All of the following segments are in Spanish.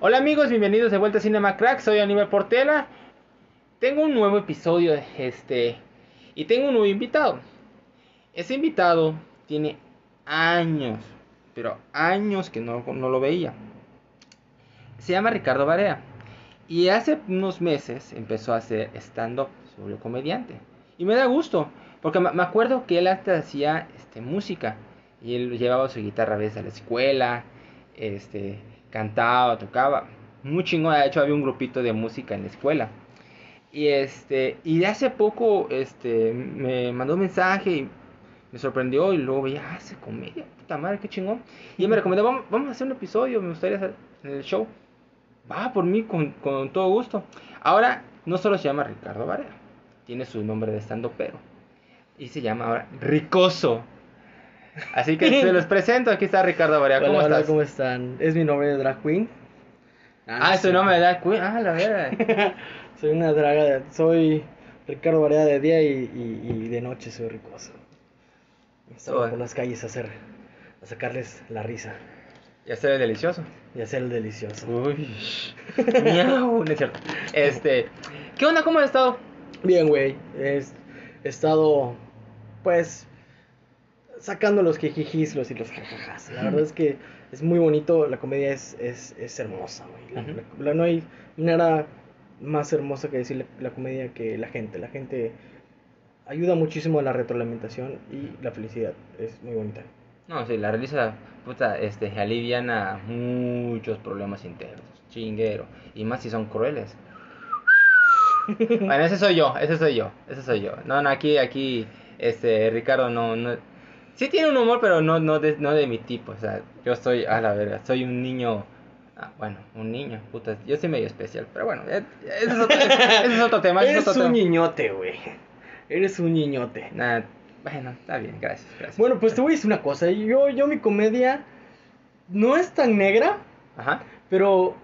Hola amigos, bienvenidos de vuelta a Cinema Crack, soy Aníbal Portela. Tengo un nuevo episodio este y tengo un nuevo invitado. Ese invitado tiene años, pero años que no, no lo veía. Se llama Ricardo Barea y hace unos meses empezó a hacer stand-up, sobre comediante. Y me da gusto, porque me me acuerdo que él hasta hacía este, música y él llevaba su guitarra a veces a la escuela, este, cantaba, tocaba. Muy chingón, de hecho había un grupito de música en la escuela. Y este, y de hace poco este me mandó un mensaje y me sorprendió y luego veía, ah, hace comedia, puta madre, qué chingón. Y él me recomendó, vamos, vamos a hacer un episodio, me gustaría hacer el show. Va por mí con, con todo gusto. Ahora no solo se llama Ricardo Varela, tiene su nombre de estando pero. Y se llama ahora Ricoso. Así que se los presento, aquí está Ricardo Barea, ¿cómo Hola, hola, estás? ¿cómo están? Es mi nombre de drag queen. Ah, es tu nombre de Dark Queen. Ah, la verdad. Soy una draga, de- soy Ricardo Barea de día y, y- y de noche soy ricoso. Salgo Bueno. por las calles a hacer, a sacarles la risa ya se ve delicioso. y hacer el delicioso. Uy. Miau, no es cierto. Este, ¿qué onda? ¿Cómo has estado? Bien, güey, he estado, pues, sacando los jijijis los y los jajajas. La verdad es que es muy bonito, la comedia es, es, es hermosa, güey. La- no hay nada más hermosa que decir la, la comedia que la gente. La gente ayuda muchísimo a la retroalimentación y la felicidad. Es muy bonita. No, sí, la realiza, puta, este, aliviana muchos problemas internos. Chinguero. Y más si son crueles. Bueno, ese soy yo, ese soy yo, ese soy yo. No, no, aquí, aquí, este, Ricardo no, no... Sí tiene un humor, pero no, no, de, no de mi tipo. O sea, yo soy, a la verga, soy un niño... ah, bueno, un niño, puta, yo soy medio especial, pero bueno, eh, ese es otro, ese es otro tema. es Eres otro un tema. niñote, güey. Eres un niñote. Nah, bueno, está bien, gracias, gracias. Bueno, pues te voy a decir una cosa. Yo, yo mi comedia no es tan negra, Ajá. pero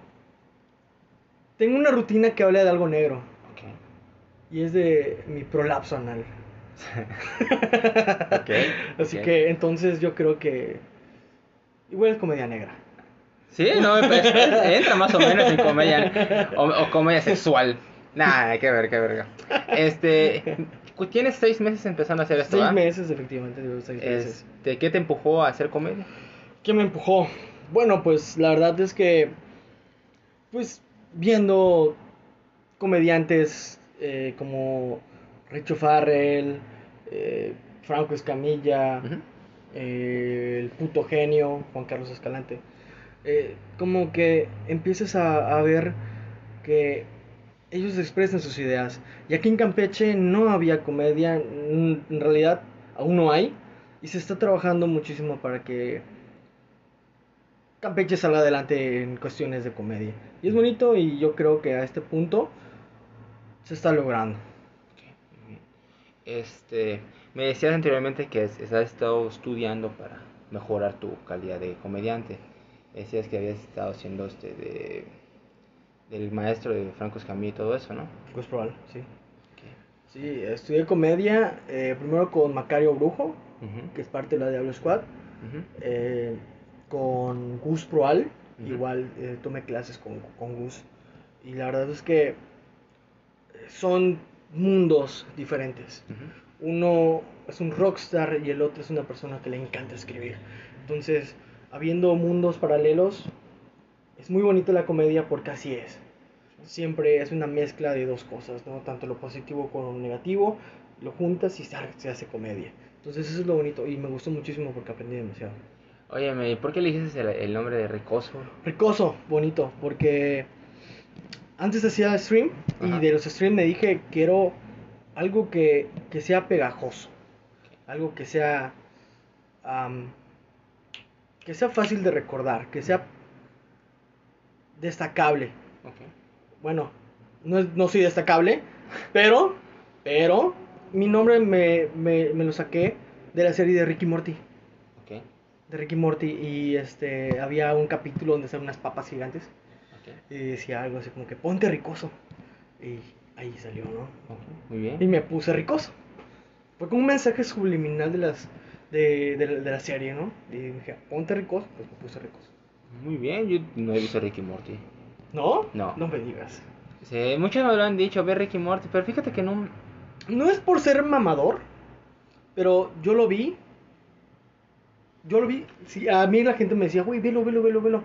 tengo una rutina que habla de algo negro. Y es de mi prolapso anal. Así que entonces yo creo que igual es comedia negra. Sí, no, entra más o menos en comedia o, o comedia sexual. Nah, qué ver, qué verga. Este, tienes seis meses empezando a hacer esto, Seis ¿verdad? meses, efectivamente, digo, seis meses. Este, ¿qué te empujó a hacer comedia? ¿Qué me empujó? Bueno, pues la verdad es que, pues viendo comediantes eh, como Richo Farrell, eh, Franco Escamilla, eh, el puto genio, Juan Carlos Escalante, eh, como que empiezas a, a ver que ellos expresan sus ideas. Y aquí en Campeche no había comedia, en realidad aún no hay, y se está trabajando muchísimo para que Campeche salga adelante en cuestiones de comedia. Y es bonito y yo creo que a este punto se está logrando. Este, me decías anteriormente que has estado estudiando para mejorar tu calidad de comediante. Decías que habías estado haciendo este de del maestro de Franco Escamilla y todo eso, ¿no? Pues probable, sí. Sí, estudié comedia eh, primero con Macario Brujo, que es parte de la Diablo Squad. eh, con Gus Proal, igual eh, tomé clases con, con Gus. Y la verdad es que son mundos diferentes. Uno es un rockstar y el otro es una persona que le encanta escribir. Entonces, habiendo mundos paralelos, es muy bonita la comedia porque así es. Siempre es una mezcla de dos cosas, ¿no? Tanto lo positivo con lo negativo, lo juntas y se ha- se hace comedia. Entonces eso es lo bonito y me gustó muchísimo porque aprendí demasiado. ¿y por qué elegiste el, el nombre de Ricoso? Ricoso, bonito, porque antes hacía stream Ajá. y de los streams me dije quiero algo que, que sea pegajoso, algo que sea am, que sea fácil de recordar, que sea destacable. Ok. Bueno, no, es- no soy destacable, pero Pero mi nombre me, me, me lo saqué de la serie de Ricky Morty. Ok, De Ricky Morty. Y este había un capítulo donde salen unas papas gigantes. ok, Y decía algo así como que ponte ricoso. Y ahí salió, ¿no? muy bien. Y me puse ricoso. Fue como un mensaje subliminal de las de, de, de la serie, ¿no? Y dije, ponte ricoso, pues me puse ricoso. Muy bien, yo no he visto Ricky Morty. ¿No? No. No me digas. Sí, muchos me lo han dicho, ver Ricky Morty, pero fíjate que no... No es por ser mamador, pero yo lo vi. Yo lo vi. Sí, a mí la gente me decía, güey, velo, velo, velo, velo.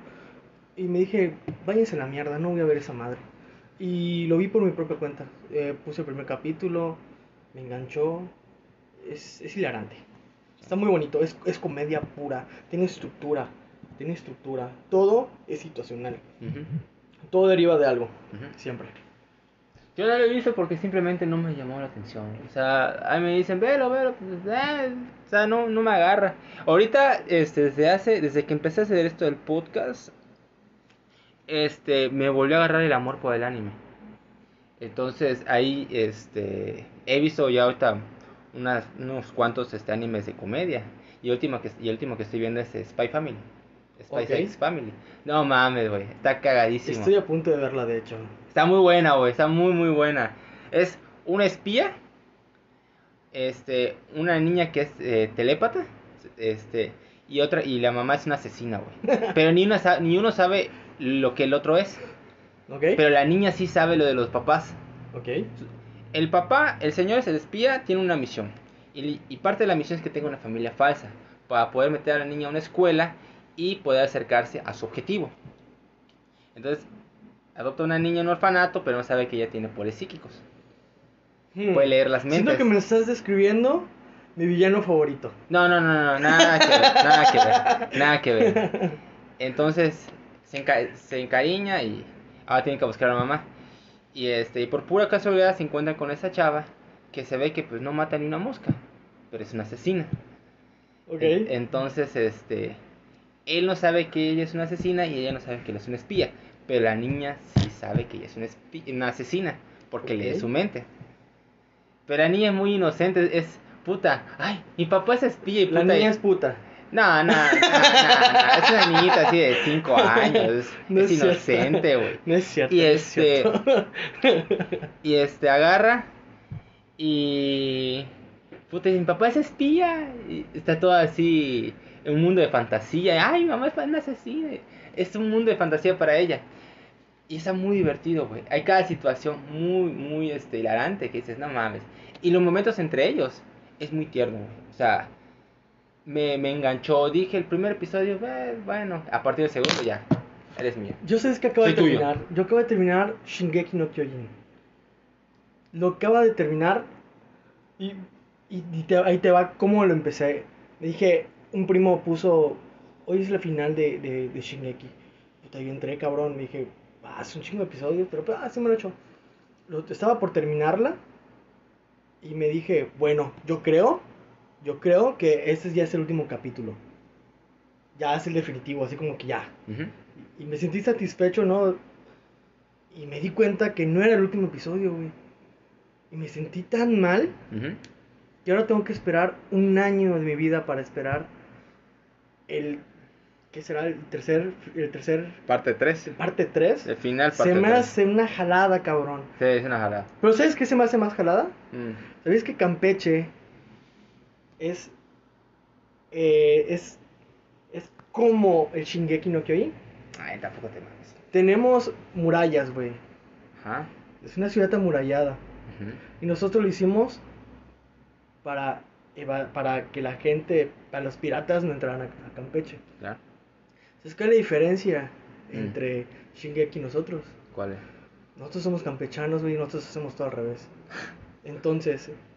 Y me dije, váyanse a la mierda, no voy a ver esa madre. Y lo vi por mi propia cuenta. Eh, puse el primer capítulo, me enganchó. Es, es hilarante. Está muy bonito, es, es comedia pura, tiene estructura, tiene estructura. Todo es situacional. Todo deriva de algo, siempre. Yo no lo he visto porque simplemente no me llamó la atención. O sea, ahí me dicen, velo, velo. Pues, eh, o sea, no, no me agarra. Ahorita, este, desde hace, desde que empecé a hacer esto del podcast, este, me volvió a agarrar el amor por el anime. Entonces, ahí, este, he visto ya ahorita unas, unos cuantos, este, animes de comedia. Y el último que, y el último que estoy viendo es Spy Family. Spy Ok. X Family. No mames, güey. Está cagadísimo. Estoy a punto de verla, de hecho. Está muy buena, güey, está muy muy buena. Es una espía, este, una niña que es eh, telépata, este, y otra y la mamá es una asesina, güey. Pero ni una ni uno sabe lo que el otro es, ¿Ok? pero la niña sí sabe lo de los papás. Ok. El papá, el señor es el espía, tiene una misión. Y, y parte de la misión es que tenga una familia falsa para poder meter a la niña a una escuela y poder acercarse a su objetivo. Entonces, adopta a una niña en un orfanato, pero no sabe que ella tiene poderes psíquicos. Hmm. Puede leer las mentes. Siento que me lo estás describiendo mi villano favorito. No, no, no, no, nada que ver, nada que ver, nada que ver. Entonces, se, enca- se encariña y ahora tiene que buscar a la mamá. Y este, y por pura casualidad se encuentra con esa chava que se ve que pues no mata ni una mosca, pero es una asesina. Entonces, este, él no sabe que ella es una asesina y ella no sabe que él es una espía, pero la niña sí sabe que ella es una, una asesina porque lee Ok. su mente. Pero la niña es muy inocente, es puta, ay, mi papá es espía y puta. La niña es puta. No, no, no, no, no, es una niñita así de 5 años, es, No es es cierto. inocente, güey. No es cierto. Y no es este- cierto. Y este agarra y puta, mi papá es espía y está todo así en un mundo de fantasía. Ay, mi mamá es una asesina. Es un mundo de fantasía para ella. Y está muy divertido, güey. Hay cada situación muy, muy este, hilarante que dices, no mames. Y los momentos entre ellos es muy tierno, güey. O sea, me, me enganchó. Dije el primer episodio, "Eh, bueno, a partir del segundo ya, eres mío. Yo sé que acabo de Soy tuyo. terminar. Yo acabo de terminar Shingeki no Kyojin. Lo acaba de terminar y, y, y te- ahí te va cómo lo empecé. Me dije, un primo puso, hoy es la final de, de, de Shingeki. Puta, yo entré cabrón, me dije, ah, es un chingo de episodios, pero pues, ah, sí me lo he hecho. Lo, estaba por terminarla y me dije, bueno, yo creo, yo creo que este ya es el último capítulo. Ya es el definitivo, así como que ya, Ujú. y me sentí satisfecho, ¿no? Y me di cuenta que no era el último episodio, güey. Y me sentí tan mal Ujú. que ahora tengo que esperar un año de mi vida para esperar el... ¿Qué será? El tercer... El tercer... Parte 3. Parte 3. El final, parte Se me 3. hace una jalada, cabrón. Sí, es una jalada. Pero ¿sabes qué se me hace más jalada? Mm. ¿Sabéis que Campeche es... eh, es... Es como el Shingeki no Kyojin? Ay, tampoco te mames. Tenemos murallas, güey. Ajá. Es una ciudad amurallada. Y nosotros lo hicimos para, para que la gente, para los piratas no entraran a, a Campeche. ¿Ya? ¿Sabes cuál es la diferencia Mm. entre Shingeki y nosotros? ¿Cuál es? Nosotros somos campechanos, güey, y nosotros hacemos todo al revés. Entonces,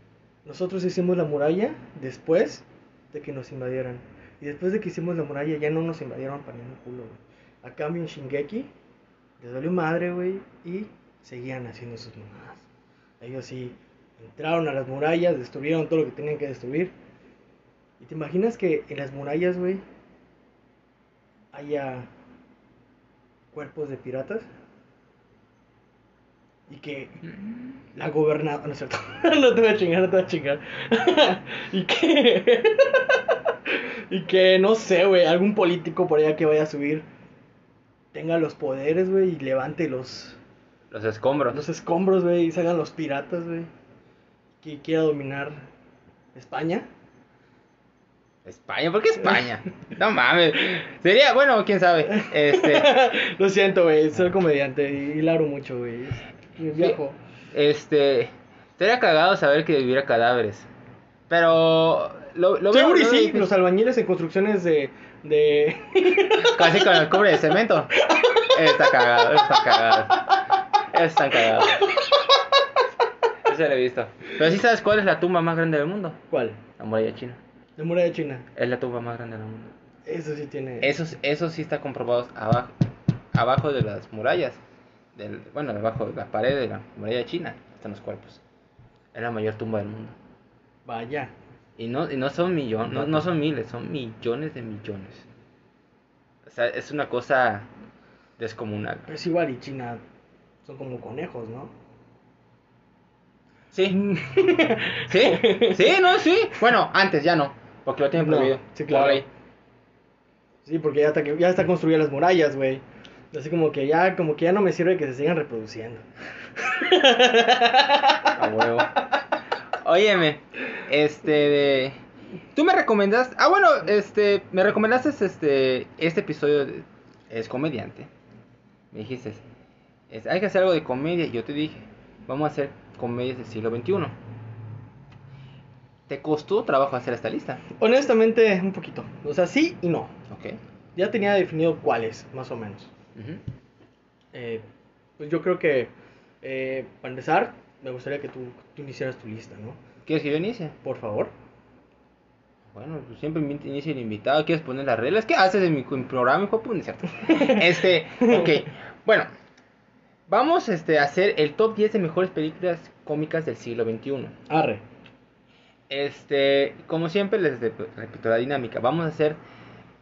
nosotros hicimos la muralla después de que nos invadieran. Y después de que hicimos la muralla ya no nos invadieron para ningún culo, güey. A cambio en Shingeki les valió madre, güey, y seguían haciendo sus mamadas. Ellos sí entraron a las murallas, destruyeron todo lo que tenían que destruir. ¿Y te imaginas que en las murallas, güey, haya cuerpos de piratas? Y que la gobernadora, no es cierto, no te voy a chingar, no te voy a chingar, y que, y que, no sé, güey, algún político por allá que vaya a subir tenga los poderes, güey, y levante los, Los escombros. los escombros, güey, y se hagan los piratas, güey, que quiera dominar España. España, ¿por qué España? No mames. Sería, bueno, quién sabe. Este, Lo siento, güey, soy comediante y hilaro mucho, güey. Es- Viajo. este, sería cagado saber que hubiera cadáveres. Pero lo, lo veo, Seguro y sí, los albañiles en construcciones de. de... Casi con el cubre de cemento. Está cagado, está cagado. Están cagados. Eso lo he visto. Pero sí sabes cuál es la tumba más grande del mundo. ¿Cuál? La muralla china. La muralla china. Es la tumba más grande del mundo. Eso sí tiene. Eso, eso sí está comprobado abajo, abajo de las murallas. Del, bueno, debajo de la pared de la muralla china están los cuerpos. Es la mayor tumba del mundo. Vaya. Y no, y no son millones, no, no son miles, son millones de millones. O sea, es una cosa descomunal. Es igual y China son como conejos, ¿no? Sí. sí, sí, no, sí. Bueno, antes ya no, porque lo tienen No, prohibido. sí, por claro. Sí, porque ya está, ya está construidas las murallas, güey. Así como que ya, como que ya no me sirve que se sigan reproduciendo. A huevo. Óyeme, este de... Tú me recomendaste... Ah, bueno, este... Me recomendaste este... Este episodio de- es comediante. Me dijiste... es- hay que hacer algo de comedia. Y yo te dije... Vamos a hacer comedias del siglo XXI. ¿Te costó trabajo hacer esta lista? Honestamente, un poquito. O sea, sí y no. Ok. Ya tenía definido cuáles, más o menos. Eh, pues yo creo que, eh, para empezar, me gustaría que tú, tú iniciaras tu lista, ¿no? ¿Quieres que yo inicie? Por favor. Bueno, pues siempre inicia el invitado. ¿Quieres poner las reglas? ¿Qué haces en mi programa, hijo puta? ¿Cierto? Este, ok. Bueno, vamos este, a hacer el top 10 de mejores películas cómicas del siglo XXI. Arre. Este, como siempre, les rep- repito la dinámica. Vamos a hacer,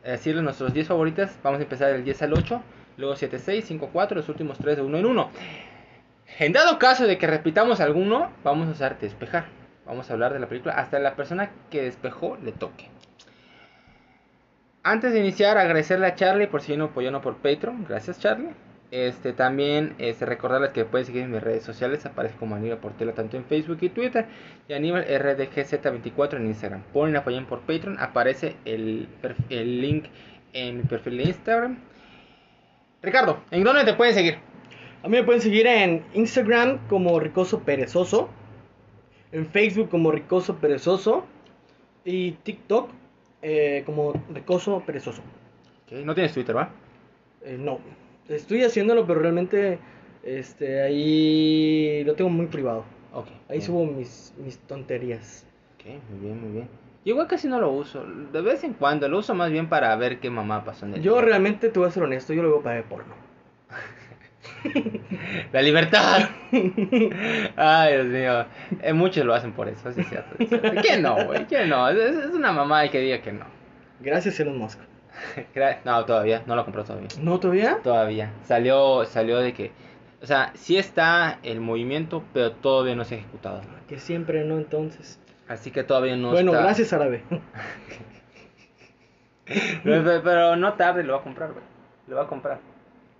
eh, decirles nuestros 10 favoritas. Vamos a empezar del 10 al 8, luego 7, 6, 5, 4, los últimos 3 de uno en uno. En dado caso de que repitamos alguno, vamos a usar despejar. Vamos a hablar de la película hasta la persona que despejó le toque. Antes de iniciar, agradecerle a Charlie por seguirme apoyando por Patreon. Gracias, Charlie. Este, también este, recordarles que pueden seguir en mis redes sociales. Aparece como Aníbal Portela tanto en Facebook y Twitter. Y Aníbal RDGZ24 en Instagram. Ponen apoyen por Patreon. Aparece el, el link en mi perfil de Instagram. Ricardo, ¿en dónde te pueden seguir? A mí me pueden seguir en Instagram como Ricoso Perezoso, en Facebook como Ricoso Perezoso y TikTok eh, como Ricoso Perezoso. Ok, No tienes Twitter, ¿va? Eh, no, estoy haciéndolo, pero realmente este ahí lo tengo muy privado. Ok. Ahí bien. subo mis, mis tonterías. Ok, muy bien, muy bien. Yo igual casi no lo uso. De vez en cuando lo uso más bien para ver qué mamá pasó en el Yo día. realmente te voy a ser honesto, yo lo veo para ver porno. La libertad. Ay, Dios mío. Eh, muchos lo hacen por eso, eso es cierto. es cierto. ¿Quién no, güey? ¿Quién no? Es, es una mamá y que diga que no. Gracias Elon Musk. No, todavía, no lo compró todavía. ¿No todavía? Todavía. Salió, salió de que. O sea, sí está el movimiento, pero todavía no se ha ejecutado. Que siempre no entonces. Así que todavía no bueno, está. gracias árabe. Pero, no tarde, lo va a comprar, güey. Lo va a comprar.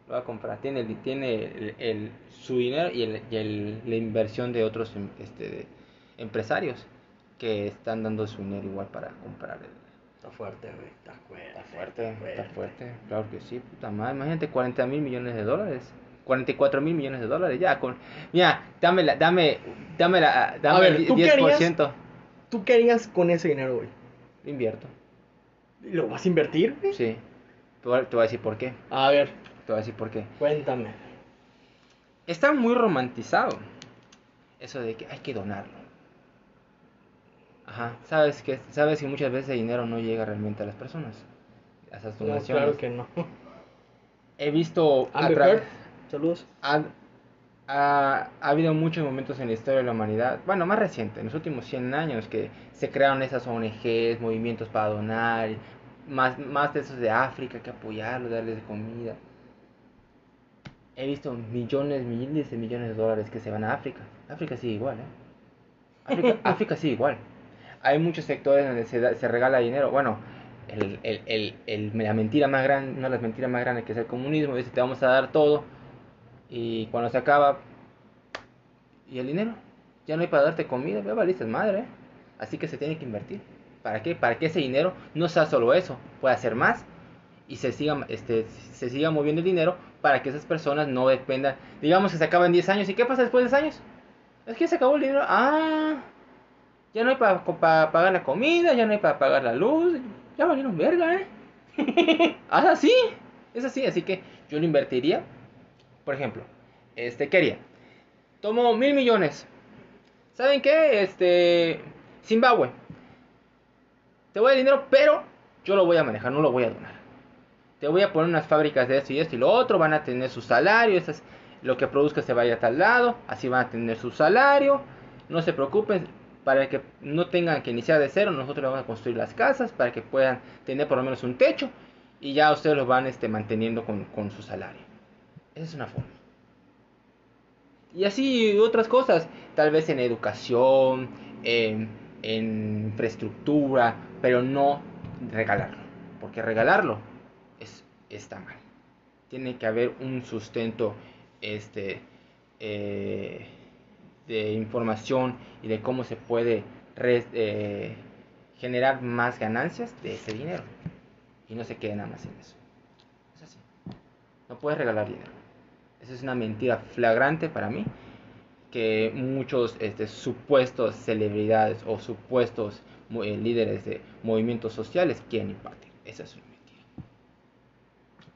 Lo va a comprar. Tiene, el- tiene el, el- su dinero y, el, y el- la inversión de otros em- este, de- empresarios que están dando su dinero igual para comprar. el- Está fuerte, güey. Está fuerte. Está fuerte, está fuerte. Claro que sí, puta madre. Imagínate 40 mil millones de dólares. 44 mil millones de dólares. Ya, con. Mira, dame la, dame, dame la, dame A ver, el ¿tú qué harías? 10%. ¿Tú qué harías con ese dinero, güey? Invierto. ¿Lo vas a invertir, güey? Sí. Te voy, a- te voy a decir por qué. A ver, Te voy a decir por qué. cuéntame. Está muy romantizado eso de que hay que donarlo. Ajá, sabes que sabes que muchas veces el dinero no llega realmente a las personas. A esas No, donaciones. claro que no. He visto a Amber través Heard, saludos. Ha- ha habido muchos momentos en la historia de la humanidad, bueno, más reciente, en los últimos 100 años, que se crearon esas ONGs, movimientos para donar, más, más de esos de África, que apoyarlos, darles de comida. he visto millones, miles de millones de dólares que se van a África. África sigue igual, ¿eh? África, África sigue igual. Hay muchos sectores donde se, da- se regala dinero. Bueno, el, el, el, el- la mentira más grande, una de las mentiras más grandes que es el comunismo, dice te vamos a dar todo y cuando se acaba, ¿y el dinero? Ya no hay para darte comida, ya valiste madre, ¿eh? Así que se tiene que invertir. ¿Para qué? Para que ese dinero no sea solo eso, pueda ser más y se siga, este, se siga moviendo el dinero para que esas personas no dependan. Digamos que se acaban 10 años, ¿y qué pasa después de 10 años? Es que se acabó el dinero. Ah, ya no hay para pagar la comida, ya no hay para pagar la luz. Ya valieron verga, ¿eh? ah, así, es así. Así que yo lo invertiría. Por ejemplo, este, ¿qué haría? Tomo mil millones. ¿Saben qué? Este, Zimbabue. Te voy a dar dinero, pero yo lo voy a manejar, no lo voy a donar. Te voy a poner unas fábricas de esto y esto y lo otro, van a tener su salario, esas, lo que produzca se vaya a tal lado, así van a tener su salario. No se preocupen, para que no tengan que iniciar de cero, nosotros vamos a construir las casas para que puedan tener por lo menos un techo y ya ustedes los van este, manteniendo con, con su salario. Esa es una forma. Y así otras cosas, tal vez en educación, en, en infraestructura, pero no regalarlo, porque regalarlo es, está mal. Tiene que haber un sustento este, eh, de información y de cómo se puede eh, generar más ganancias de ese dinero. Y no se quede nada más en eso. Es así. No puedes regalar dinero. Esa es una mentira flagrante para mí que muchos este, supuestos celebridades o supuestos eh, líderes de movimientos sociales quieren impartir. Esa es una mentira.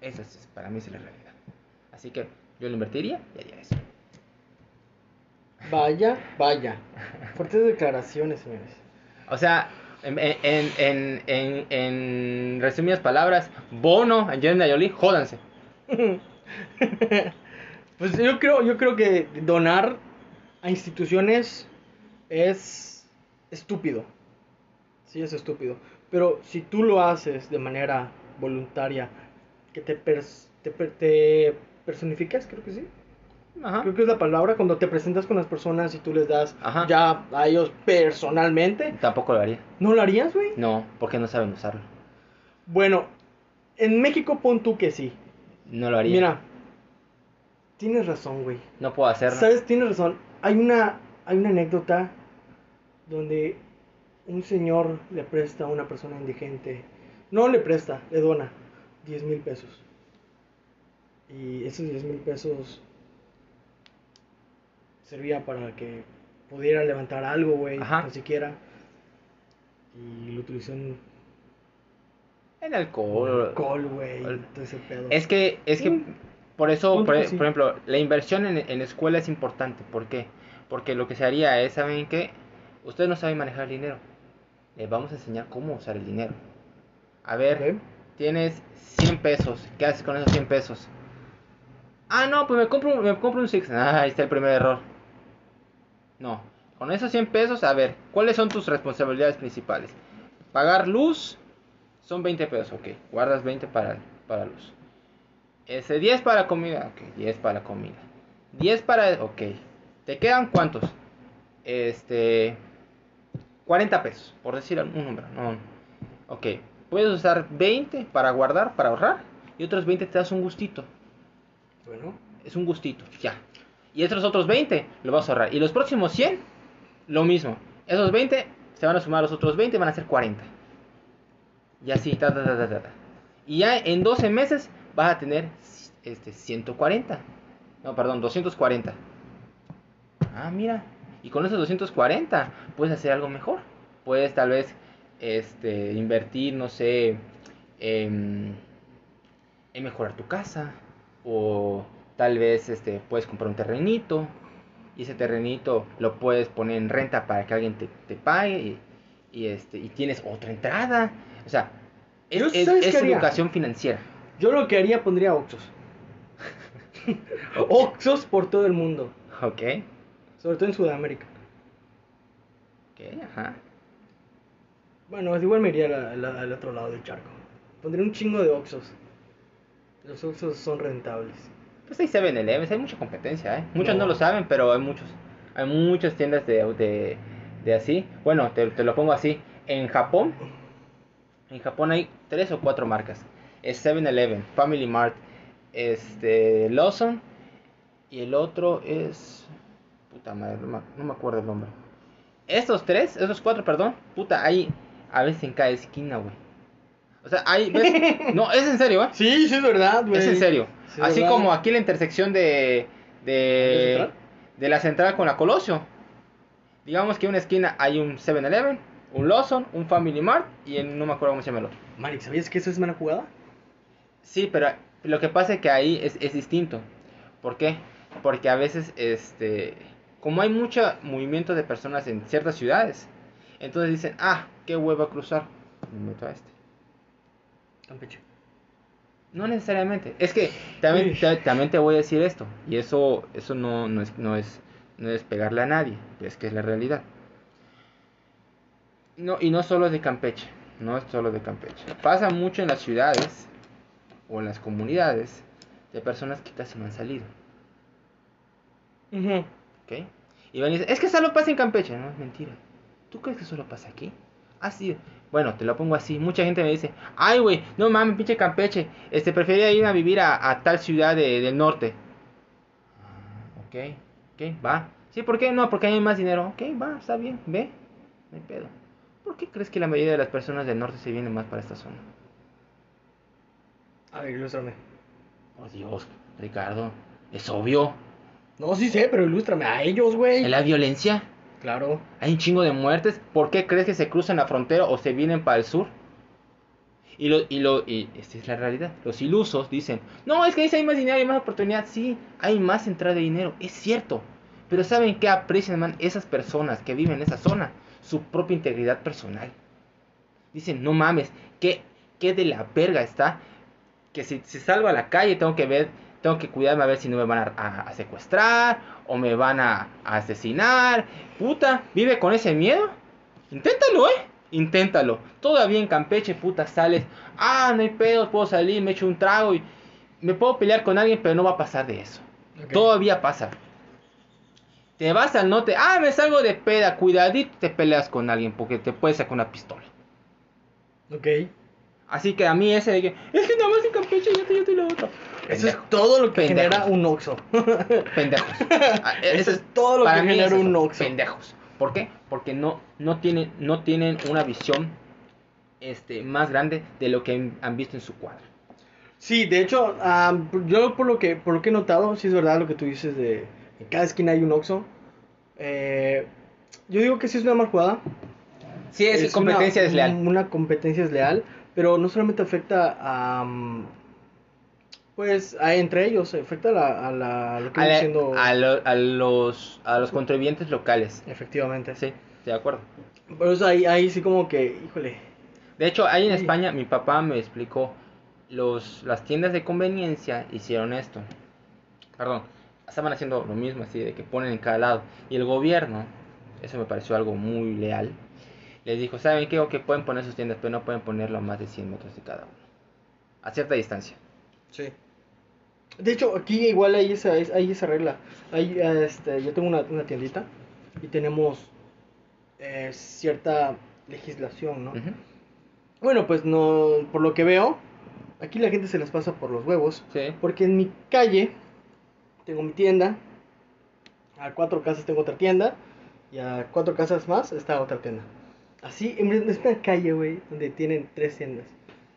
Esa es, para mí es la realidad. Así que yo lo invertiría y haría eso. Vaya, vaya. Fuertes declaraciones, señores. O sea, en, en, en, en, en resumidas palabras, Bono, Angelina Jolie, jódanse. Pues yo creo, yo creo que donar a instituciones es estúpido. Sí, es estúpido. Pero si tú lo haces de manera voluntaria, que te, pers- te, per- te personificas, creo que sí. Ajá. Creo que es la palabra cuando te presentas con las personas y tú les das Ajá. ya a ellos personalmente. Tampoco lo haría. ¿No lo harías, güey? No, porque no saben usarlo. Bueno, en México pon tú que sí. No lo haría. Mira, tienes razón, güey. no puedo hacerlo. ¿Sabes? Tienes razón. Hay una, hay una anécdota donde un señor le presta a una persona indigente. No le presta, le dona 10 mil pesos. Y esos 10 mil pesos servía para que pudiera levantar algo, güey, Ajá. ni siquiera. Y lo utilizó en En alcohol. alcohol, güey, todo ese pedo. Es que, es que. Por eso, Punto por, que sí. por ejemplo, la inversión en, en escuela es importante. ¿Por qué? Porque lo que se haría es, ¿saben qué? Ustedes no saben manejar el dinero. Les vamos a enseñar cómo usar el dinero. A ver, tienes 100 pesos. ¿Qué haces con esos 100 pesos? Ah, no, pues me compro, me compro un Six. Ah, ahí está el primer error. No, con esos 100 pesos, a ver, ¿cuáles son tus responsabilidades principales? Pagar luz son 20 pesos, ok. Guardas 20 para, para luz. Ese 10 para comida, ok. 10 para comida. 10 para, ok. ¿Te quedan cuántos? Este, 40 pesos, por decir un número. No, ok. Puedes usar 20 para guardar, para ahorrar. Y otros 20 te das un gustito. Bueno, Es un gustito, ya. Y estos otros 20 lo vas a ahorrar. Y los próximos 100, lo mismo. Esos 20 se van a sumar a los otros 20, van a ser 40. Y así, ta, ta, ta, ta, ta. Y ya en 12 meses vas a tener este, 140. No, perdón, 240. Ah, mira. Y con esos 240 puedes hacer algo mejor. Puedes tal vez este, invertir, no sé, en, en mejorar tu casa. O tal vez este, puedes comprar un terrenito. Y ese terrenito lo puedes poner en renta para que alguien te, te pague. Y, y, este, y tienes otra entrada. O sea, es, es- educación financiera. Yo lo que haría pondría Oxos. Oxos por todo el mundo, Ok. sobre todo en Sudamérica. Ok, ajá. Bueno, igual me iría al, otro lado del charco. Pondría un chingo de Oxos. Los Oxos son rentables. Pues hay 7-Eleven, hay mucha competencia, ¿eh? Muchos no. No. lo saben, pero hay muchos. Hay muchas tiendas de, de, de así. Bueno, te, te lo pongo así. En Japón, en Japón hay tres o cuatro marcas. Es 7-Eleven, Family Mart, este, Lawson y el otro es... Puta madre, no me, no me acuerdo el nombre. Estos tres, esos cuatro, perdón, puta, hay a veces en cada esquina, güey. O sea, hay... ¿ves? No, es en serio, ¿eh? Sí, sí, es verdad, güey. Es en serio. Sí, Así verdad. como aquí la intersección de... ¿La De, de la central con la Colosio. Digamos que en una esquina hay un 7-Eleven, un Lawson, un Family Mart y en, no me acuerdo cómo se llama el otro. Malik, ¿sabías que eso es mala jugada? Sí, pero lo que pasa es que ahí es, es distinto. ¿Por qué? Porque a veces, este, como hay mucho movimiento de personas en ciertas ciudades, entonces dicen, ah, qué hueva cruzar, me meto a este. Campeche. No necesariamente. Es que también, ta- también te voy a decir esto. Y eso, eso no, no, es, no, es, no es pegarle a nadie. Es que es la realidad. No, y no solo de Campeche. No es solo de Campeche. Pasa mucho en las ciudades o en las comunidades de personas que casi no han salido. Ujú. ¿Ok? Y van y dicen, es que solo pasa en Campeche. No, es mentira. ¿Tú crees que solo pasa aquí? Ah, sí. Bueno, te lo pongo así. Mucha gente me dice, ay, güey, no mames, pinche Campeche. Este, prefería ir a vivir a, a tal ciudad de- del norte. Ah, ok, ok, va. Sí, ¿por qué? No, porque hay más dinero. Ok, va, está bien, ve. No hay pedo. ¿Por qué crees que la mayoría de las personas del norte se vienen más para esta zona? A ver, ilústrame. Oh, Dios, Ricardo. Es obvio. No, sí sé, pero ilústrame a ellos, güey. ¿Es la violencia? Claro. Hay un chingo de muertes. ¿Por qué crees que se cruzan la frontera o se vienen para el sur? Y lo, y lo, y esta es la realidad. Los ilusos dicen, no, es que ahí hay más dinero y más oportunidad. Sí, hay más entrada de dinero, es cierto. Pero ¿saben qué aprecian, man? Esas personas que viven en esa zona? Su propia integridad personal. Dicen, no mames, ¿qué, qué de la verga está? Que si, si salgo a la calle tengo que ver, tengo que cuidarme a ver si no me van a, a- a secuestrar o me van a, a asesinar. Puta, ¿vive con ese miedo? Inténtalo, eh. Inténtalo. Todavía en Campeche, puta, sales. Ah, no hay pedos, puedo salir, me echo un trago y me puedo pelear con alguien, pero no va a pasar de eso. Todavía pasa. Te vas al norte, ah, me salgo de peda, cuidadito, te peleas con alguien porque te puede sacar una pistola. Ok. Así que a mí ese de que, es que nada más en Campeche yo te, yo te lo otro. Eso es todo lo que Pendejos. genera un Oxxo. Pendejos. Ah, Eso es todo lo para que genera es un Oxxo. Pendejos. ¿Por qué? Porque no, no, tienen, no tienen una visión este, más grande de lo que han visto en su cuadro. Sí, de hecho, am, yo por lo que por lo que he notado, sí es verdad lo que tú dices de en cada esquina hay un Oxxo. Eh, yo digo que sí es una mal jugada. Sí, es, competencia una, desleal. Una competencia desleal, pero no solamente afecta a mm, pues a entre ellos, afecta a la, a la lo que A, la- a lo- a los, a los contribuyentes locales. efectivamente. Sí, de acuerdo. Por eso ahí, ahí sí como que, híjole. De hecho, ahí en Sí. España mi papá me explicó, los, las tiendas de conveniencia hicieron esto. Perdón, estaban haciendo lo mismo, así de que ponen en cada lado. Y el gobierno, eso me pareció algo muy leal, les dijo, ¿saben qué? Ok, pueden poner sus tiendas, pero no pueden ponerlo a más de 100 metros de cada uno. A cierta distancia. Sí. De hecho, aquí igual hay esa, es- hay esa regla. Hay, este, yo tengo una, una tiendita y tenemos eh, cierta legislación, ¿no? Bueno, pues no, por lo que veo, aquí la gente se les pasa por los huevos. Sí. Porque en mi calle tengo mi tienda, a cuatro casas tengo otra tienda y a cuatro casas más está otra tienda. Así, en es una calle, güey, donde tienen tres tiendas.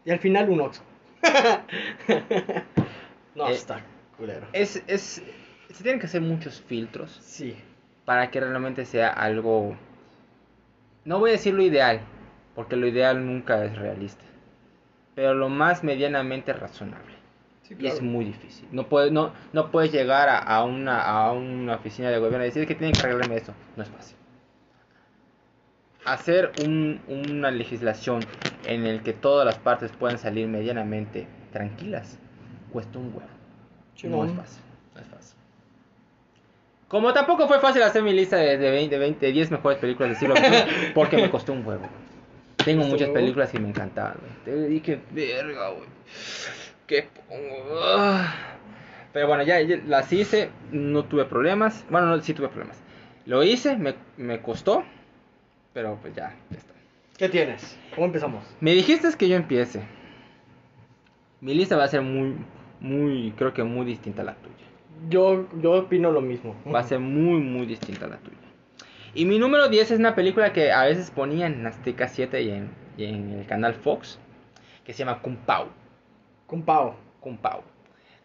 Y al final un Oxxo. no, Eh, está culero. Es, es, se tienen que hacer muchos filtros Sí. para que realmente sea algo, no voy a decir lo ideal, porque lo ideal nunca es realista, pero lo más medianamente razonable. Sí, Y es claro. muy difícil. No puedes, no, no puedes llegar a, a una, a una oficina de gobierno y decir que tienen que arreglarme esto. No es fácil. Hacer un- una legislación en el que todas las partes puedan salir medianamente tranquilas cuesta un huevo. No es fácil. No es fácil. Como tampoco fue fácil hacer mi lista de, de 20, de 20, de 10 mejores películas del siglo XXI, porque me costó un huevo. Tengo ¿Costó muchas películas que me encantaban, güey. Te dije, verga, güey. ¿Qué pongo? Ah. Pero bueno, ya, ya las hice, no tuve problemas. Bueno, no, sí tuve problemas. Lo hice, me, me costó, pero pues ya, ya está. ¿Qué tienes? ¿Cómo empezamos? Me dijiste que yo empiece. Mi lista va a ser muy, muy, creo que muy distinta a la tuya. Yo, yo opino lo mismo. Va a ser muy, muy distinta a la tuya. Y mi número 10 es una película que a veces ponía en Azteca 7 y en, y en el canal Fox, que se llama Kung Pao. Kung Pao.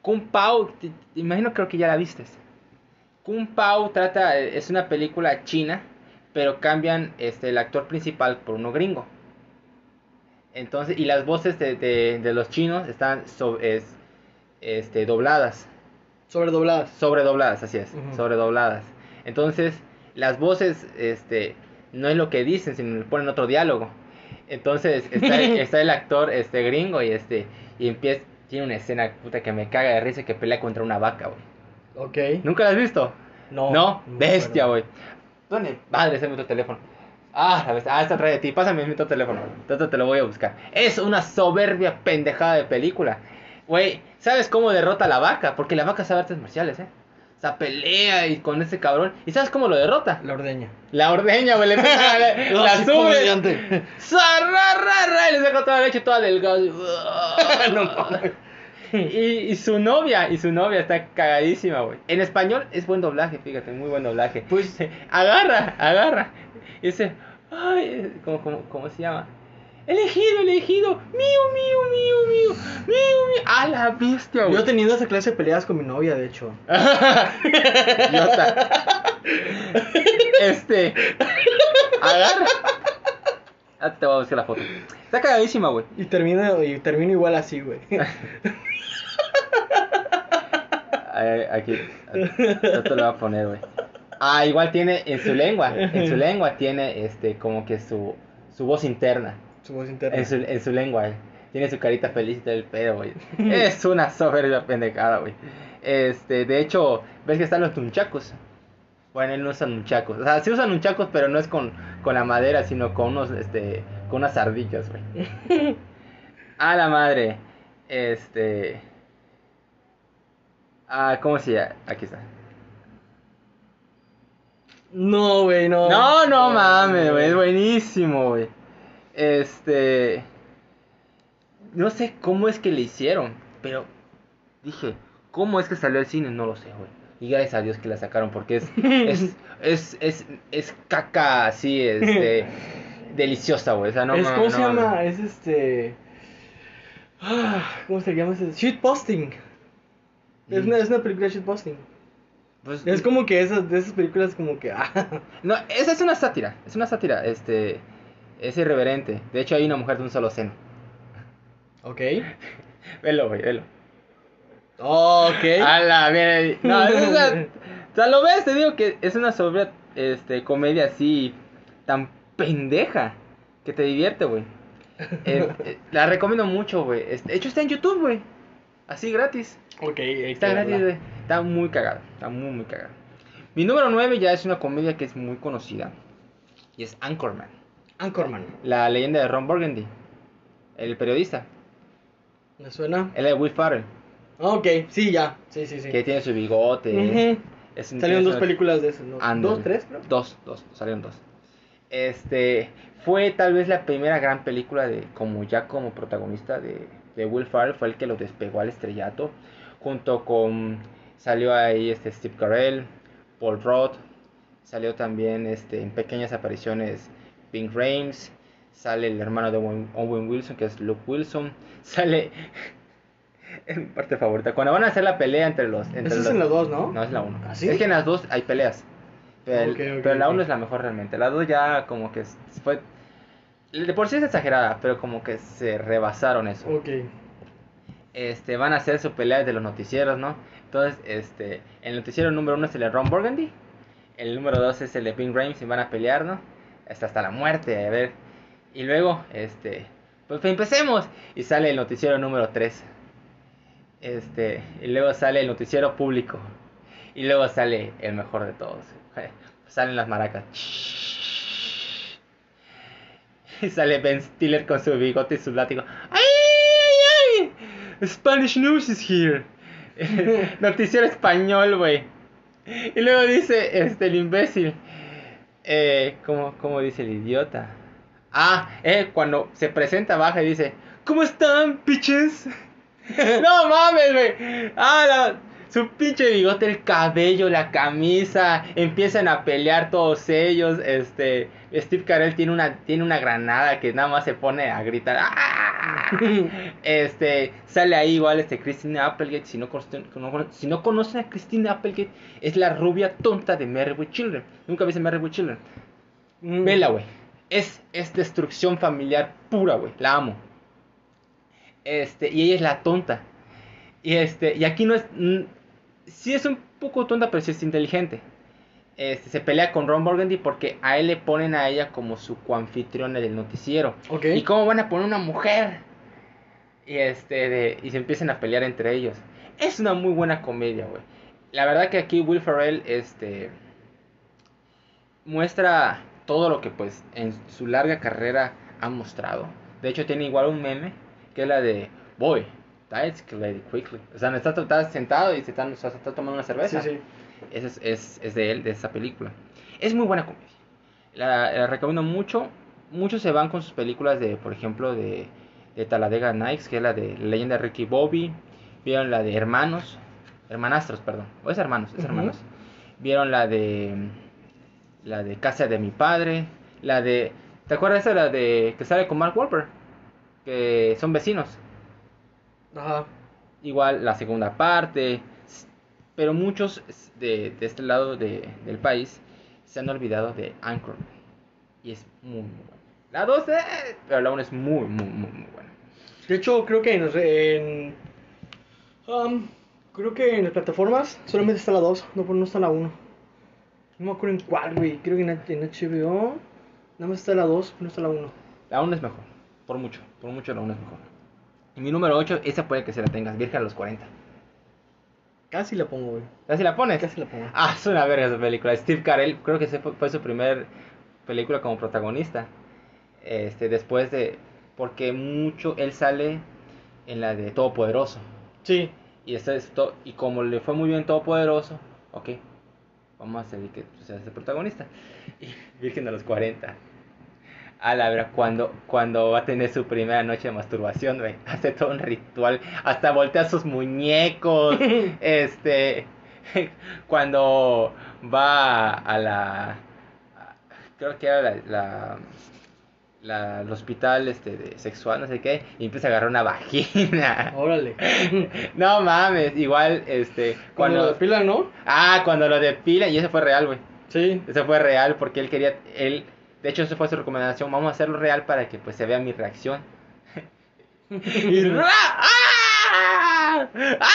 Kung Pao, te, te imagino creo que ya la viste. Kung Pao trata, es una película china, pero cambian este, el actor principal por uno gringo. Entonces, y las voces de, de- de los chinos están so- es, este, dobladas. Sobredobladas. Sobredobladas, así es, sobredobladas. Entonces, las voces, este, no es lo que dicen, sino le ponen otro diálogo. Entonces, está, está el actor, este, gringo, y este, y empieza, tiene una escena, puta, que me caga de risa, que pelea contra una vaca, güey. Ok. ¿Nunca la has visto? No. No, bestia, acuerdo. Madre, ese es mi teléfono. Ah, la bestia. Ah, está atrás de ti. Pásame mi teléfono. Entonces te lo voy a buscar. Es una soberbia pendejada de película. Güey, ¿sabes cómo derrota a la vaca? Porque la vaca sabe artes marciales, ¿eh? O sea, pelea y con ese cabrón. ¿Y sabes cómo lo derrota? La ordeña. La ordeña, güey. Le pega la, No, la sí, sube. Zarrarrarra, y le saca toda la leche toda delgada. No mames. Y, y su novia, y su novia está cagadísima, güey. En español es buen doblaje, fíjate, muy buen doblaje. Pues- agarra, agarra. Y dice, ay, ¿cómo, cómo, cómo se llama? Elegido, elegido, mío, mío, mío, mío, mío, mío. A la bestia, Yo güey. he tenido esa clase de peleas con mi novia, de hecho. Este, agarra. Ah, te voy a buscar la foto. Está cagadísima, güey. Y termino, y termino igual así, güey. Aquí, yo te lo voy a poner, güey. Ah, igual tiene en su lengua, en su lengua tiene este como que su, su voz interna, Su voz interna. en su, en su lengua, eh. tiene su carita feliz y todo el pedo, güey. Es una soberbia pendejada, güey. Este, de hecho, ves que están los nunchacos. Bueno, él no usa nunchacos. O sea, sí usan nunchacos, pero no es con, con la madera, sino con unos, este, con unas ardillas, güey. A la madre. Este. Ah, ¿cómo se llama? Aquí está. No, güey, no. No, no mames, güey. Es buenísimo, güey. Este. No sé cómo es que le hicieron, pero dije, ¿cómo es que salió al cine? No lo sé, güey. Y gracias a Dios que la sacaron, porque es. es, es, es, es caca así, este. deliciosa, güey. O sea, no es, ¿Cómo no se llama? Es este. Ah, ¿Cómo se llama ese? Shitposting. Es Mm. una, es una película de shitposting. Pues, Es como que esas, de esas películas como que... Ah, No, esa es una sátira. Es una sátira. Este. Es irreverente. De hecho, hay una mujer de un solo seno. ok. Velo, güey, velo. Ok. A la mierda. No, es una- o sea, lo ves, te digo que es una sobre este, comedia así tan pendeja que te divierte, güey. Eh, eh, la recomiendo mucho, güey. Este, De hecho, está en YouTube, güey. Así gratis. ok, Está gratis, güey. Está muy cagado. Está muy, muy cagado. Mi número 9 ya es una comedia que es muy conocida. Y es Anchorman. Anchorman. La leyenda de Ron Burgundy. El periodista. ¿Me suena? El de Will Farrell. Ok, sí, ya. Sí, sí, sí. Que tiene su bigote. Es Salieron dos películas de eso, ¿no? ¿Dos, tres, creo? Dos, dos, salieron dos. Este, fue tal vez la primera gran película de, como ya como protagonista de, de Will Ferrell, fue el que lo despegó al estrellato, junto con, salió ahí este Steve Carell, Paul Roth, salió también este, en pequeñas apariciones Pink Rames, sale el hermano de Owen Wilson, que es Luke Wilson, sale, es mi parte favorita, cuando van a hacer la pelea entre los... Entre Esa es los- en la dos, ¿no? no, es la 1. ¿Ah, sí? Es que en las dos hay peleas. Pero, la ok. 1 es la mejor realmente. La 2 ya como que fue... De por sí es exagerada, pero como que se rebasaron eso. Ok. Este, van a hacer su pelea de los noticieros, ¿no? Entonces, este, el noticiero número 1 es el de Ron Burgundy. El número 2 es el de Pink Rames y van a pelear, ¿no? Hasta, hasta la muerte, a ver. Y luego, este, pues empecemos. Y sale el noticiero número 3. Este, y luego sale el noticiero público. Y luego sale el mejor de todos. Salen las maracas. Y sale Ben Stiller con su bigote y su látigo. ¡Ay, ay, ay! Spanish News is here. Noticiero español, güey. Y luego dice, este, el imbécil. Eh, ¿cómo, ¿Cómo dice el idiota? Ah, eh, cuando se presenta baja y dice, ¿Cómo están, pitches? no mames, güey. Ah, la, su pinche bigote, el cabello, la camisa, empiezan a pelear todos ellos. Este, Steve Carell tiene una, tiene una granada que nada más se pone a gritar. ¡Ah! Este, sale ahí igual este Christine Applegate. Si no, si no conocen a Christine Applegate, es la rubia tonta de Mary with Children. Nunca viste Mary with Children. Mm. Vela, güey. Es, es destrucción familiar pura, güey. La amo. Este, y ella es la tonta. Y este, y aquí no es sí es un poco tonta, pero sí es inteligente. Este, se pelea con Ron Burgundy porque a él le ponen a ella como su coanfitriona del noticiero. ¿Y cómo van a poner una mujer? Y, este, y se empiezan a pelear entre ellos. Es una muy buena comedia, güey. La verdad que aquí Will Ferrell este, muestra todo lo que pues en su larga carrera ha mostrado. De hecho tiene igual un meme que es la de Boy, quickly. O sea, está, está sentado y se está, está, tomando una cerveza. Sí, sí. Ese es, es, es, de él, de esa película. Es muy buena comedia. La, recomiendo mucho. Muchos se van con sus películas de, por ejemplo, de, de Talladega Nights, que es la de Leyenda de Ricky Bobby. Vieron la de Hermanos. Hermanastros, perdón. O es Hermanos, es Hermanos. Vieron la de. La de Casa de mi padre. La de. ¿Te acuerdas de la de que sale con Mark Wahlberg? Que son vecinos. Igual la segunda parte. Pero muchos de, este lado de, del país se han olvidado de Anchor. Y es muy, muy bueno. La 2, eh, pero la 1 es muy, muy, muy, muy buena. De hecho, creo que en, um, creo que en las plataformas solamente está la 2, no, no está la 1. No me acuerdo en cuál, güey. Creo que en, en HBO nada más está la 2, no está la 1. La 1 es mejor, por mucho, por mucho la 1 es mejor. Y mi número 8, esa puede que se la tengas, Virgen a los 40. Casi la pongo, güey. ¿Casi la pones? Casi la pongo. Ah, es una verga esa película. Steve Carell, creo que fue, fue su primer película como protagonista. Este, después de. Porque mucho. Él sale en la de Todopoderoso. Sí. Y, este es y como le fue muy bien Todopoderoso, ok. Vamos a hacer que sea el protagonista. Y Virgen a los 40 a la verdad, cuando, cuando va a tener su primera noche de masturbación, güey, hace todo un ritual, hasta voltea sus muñecos, este, cuando va a la, creo que era la, la, el hospital este de sexual, no sé qué, y empieza a agarrar una vagina. Órale. no mames, igual, este, cuando, lo depilan, ¿no? Ah, cuando lo depilan, y eso fue real, güey. Sí. Eso fue real porque él quería, él de hecho, esa fue su recomendación. Vamos a hacerlo real para que pues se vea mi reacción. y ¡ah! ¡Ah!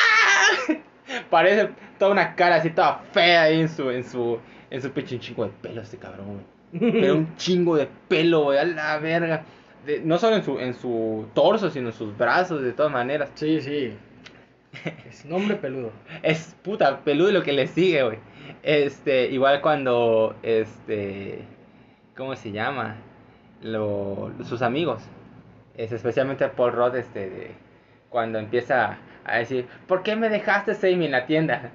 Parece toda una cara así toda fea ahí en su en su en su pecho un chingo de pelo este cabrón, güey. Pero un chingo de pelo, güey, a la verga. no solo en su en su torso, sino en sus brazos de todas maneras. Sí, sí. Es nombre peludo. es puta peludo lo que le sigue, güey. Este, igual cuando este ¿cómo se llama? Lo, sus amigos. Es especialmente Paul Rudd, este, de, cuando empieza a decir, ¿por qué me dejaste, Amy, en la tienda?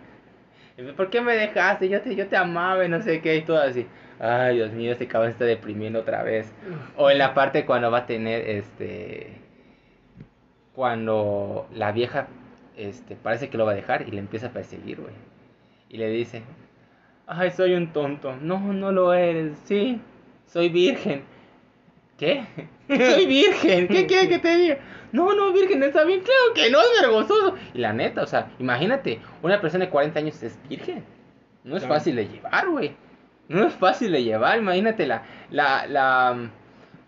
¿Por qué me dejaste? Yo te, yo te amaba y no sé qué y todo así. Ay, Dios mío, este cabrón está deprimiendo otra vez. O en la parte cuando va a tener, este, cuando la vieja, este, parece que lo va a dejar y le empieza a perseguir, güey. Y le dice, ay, soy un tonto. No, no lo eres, sí soy virgen. ¿Qué? soy virgen. ¿Qué quiere que te diga? No, no, virgen, está bien claro que no es vergonzoso. Y la neta, o sea, imagínate, una persona de 40 años es virgen. No es fácil de llevar, güey. No es fácil de llevar. Imagínate la, la, la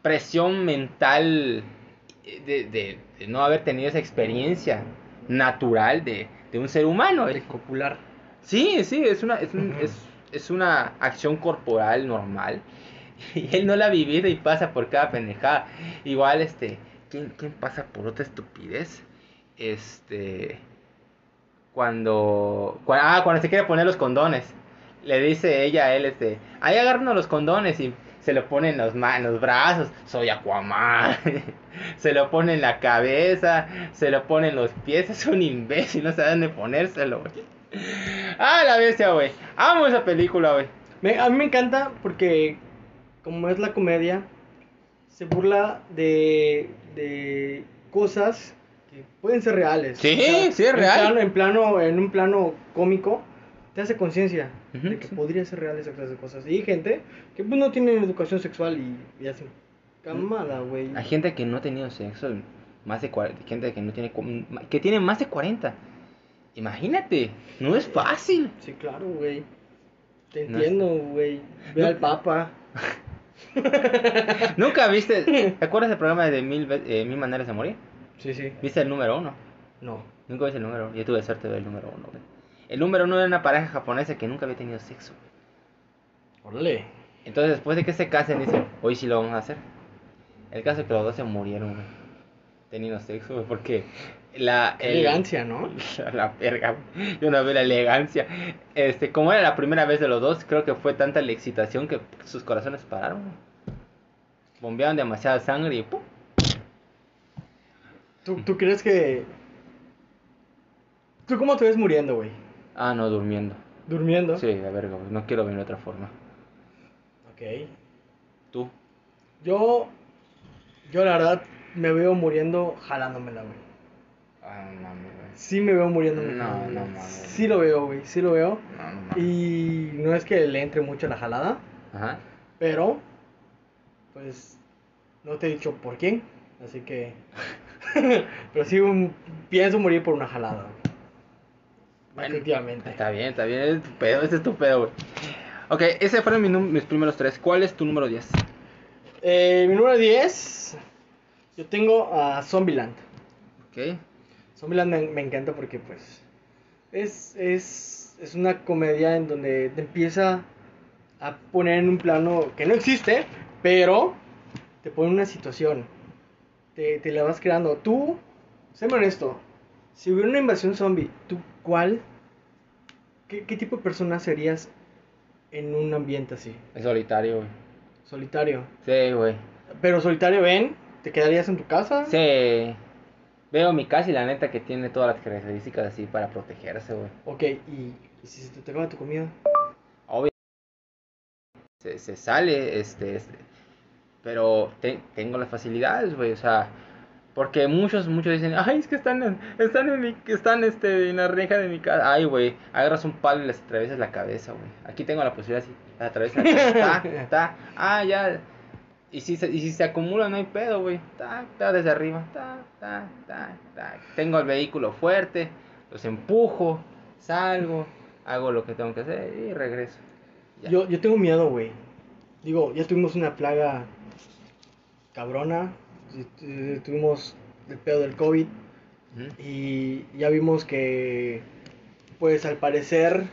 presión mental de, de, no haber tenido esa experiencia natural de, de un ser humano. El copular. Sí, sí, es una, es, es, es una acción corporal normal y él no la ha vivido y pasa por cada pendejada. Igual, este, ¿quién, quién pasa por otra estupidez? Este, cuando, ah, cuando se quiere poner los condones, le dice ella a él, este, ahí agarran los condones y se lo pone en los, en los brazos, soy Aquaman. se lo pone en la cabeza, se lo pone en los pies, es un imbécil, no sabe dónde ponérselo, güey. Ah, la bestia, güey. Amo esa película, güey. A mí me encanta porque, como es la comedia, se burla de, de cosas que pueden ser reales. Sí, sí, es en real. plano- en, plano, en un plano cómico, te hace conciencia de que sí. podría ser real esa clase de cosas. Y hay gente que pues, no tiene educación sexual y, y hacen camada, güey. Hay gente que no ha tenido sexo, más de 40, gente que no tiene que tiene más de 40. Imagínate, no es fácil. Sí, claro, güey. Te entiendo, güey. Ve No- al papa. Nunca viste, ¿te acuerdas del programa de mil, eh, mil maneras de morir? Sí, sí. ¿Viste el número uno? No. Nunca viste el número uno. Yo tuve suerte de ver el número uno. güey. El número uno era una pareja japonesa que nunca había tenido sexo. Órale. Entonces, después de que se casen, dicen, hoy sí lo vamos a hacer. El caso es que los dos se murieron, güey. Teniendo sexo, güey, porque la... El- elegancia, ¿no? La verga, yo no veo la elegancia. Este, como era la primera vez de los dos, creo que fue tanta la excitación que sus corazones pararon. Bombearon demasiada sangre y ¡pum! ¿Tú, ¿Tú crees que... ¿Tú cómo te ves muriendo, güey? Ah, no, durmiendo. ¿Durmiendo? Sí, la verga, güey. No quiero ver de otra forma. Ok. ¿Tú? Yo... Yo la verdad me veo muriendo jalándomela, güey. Ah, no mames, güey. Sí me veo muriendo. No, no mames. Sí lo veo, güey. Sí lo veo. No, no mames. Y no es que le entre mucho la jalada, Ajá. pero... Pues... No te he dicho por quién. Así que... pero sí un- pienso morir por una jalada. Bueno, Definitivamente. Está bien, está bien. Es tu pedo, ese es tu pedo, güey. Ok, ese fueron mi num- mis primeros tres. ¿Cuál es tu número 10? Eh, mi número 10. Yo tengo a Zombieland. Ok. Zombieland me, me encanta porque, pues. Es, es, es una comedia en donde te empieza a poner en un plano que no existe, pero te pone en una situación. Te, te la vas creando. Tú, séme honesto. Si hubiera una invasión zombie, ¿tú cuál? ¿Qué, qué tipo de persona serías en un ambiente así? Solitario, güey. Solitario. Sí, güey. Pero solitario, ven, ¿te quedarías en tu casa? Sí. Veo mi casa y la neta que tiene todas las características así para protegerse, güey. Ok, ¿y, y si se te acaba tu comida? Obvio. Se, se sale, este, este. Pero te- tengo las facilidades, güey. O sea, porque muchos, muchos dicen, ay, es que están en, están en mi, están este, en la reja de mi casa. Ay, güey, agarras un palo y les atraviesas la cabeza, güey. Aquí tengo la posibilidad así, la atraviesas la cabeza, ta, ta, ah, ya. Y si se, y si se acumula, no hay pedo, güey. Ta, ta, desde arriba, ta, ta, ta, ta. Tengo el vehículo fuerte, los empujo, salgo, hago lo que tengo que hacer y regreso. Ya. Yo, yo tengo miedo, güey. Digo, ya tuvimos una plaga cabrona. Tuvimos el pedo del COVID. Y ya vimos que, pues al parecer,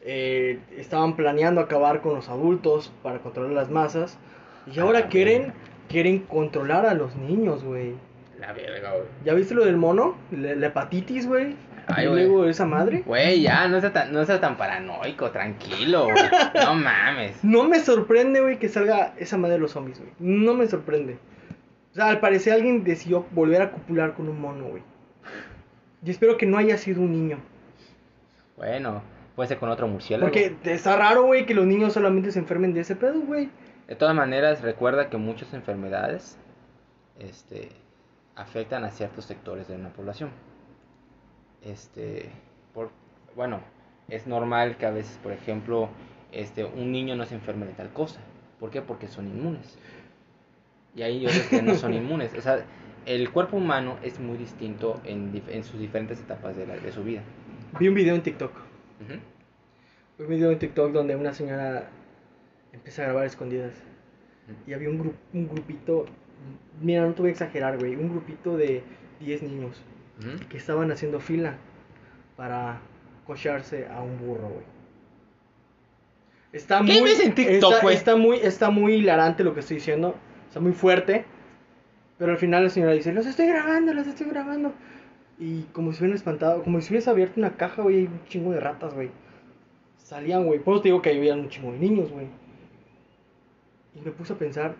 eh, estaban planeando acabar con los adultos para controlar las masas. Y ahora Ah, quieren, quieren controlar a los niños, güey. La verga, güey. ¿Ya viste lo del mono? La, la hepatitis, güey. Ay, y luego esa madre. Güey, ya, no seas tan, no seas tan paranoico, tranquilo, güey. No mames. No me sorprende, güey, que salga esa madre de los zombies, güey. No me sorprende. O sea, al parecer alguien decidió volver a copular con un mono, güey. Y espero que no haya sido un niño. Bueno, puede ser con otro murciélago. Porque está raro, güey, que los niños solamente se enfermen de ese pedo, güey. De todas maneras, recuerda que muchas enfermedades este, afectan a ciertos sectores de una población. Este, por, bueno, es normal que a veces, por ejemplo, este, un niño no se enferme de tal cosa. ¿Por qué? Porque son inmunes. Y hay otros que no son inmunes. O sea, el cuerpo humano es muy distinto en, en sus diferentes etapas de, la- de su vida. Vi un video en TikTok. Un video en TikTok donde una señora empieza a grabar a escondidas. Y había un, gru- un grupito, mira, no te voy a exagerar, güey, un grupito de 10 niños que estaban haciendo fila para cocharse a un burro, güey. Está ¿Qué muy, ves en TikTok, está, güey? está muy, está muy hilarante lo que estoy diciendo, está muy fuerte, pero al final la señora dice, los estoy grabando, los estoy grabando. Y como si hubieran espantado, como si hubiese abierto una caja, güey, hay un chingo de ratas, güey. Salían, güey, por eso te digo que había un chingo de niños, güey. Y me puse a pensar,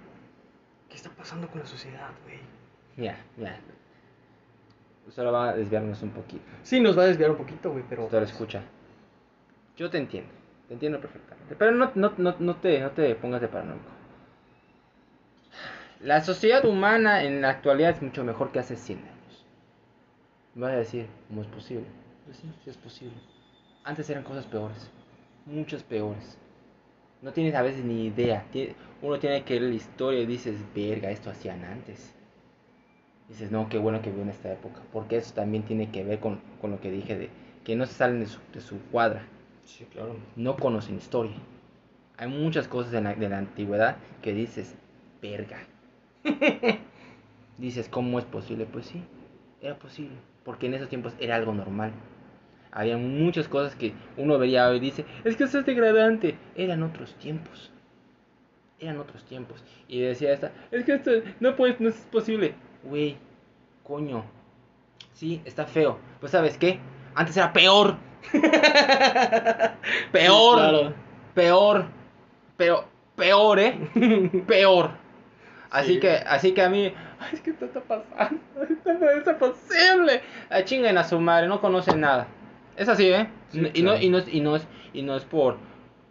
¿qué está pasando con la sociedad, güey? Ya, ya. Solo va a desviarnos un poquito. Sí, nos va a desviar un poquito, güey, pero... Pero escucha. Yo te entiendo. Te entiendo perfectamente. Pero no, no, no, no, te, no te pongas de paranoico. La sociedad humana en la actualidad es mucho mejor que hace 100 años. Me vas a decir, ¿cómo es posible? Pues sí, sí es posible. Antes eran cosas peores. Muchas peores. No tienes a veces ni idea. Uno tiene que leer la historia y dices, verga, esto hacían antes. Dices, no, qué bueno que vivió en esta época. Porque eso también tiene que ver con, con lo que dije de que no se salen de su, de su cuadra. Sí, claro. No conocen historia. Hay muchas cosas en la- de la antigüedad que dices, verga. dices, ¿cómo es posible? Pues sí, era posible. Porque en esos tiempos era algo normal. Había muchas cosas que uno veía hoy y dice, es que eso es degradante. Eran otros tiempos. Eran otros tiempos. Y decía esta, es que esto no, puede, no es posible. Güey, coño. Sí, está feo. Pues sabes qué? Antes era peor. peor. Sí, claro. Peor. Pero peor, ¿eh? peor. Así Sí. que, así que a mí, "Ay, es que esto está pasando, esto no es posible. Ah, chinguen a su madre, no conocen nada. Es así, ¿eh? Sí, y, no, y, no, es- y, no es, y no es por,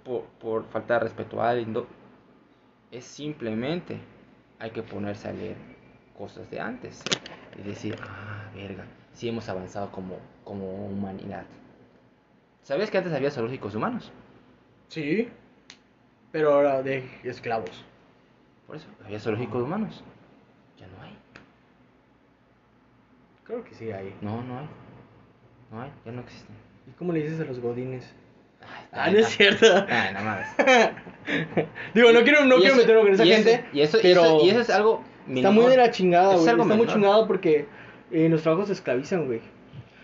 por, por falta de respeto a alguien. Es simplemente hay que ponerse a leer cosas de antes y decir, ah, verga, sí hemos avanzado como, como humanidad. ¿Sabías que antes había zoológicos humanos? Sí, pero ahora de esclavos. Por eso, había zoológicos humanos. Ya no hay. Creo que sí hay. No, no hay. No hay, ya no existen. ¿Y cómo le dices a los godines? Ah, no es cierto. Ay, no mames. Digo, no quiero, no quiero eso- meterme con esa y eso- gente. Y eso, y pero eso, y eso es algo. está muy de la chingada, güey. Está muy menor. chingado porque eh, los trabajos se esclavizan, güey.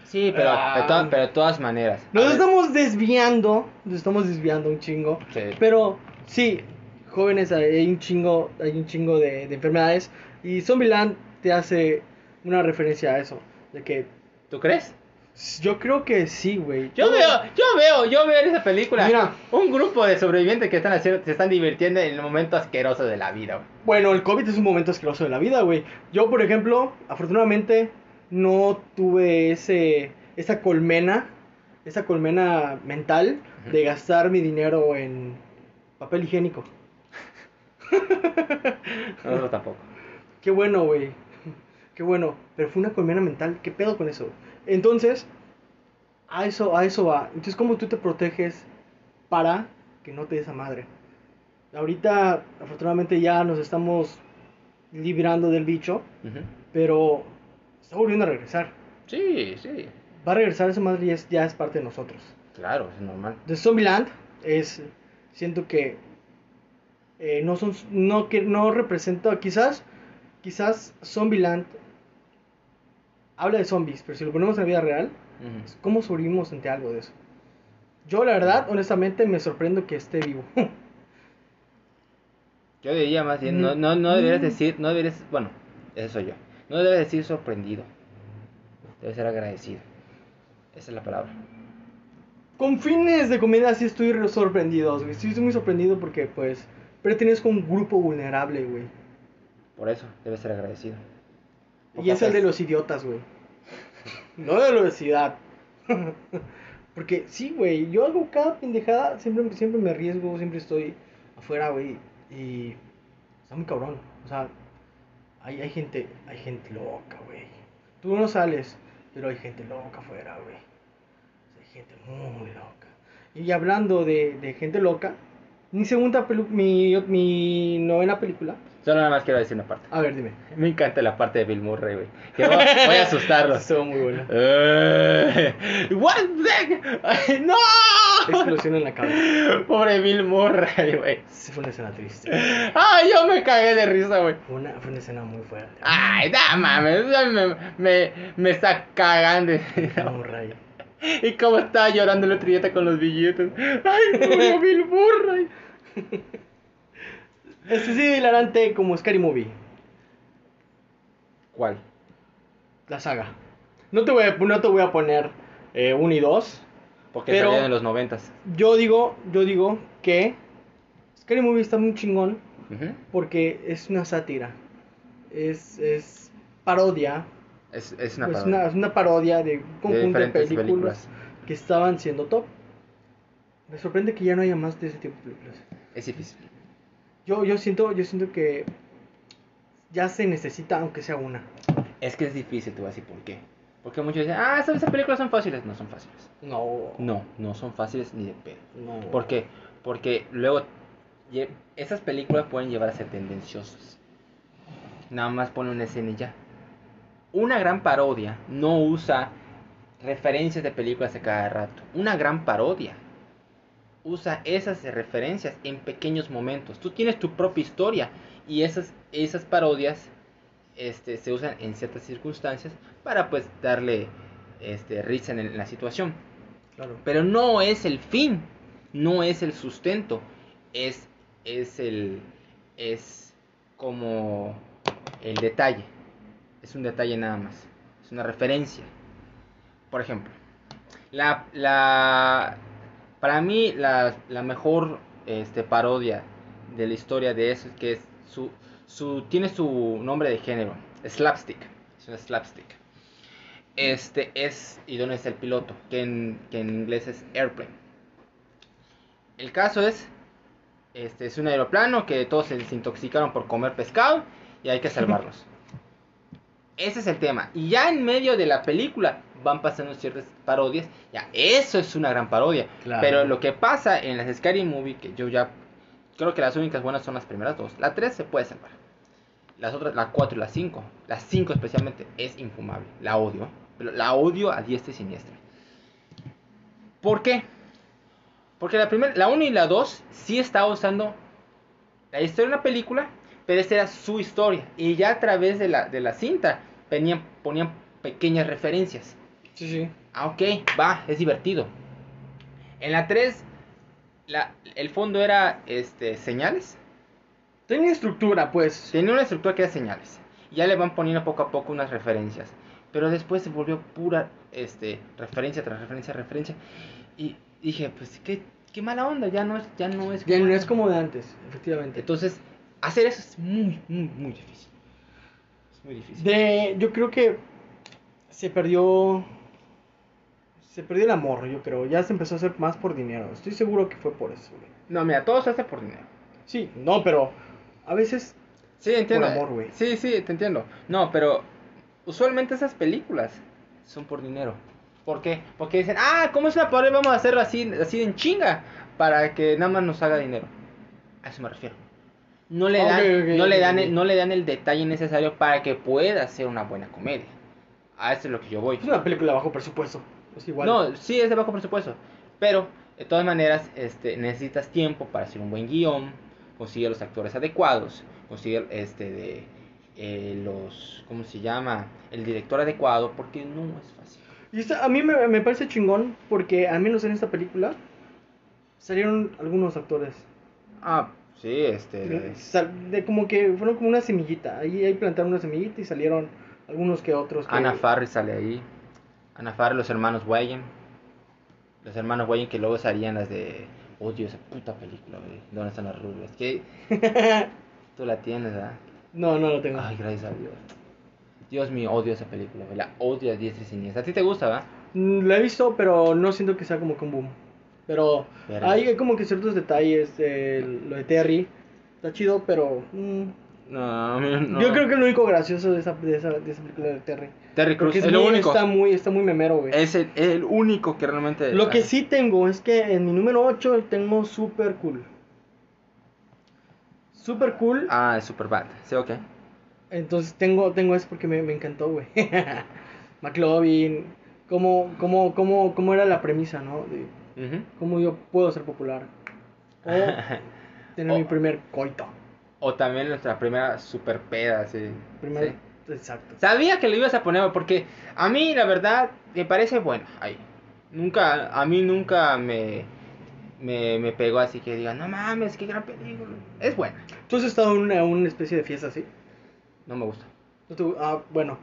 Sí, pero, Ah. de to- pero de todas maneras. Nos ver, estamos desviando, nos estamos desviando un chingo. sí. Pero sí, jóvenes, hay un chingo, hay un chingo de, de enfermedades. Y Zombieland te hace una referencia a eso. De que ¿Tú crees? Yo creo que sí, güey. Yo veo, yo veo, yo veo en esa película Mira. un grupo de sobrevivientes que están haciendo, se están divirtiendo en el momento asqueroso de la vida. güey. Bueno, el COVID es un momento asqueroso de la vida, güey. Yo, por ejemplo, afortunadamente no tuve ese esa colmena, esa colmena mental de gastar mi dinero en papel higiénico. Nosotros tampoco. Qué bueno, güey. Qué bueno. Pero fue una colmena mental. ¿Qué pedo con eso? Entonces, a eso, a eso va. Entonces, ¿cómo tú te proteges para que no te des a madre? Ahorita, afortunadamente, ya nos estamos librando del bicho. Pero está volviendo a regresar. Sí, sí. Va a regresar esa madre y es, ya es parte de nosotros. Claro, es normal. De Zombieland es. Siento que. eh, no son. No, que no representa. Quizás. Quizás Zombieland. Habla de zombies, pero si lo ponemos en la vida real. ¿Cómo sobrevivimos ante algo de eso? Yo, la verdad, honestamente, me sorprendo que esté vivo. Yo diría más bien, no, no, no deberías decir, no deberías, bueno, eso soy yo. No debes decir sorprendido. Debes ser agradecido. Esa es la palabra. Con fines de comedia sí estoy re- sorprendido, güey. Sí estoy muy sorprendido porque, pues, pertenezco a un grupo vulnerable, güey. Por eso, debes ser agradecido. Y es el de los idiotas, güey. No de la obesidad. Porque sí, güey, yo hago cada pendejada, siempre, siempre me arriesgo, siempre estoy afuera, güey. Y está muy cabrón. O sea, hay, hay gente, hay gente loca, güey. Tú no sales, pero hay gente loca afuera, güey. Hay gente muy loca. Y hablando de, de gente loca, mi segunda pelu mi, mi novena película. Solo nada más quiero decir una parte. A ver, dime. Me encanta la parte de Bill Murray, güey. Que voy, voy a asustarlos. Estuvo muy buena. Eh, what the- ¡No! Explosión en la cabeza. Pobre Bill Murray, güey. Sí, fue una escena triste. Ay, yo me cagué de risa, güey. Fue una, fue una escena muy fuerte. Ay, da mames, me, me, me está cagando. Vamos, Ray. Y cómo estaba llorando la trilleta con los billetes. Ay, murió Bill Murray. Este sí hilarante como Scary Movie, ¿Cuál? la saga. No te voy a, no te voy a poner eh, 1 y 2. Porque Pero- salían en los noventas. Yo digo, yo digo que Scary Movie está muy chingón porque es una sátira. Es, es parodia. Es, es una es, parodia. una, es una parodia de un de conjunto de, películas, películas. que estaban siendo top. Me sorprende que ya no haya más de ese tipo de películas. Es difícil. Yo, yo siento, yo siento que ya se necesita, aunque sea una. Es que es difícil, te voy a decir por qué. Porque muchos dicen, ah, esas esas películas son fáciles. No son fáciles. No. No, no son fáciles ni de pedo. No. ¿Por qué? Porque luego esas películas pueden llevar a ser tendenciosas. Nada más pone una escena y ya. Una gran parodia no usa referencias de películas a cada rato. Una gran parodia usa esas referencias en pequeños momentos. Tú tienes tu propia historia y esas, esas parodias este, se usan en ciertas circunstancias para pues darle este, risa en, el- en la situación. Claro. Pero no es el fin, no es el sustento, es, es el es como el detalle. Es un detalle nada más, es una referencia. Por ejemplo, la, la para mí la, la mejor este, parodia de la historia de eso es que es su, su tiene su nombre de género, slapstick, es una slapstick. Este es, ¿y dónde está el piloto? Que en, que en inglés es airplane. El caso es, este es un aeroplano que todos se desintoxicaron por comer pescado y hay que salvarlos. Ese es el tema. Y ya en medio de la película van pasando ciertas parodias. Ya, eso es una gran parodia. Claro. Pero lo que pasa en las Scary Movie, que yo ya creo que las únicas buenas son las primeras dos. La 3 se puede salvar. Las otras, la 4 y la 5. La 5 especialmente es infumable. La odio. La odio a diestra y siniestra. ¿Por qué? Porque la primera, la 1 y la 2 sí estaba usando la historia de una película, pero esta era su historia. Y ya a través de la, de la cinta venían, ponían pequeñas referencias. Sí, sí. Ah, ok, va, es divertido. En la 3, la, el fondo era este, señales. Tenía estructura, pues. Tenía una estructura que era señales. Y ya le van poniendo poco a poco unas referencias. Pero después se volvió pura este, referencia tras referencia, referencia. Y dije, pues qué, qué mala onda, ya no es, ya no es Ya no antes. es como de antes, efectivamente. Entonces, hacer eso es muy, muy, muy difícil. Es muy difícil. De, yo creo que se perdió. Se perdió el amor, yo creo. Ya se empezó a hacer más por dinero. Estoy seguro que fue por eso, güey. No, mira, todo se hace por dinero. Sí, no, pero a veces. Sí, entiendo. Por amor, güey. Sí, sí, te entiendo. No, pero usualmente esas películas son por dinero. ¿Por qué? Porque dicen, ah, como es una parodia, vamos a hacerlo así, así en chinga, para que nada más nos haga dinero. A eso me refiero. No le dan, no, le dan el, no le dan el detalle necesario para que pueda ser una buena comedia. A eso es lo que yo voy. Es una película bajo presupuesto. Es igual. No, sí es de bajo presupuesto. Pero, de todas maneras, este, necesitas tiempo para hacer un buen guion, conseguir los actores adecuados, conseguir este de eh, los, ¿cómo se llama? El director adecuado, porque no es fácil. Y esta- a mí me, me parece chingón porque al menos en esta película salieron algunos actores. Ah, sí, este. De, sal- de como que fueron como una semillita. Ahí, ahí plantaron una semillita y salieron algunos que otros. Que... Ana Farri sale ahí. Ana Farri, los hermanos Wayne. Los hermanos Wayne que luego salían las de. Odio esa puta película, güey. ¿Dónde están las rubias? Que tú la tienes, ¿verdad? no, no lo tengo. Ay, gracias a Dios. Dios mío, odio esa película, güey. La odio a diestra y siniestra. ¿A ti te gusta, va? Mm, La he visto, pero no siento que sea como que un boom. Pero Verga. hay como que ciertos detalles. eh, lo de Terry está chido, pero. mm, No, no. Yo creo que lo único gracioso de esa, de esa, de esa película de Terry. Terry Porque es es lo muy- único. Está muy, está muy memero, güey. Es el, el único que realmente. Lo que sí tengo es que en mi número 8 tengo Super Cool. Super Cool. Ah, es super bad. Sí, ok. Entonces tengo, tengo eso porque me, me encantó, güey. McLovin. Cómo, cómo, cómo, cómo era la premisa, ¿no? De cómo yo puedo ser popular. O tener mi primer coito. O también nuestra primera super peda, sí. Exacto. Sabía que lo ibas a poner porque a mí la verdad me parece buena. Ahí. Nunca, a mí nunca me, me, me pegó así que diga, no mames, qué gran película. Es buena. ¿Tú has estado en una, una especie de fiesta así? No me gusta. ¿No te ah, bueno.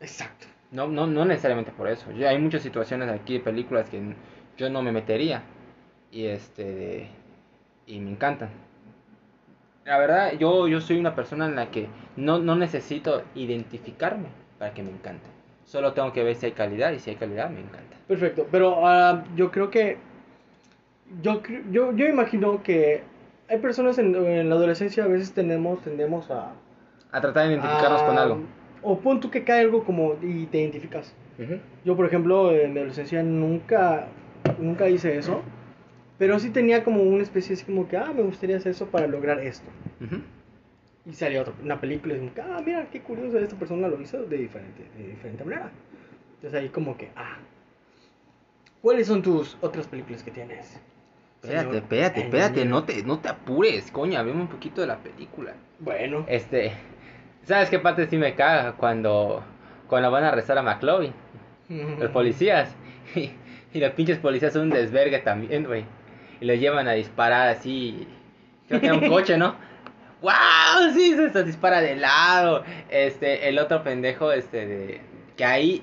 Exacto. No, no, no necesariamente por eso. Ya hay muchas situaciones aquí de películas que yo no me metería. Y este y me encantan. La verdad, yo, yo soy una persona en la que no, no necesito identificarme para que me encante. Solo tengo que ver si hay calidad y si hay calidad me encanta. Perfecto, pero ah, yo creo que. Yo, yo, yo imagino que hay personas en, en la adolescencia a veces tenemos, tendemos a. A tratar de identificarnos con algo. O pon tú que cae algo como y te identificas. Yo, por ejemplo, en mi adolescencia nunca, nunca hice eso. Pero sí tenía como una especie así como que, ah, me gustaría hacer eso para lograr esto. Y salió otra, una película y como que, ah, mira, qué curioso, esta persona lo hizo de diferente, de diferente manera. Entonces ahí como que, ah. ¿Cuáles son tus otras películas que tienes? Espérate, espérate, espérate, no te, no te apures, coño, hablemos un poquito de la película. Bueno. Este, ¿sabes qué parte sí me caga? Cuando, cuando van a arrestar a McLovin, los policías, y, y los pinches policías son un desvergue también, güey, y lo llevan a disparar así, creo que era un coche, ¿no? ¡Wow! Sí, se, se dispara de lado, este, el otro pendejo, este, de, que ahí,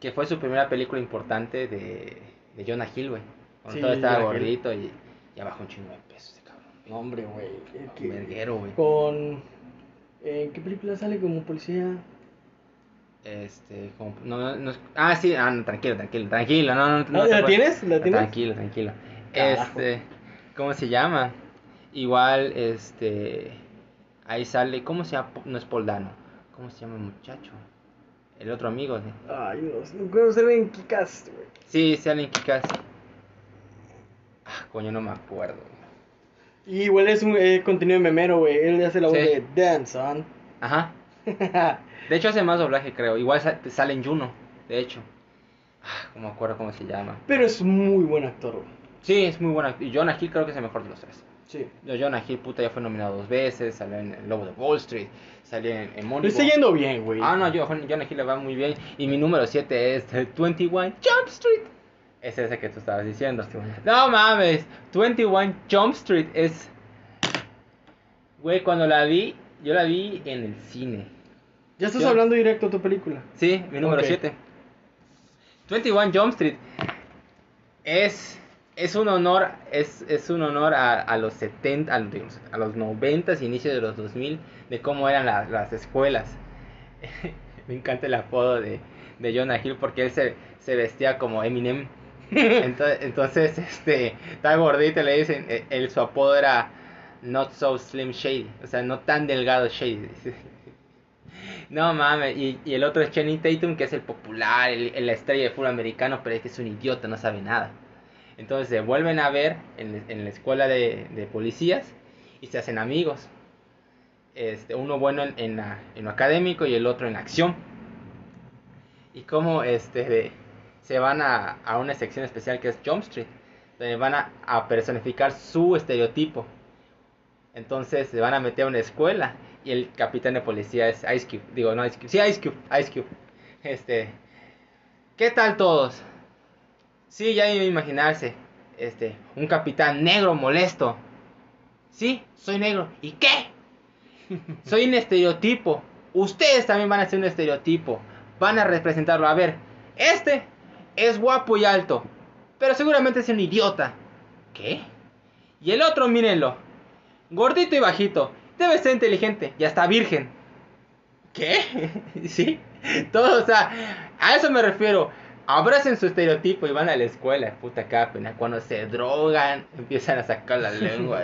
que fue su primera película importante de, de Jonah Hill, güey, cuando Sí, todo estaba gordito y, y abajo un chingo de pesos, ese cabrón. No, hombre, güey. Un verguero, güey. Con... ¿En qué película sale como policía? Este, como, no, no, no es- ah, sí, ah, no, tranquilo, tranquilo, tranquilo, no, no, no Ah, ¿La preocupes. tienes? ¿La tienes? Tranquilo, tranquilo. Carajo. Este, ¿cómo se llama? Igual, este, ahí sale, ¿cómo se llama? No es Poldano, ¿cómo se llama el muchacho? El otro amigo, ¿sí? Ay, no, no puedo ser en Kikas, güey. Sí, sale en Kikas. Ah, coño, no me acuerdo. Y igual es un eh, contenido memero, güey. Él hace la voz Sí. de Dan, son. Ajá. De hecho hace más doblaje, creo. Igual sa- sale en Juno, de hecho. Ah, no me acuerdo cómo se llama. Pero es muy buen actor, güey. Sí, es muy buena. Y Jonah Hill creo que es el mejor de los tres. Sí. Jonah Hill, puta, ya fue nominado dos veces. Salió en El Lobo de Wall Street. Salió en, en Le Moneyball. está yendo bien, güey. Ah, no, yo, Jonah Hill le va muy bien. Y mi número 7 es eh, 21 Jump Street. Es ese que tú estabas diciendo. Bueno. No mames, 21 Jump Street es... Güey, cuando la vi, yo la vi en el cine. Ya estás yo- hablando directo a tu película. Sí, mi número Ok. 7. 21 Jump Street es, es un honor es, es un honor a, a los 70 a, los- a los 90 inicios de los 2000 de cómo eran la- las escuelas. Me encanta el apodo de, de Jonah Hill porque él se, se vestía como Eminem. Entonces, entonces este está gordito le dicen eh, él, su apodo era Not So Slim Shady, o sea, no tan delgado Shady. No mames, y, y el otro es Channing Tatum, que es el popular, el, el- la estrella de fútbol americano, pero es que es un idiota, no sabe nada. Entonces se vuelven a ver en, la escuela de, policías y se hacen amigos. Este, uno bueno en, lo académico y el otro en acción. Y como este, se van a, una sección especial que es Jump Street, donde van a, a personificar su estereotipo. Entonces se van a meter a una escuela y el capitán de policía es Ice Cube. Digo, no Ice Cube. Sí, Ice Cube. Ice Cube. Este. ¿Qué tal todos? Sí, ya iba a imaginarse. Este. Un capitán negro molesto. Sí, soy negro. ¿Y qué? Soy un estereotipo. Ustedes también van a ser un estereotipo. Van a representarlo. A ver, este es guapo y alto. Pero seguramente es un idiota. ¿Qué? Y el otro, mírenlo. Gordito y bajito. Debe ser inteligente. Y hasta virgen. ¿Qué? ¿Sí? Todo, o sea, a eso me refiero. Abracen su estereotipo y van a la escuela. Puta cápena. Cuando se drogan, empiezan a sacar la lengua.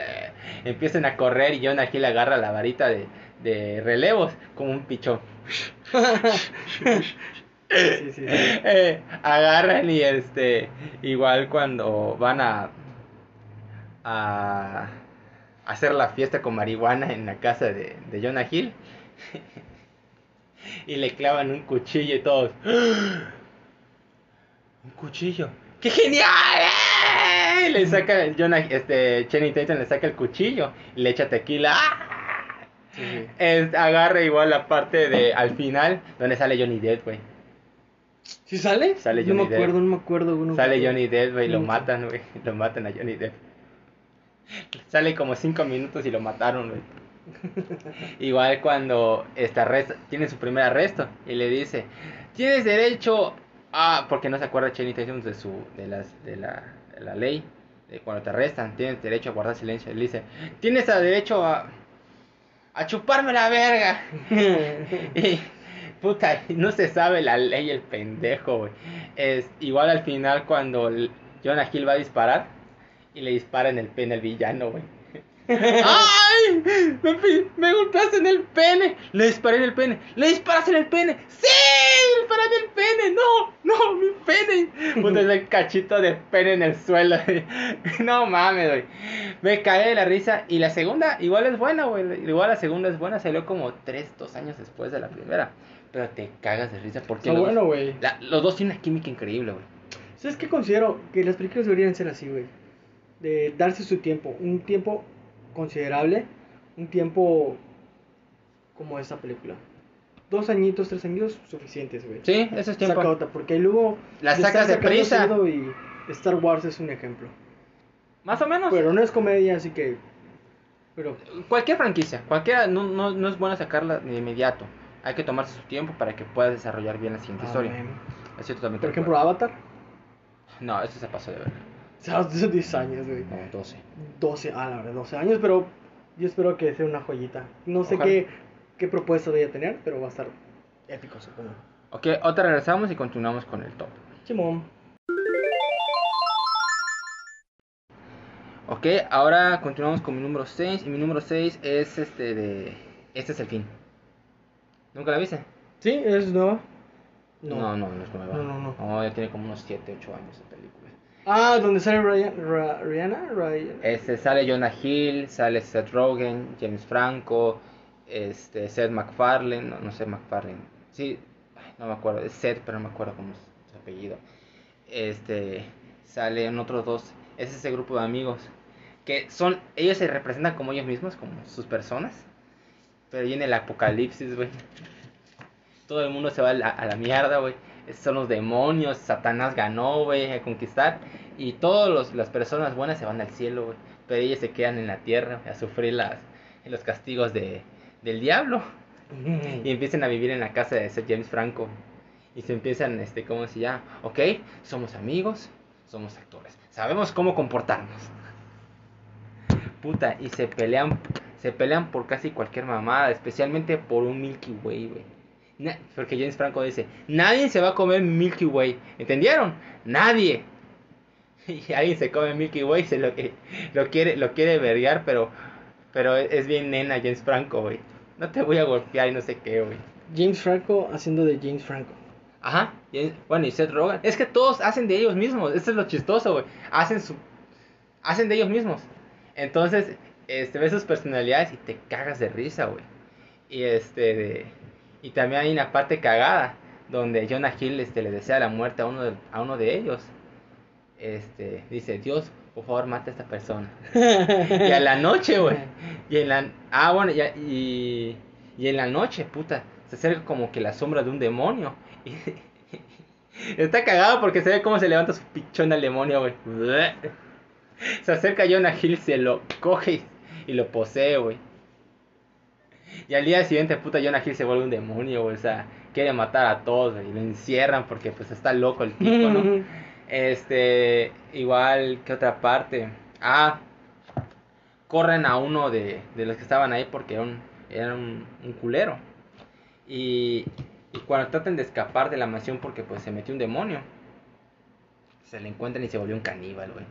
empiezan a correr y Jonah Hill agarra la varita de, de relevos como un pichón. Sí, sí, sí. Eh, agarran y este igual cuando van a a hacer la fiesta con marihuana en la casa de, de Jonah Hill y le clavan un cuchillo y todos. Un cuchillo qué genial ¡Eh! le saca el Jonah este Channing Tatum le saca el cuchillo y le echa tequila ¡Ah! Sí, sí. Es- agarra igual la parte de al final donde sale Johnny Depp güey ¿Sí sale? Sale no me Johnny Depp. acuerdo, no me acuerdo. no me Sale. Johnny Depp, güey, lo matan, güey. Lo matan a Johnny Depp. Sale como cinco minutos y lo mataron, güey. Igual cuando este arresta, tiene su primer arresto y le dice, tienes derecho a, porque no se acuerda de su, de las, de la, de la ley, de cuando te arrestan, tienes derecho a guardar silencio. Él dice, tienes a derecho a, a chuparme la verga. y, puta, no se sabe la ley el pendejo, güey. Es igual al final cuando Jonah Hill va a disparar y le dispara en el pene al villano, güey. ¡Ay! Me, me golpeaste en el pene. Le disparé en el pene. Le disparas en el pene. ¡Sí! Disparé en el pene. No, no, mi pene. Puta, ese cachito de pene en el suelo. No mames, güey. Me cagué de la risa. Y la segunda, igual es buena, güey. Igual la segunda es buena. Salió como 3, 2 años después de la primera. Pero te cagas de risa porque los, bueno, güey. la- los dos tienen una química increíble, güey. ¿Sabes qué considero? Que las películas deberían ser así, güey. De darse su tiempo. Un tiempo considerable. Un tiempo como esta película. Dos añitos, tres años, suficientes, güey. Sí, eso es Saca tiempo. otra, porque luego... La sacas de prisa. Y Star Wars es un ejemplo. Más o menos. Pero no es comedia, así que... Pero... Cualquier franquicia, cualquiera, no, no, no es bueno sacarla de inmediato. Hay que tomarse su tiempo para que puedas desarrollar bien la siguiente historia. amén. Así totalmente. Por ejemplo, acuerdo. Avatar. No, eso se pasó de ver. O sea, hace 10 años, güey. No, 12. 12, ah, la verdad, 12 años, pero yo espero que sea una joyita. No sé Ojalá. qué, qué propuesta voy a tener, pero va a estar épico, supongo. Ok, otra regresamos y continuamos con el top. Simón. Ok, ahora continuamos con mi número 6. Y mi número 6 es este de. Este es el fin. ¿Nunca la viste? ¿Sí? ¿Es nueva? No, no, no, es nueva. No, no, no. ya tiene como unos 7, 8 años de película. Ah, donde sale Ryan, Ra- Rihanna, Ryan. Este, sale Jonah Hill, sale Seth Rogen, James Franco, este, Seth MacFarlane, no, no sé MacFarlane, sí, no me acuerdo, es Seth, pero no me acuerdo cómo es su apellido. Este, salen otros dos, es ese grupo de amigos que son, ellos se representan como ellos mismos, como sus personas, pero viene el apocalipsis, güey. Todo el mundo se va a la, a la mierda, güey. Son los demonios, Satanás ganó, güey, a conquistar. Y todas las personas buenas se van al cielo, güey. Pero ellas se quedan en la tierra a sufrir las, los castigos de, del diablo. Y empiezan a vivir en la casa de ese James Franco. Y se empiezan, este, como si ya, ok, somos amigos, somos actores. Sabemos cómo comportarnos. Puta, y se pelean, se pelean por casi cualquier mamada, especialmente por un Milky Way, güey. Porque James Franco dice, nadie se va a comer Milky Way. ¿Entendieron? Nadie. Y alguien se come Milky Way, se lo, que- lo quiere, lo quiere verguear, pero, pero es bien nena James Franco, güey. No te voy a golpear y no sé qué, güey. James Franco haciendo de James Franco. Ajá. y- bueno, y Seth Rogen. Es que todos hacen de ellos mismos. Eso es lo chistoso, güey. Hacen su... Hacen de ellos mismos. Entonces, este, ves sus personalidades y te cagas de risa, güey. Y este... de- y también hay una parte cagada. Donde Jonah Hill este, le desea la muerte a uno de, a uno de ellos. Este... Dice, Dios, por favor, mata a esta persona. Y a la noche, güey. Y en la... Ah, bueno, y, y, y en la noche, puta, se acerca como que la sombra de un demonio. Y está cagado porque se ve cómo se levanta su pichón al demonio, güey. Se acerca Jonah Hill, se lo coge y, y lo posee, güey. Y al día siguiente, puta, Jonah Hill se vuelve un demonio. O sea, quiere matar a todos. Y lo encierran porque, pues, está loco el tipo, ¿no? Este, igual que otra parte. Ah, corren a uno de, de los que estaban ahí porque era un, era un, un culero. Y, y cuando tratan de escapar de la mansión porque pues se metió un demonio, se le encuentran y se volvió un caníbal, güey.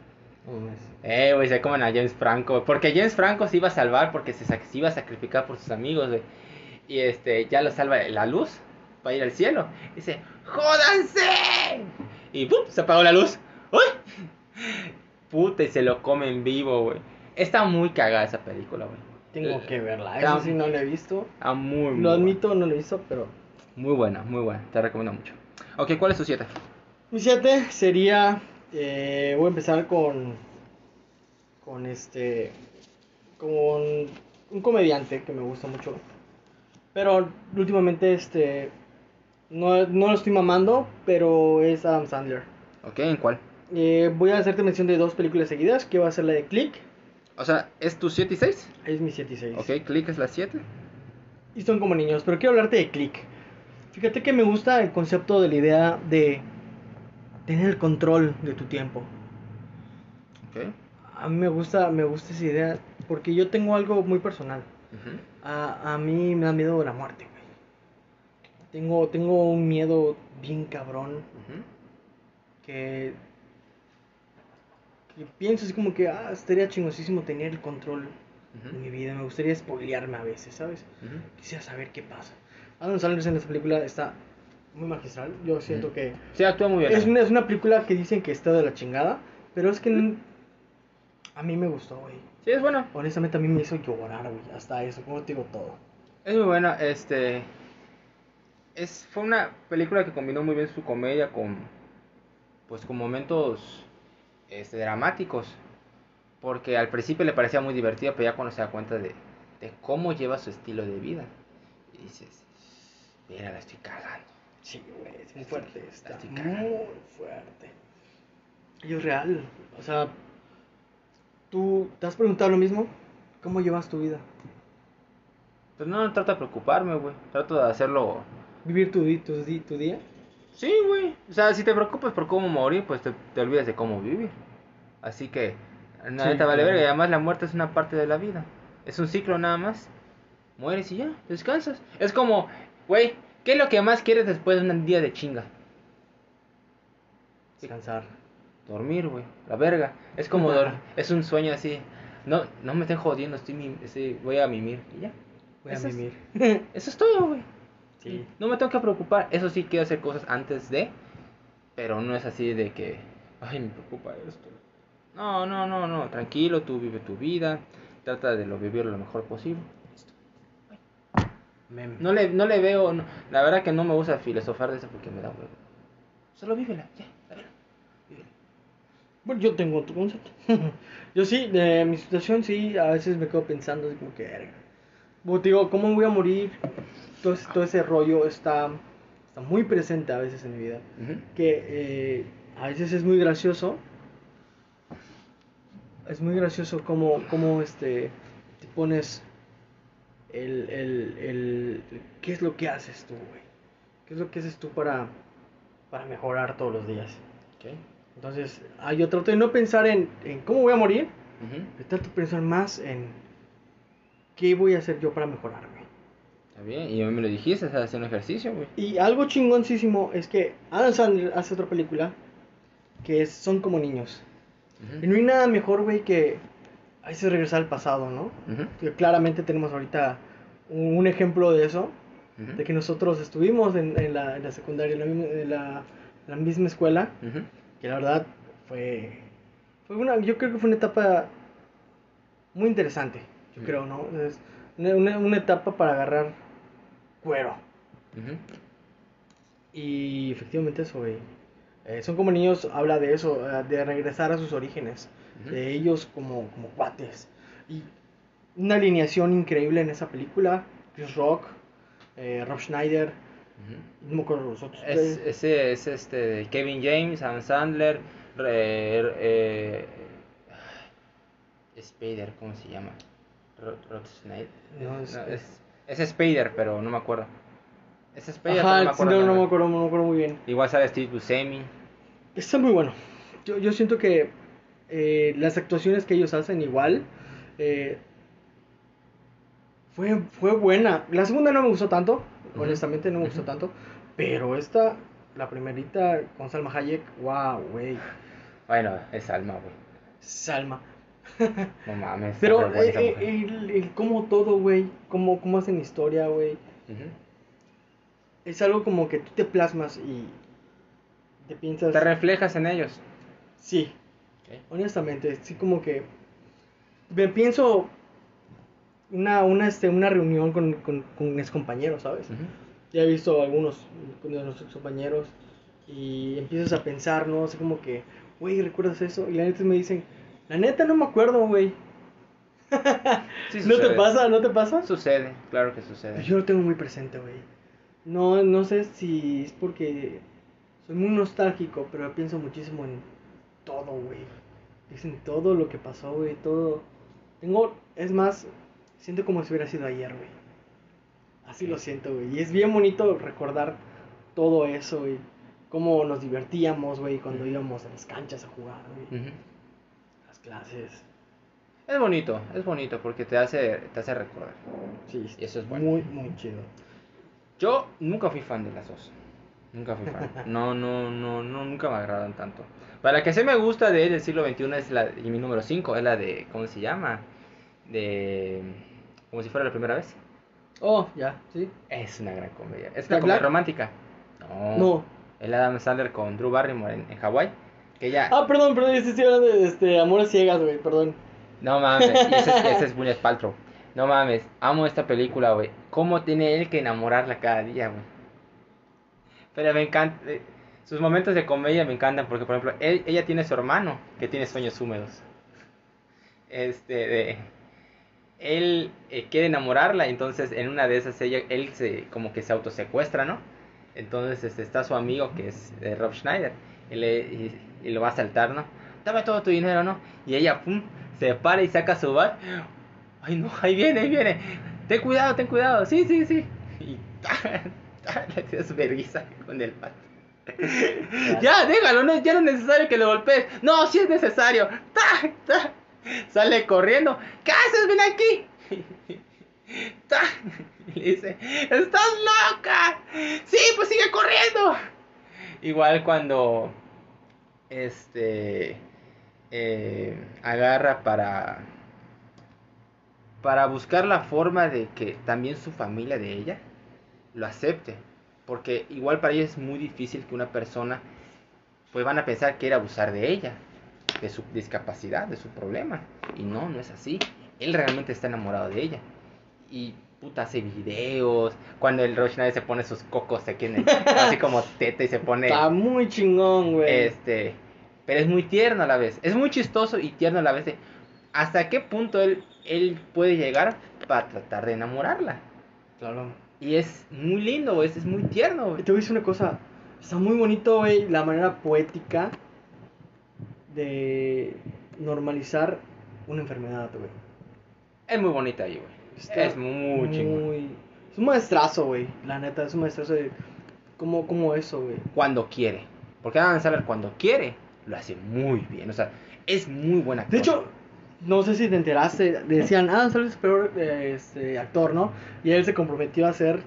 Eh, güey, se comen a James Franco. Porque James Franco se iba a salvar porque se, iba a sacrificar por sus amigos, güey. Y este, ya lo salva la luz para ir al cielo. Dice, ¡jódanse! Y ¡pum! Se apagó la luz. ¡Uy! Puta, y se lo come en vivo, güey. Está muy cagada esa película, güey. Tengo que verla. Está- Eso sí no la he visto. Está muy, muy Lo buena. admito, no la he visto, pero. Muy buena, muy buena. Te recomiendo mucho. Ok, ¿cuál es tu 7? Mi 7 sería. Eh, voy a empezar con. Con este. Con un comediante que me gusta mucho. Pero últimamente este. No, no lo estoy mamando, pero es Adam Sandler. Ok, ¿en cuál? Eh, voy a hacerte mención de dos películas seguidas, que va a ser la de Click. O sea, ¿es tu 7 y 6? Es mi 7 y 6. Ok, Click es la 7. Y son como niños, pero quiero hablarte de Click. Fíjate que me gusta el concepto de la idea de tener el control de tu tiempo. Ok. A mí me gusta, me gusta esa idea porque yo tengo algo muy personal. Ujú. A, a mí me da miedo la muerte, güey. Tengo, tengo un miedo bien cabrón Ujú. que, que pienso así como que, ah, estaría chingosísimo tener el control de mi vida. Me gustaría spoilearme a veces, ¿sabes? Quisiera saber qué pasa. Adam Sandler en esta película está muy magistral. Yo siento que Sí, actúa muy bien. es una, es una película que dicen que está de la chingada, pero es que a mí me gustó, güey. Sí, es buena. Honestamente a mí me hizo llorar, güey. Hasta eso, como te digo todo. Es muy buena, este... Es, fue una película que combinó muy bien su comedia con... Pues con momentos... Este, dramáticos. Porque al principio le parecía muy divertida, pero ya cuando se da cuenta de, de cómo lleva su estilo de vida. Y dices... Mira, la estoy cagando. Sí, güey, es muy fuerte. Está Estoy muy fuerte. Y es real. O sea, ¿tú te has preguntado lo mismo? ¿Cómo llevas tu vida? Pues no, no trato de preocuparme, güey. Trato de hacerlo... ¿Vivir tu, di- tu, di- tu día? Sí, güey. O sea, si te preocupas por cómo morir, pues te, te olvidas de cómo vivir. Así que, Sí, neta vale verga. Y además la muerte es una parte de la vida. Es un ciclo nada más. Mueres y ya, descansas. Es como, güey, ¿qué es lo que más quieres después de un día de chinga? Descansar. Dormir, güey. La verga. Es como, es un sueño así. No, no me estén jodiendo, estoy, mim- voy a mimir. Y ya. Voy a es- mimir. Eso es todo, güey. sí. No me tengo que preocupar. Eso sí, quiero hacer cosas antes de. Pero no es así de que. Ay, me preocupa esto. No, no, no, no. Tranquilo, tú vive tu vida. Trata de lo vivir lo mejor posible. No le, no le veo. no- la verdad que no me gusta filosofar de eso porque me da huevo. Solo vívela, ya. la verdad. Vívela. Bueno, yo tengo otro concepto. yo sí, de mi situación sí, a veces me quedo pensando, así como que, verga. Como te digo, ¿cómo voy a morir? Todo, ese- todo ese rollo está, está muy presente a veces en mi vida. Que eh, a veces es muy gracioso. Es muy gracioso como, como este, te pones el, el, el, ¿Qué es lo que haces tú, güey? ¿Qué es lo que haces tú para, para mejorar todos los días? Entonces, ah, yo trato de no pensar en, en cómo voy a morir, Ujú. yo trato de pensar más en qué voy a hacer yo para mejorarme. Está bien. Y a mí me lo dijiste, es hacer un ejercicio, güey. Y algo chingoncísimo es que Adam Sandler hace otra película que es Son como niños. Ujú. Y no hay nada mejor, güey, que a veces regresar al pasado, ¿no? Claramente tenemos ahorita un, un ejemplo de eso, de que nosotros estuvimos en, en la, en la secundaria, en la, misma- en la- misma escuela, que la verdad fue, fue una, yo creo que fue una etapa muy interesante, yo creo, ¿no? Es una, una- etapa para agarrar cuero. Y efectivamente eso. Eh, son como niños, habla de eso, eh, de regresar a sus orígenes, De ellos como, como cuates. Y una alineación increíble en esa película, Chris Rock, eh, Rob Schneider, no me acuerdo los otros. Es, ese es este Kevin James, Adam Sandler, re- eh, Spider, ¿cómo se llama? Rod, Rod Schneider. No, es- es, es Spider, pero no me acuerdo. Es Spider, Ajá, pero no me acuerdo. no, no me acuerdo, no me acuerdo muy bien. Igual sale Steve Buscemi. Está muy bueno. Yo, yo siento que eh, las actuaciones que ellos hacen igual eh, fue, fue buena. La segunda no me gustó tanto, honestamente no me gustó tanto. Pero esta, la primerita con Salma Hayek, wow, güey. Bueno, es Alma, güey. Salma. No mames. Pero eh, eh, el, el cómo todo, güey, cómo, cómo hacen historia, güey. Es algo como que tú te plasmas y te piensas... Te reflejas en ellos. Sí, Honestamente, sí como que me pienso una, una, este, una reunión con, con, con mis compañeros, ¿sabes? Ujú. Ya he visto algunos de nuestros compañeros y empiezas a pensar, ¿no? Así como que, güey, ¿recuerdas eso? Y la neta me dicen, la neta no me acuerdo, güey. Sí ¿No te pasa? ¿No te pasa? Sucede, claro que sucede. Yo lo tengo muy presente, güey. No, no sé si es porque soy muy nostálgico, pero pienso muchísimo en todo, güey. Es en todo lo que pasó, güey, todo. Tengo, es más, siento como si hubiera sido ayer, güey. Así lo siento, güey. Y es bien bonito recordar todo eso, güey. Cómo nos divertíamos, güey, cuando íbamos a las canchas a jugar, güey. Las clases. Es bonito, es bonito porque te hace, te hace recordar. Sí, Y eso es bueno. Muy, muy chido. Yo nunca fui fan de las dos. Nunca fui fan. No, no, no, no, nunca me agradan tanto. Para la que sí me gusta de él del siglo XXI es la, y mi número 5, es la de, ¿cómo se llama? De, como si fuera la primera vez. Oh, ya, sí. Es una gran comedia. Es ¿Jack una comedia Black? romántica. No. No. El Adam Sandler con Drew Barrymore en, en Hawái. Que ya... Ah, perdón, perdón, yo estoy hablando de este, Amores Ciegas, güey, perdón. No mames, ese, es- ese es Paltrow. No mames, amo esta película, güey. ¿Cómo tiene él que enamorarla cada día, güey? Pero me encanta. eh, Sus momentos de comedia me encantan porque, por ejemplo, él- ella tiene su hermano que tiene sueños húmedos. Este, de. Él eh, quiere enamorarla, entonces en una de esas ella, él se como que se autosecuestra, ¿no? Entonces este, está su amigo que es eh, Rob Schneider y, le- y- y lo va a asaltar, ¿no? Dame todo tu dinero, ¿no? Y ella, pum, se para y saca su bat. Ay, no, ahí viene, ahí viene. Ten cuidado, ten cuidado. Sí, sí, sí. Y le tira su vergüenza con el bat. ya, déjalo, no, ya no es necesario que lo golpees. No, sí es necesario. Ta, ta. Sale corriendo. ¿Qué haces? Ven aquí. Ta. Y le dice, ¡estás loca! Sí, pues sigue corriendo. Igual cuando este eh, agarra para para buscar la forma de que también su familia de ella lo acepte porque igual para ella es muy difícil que una persona pues van a pensar que era abusar de ella de su discapacidad de su problema y no no es así él realmente está enamorado de ella y puta hace videos cuando el Rochnade se pone sus cocos aquí en el así como teta y se pone Está muy chingón, güey. este, pero es muy tierno a la vez. Es muy chistoso y tierno a la vez. de ¿Hasta qué punto él, él puede llegar para tratar de enamorarla? Claro. Y es muy lindo, güey. Es muy tierno, Y güey. te voy a decir una cosa. Está muy bonito, güey, la manera poética de normalizar una enfermedad, güey. Es muy bonita ahí, güey. Está Es muy chingón. muy- Es un maestrazo, güey. La neta, es un maestrazo de. ¿Cómo, cómo eso, güey? Cuando quiere. Porque Adam Sandler cuando quiere, lo hace muy bien. O sea, es muy buen actor. De hecho, no sé si te enteraste. Decían, ah, Sandler es el peor este, actor, ¿no? Y él se comprometió a hacer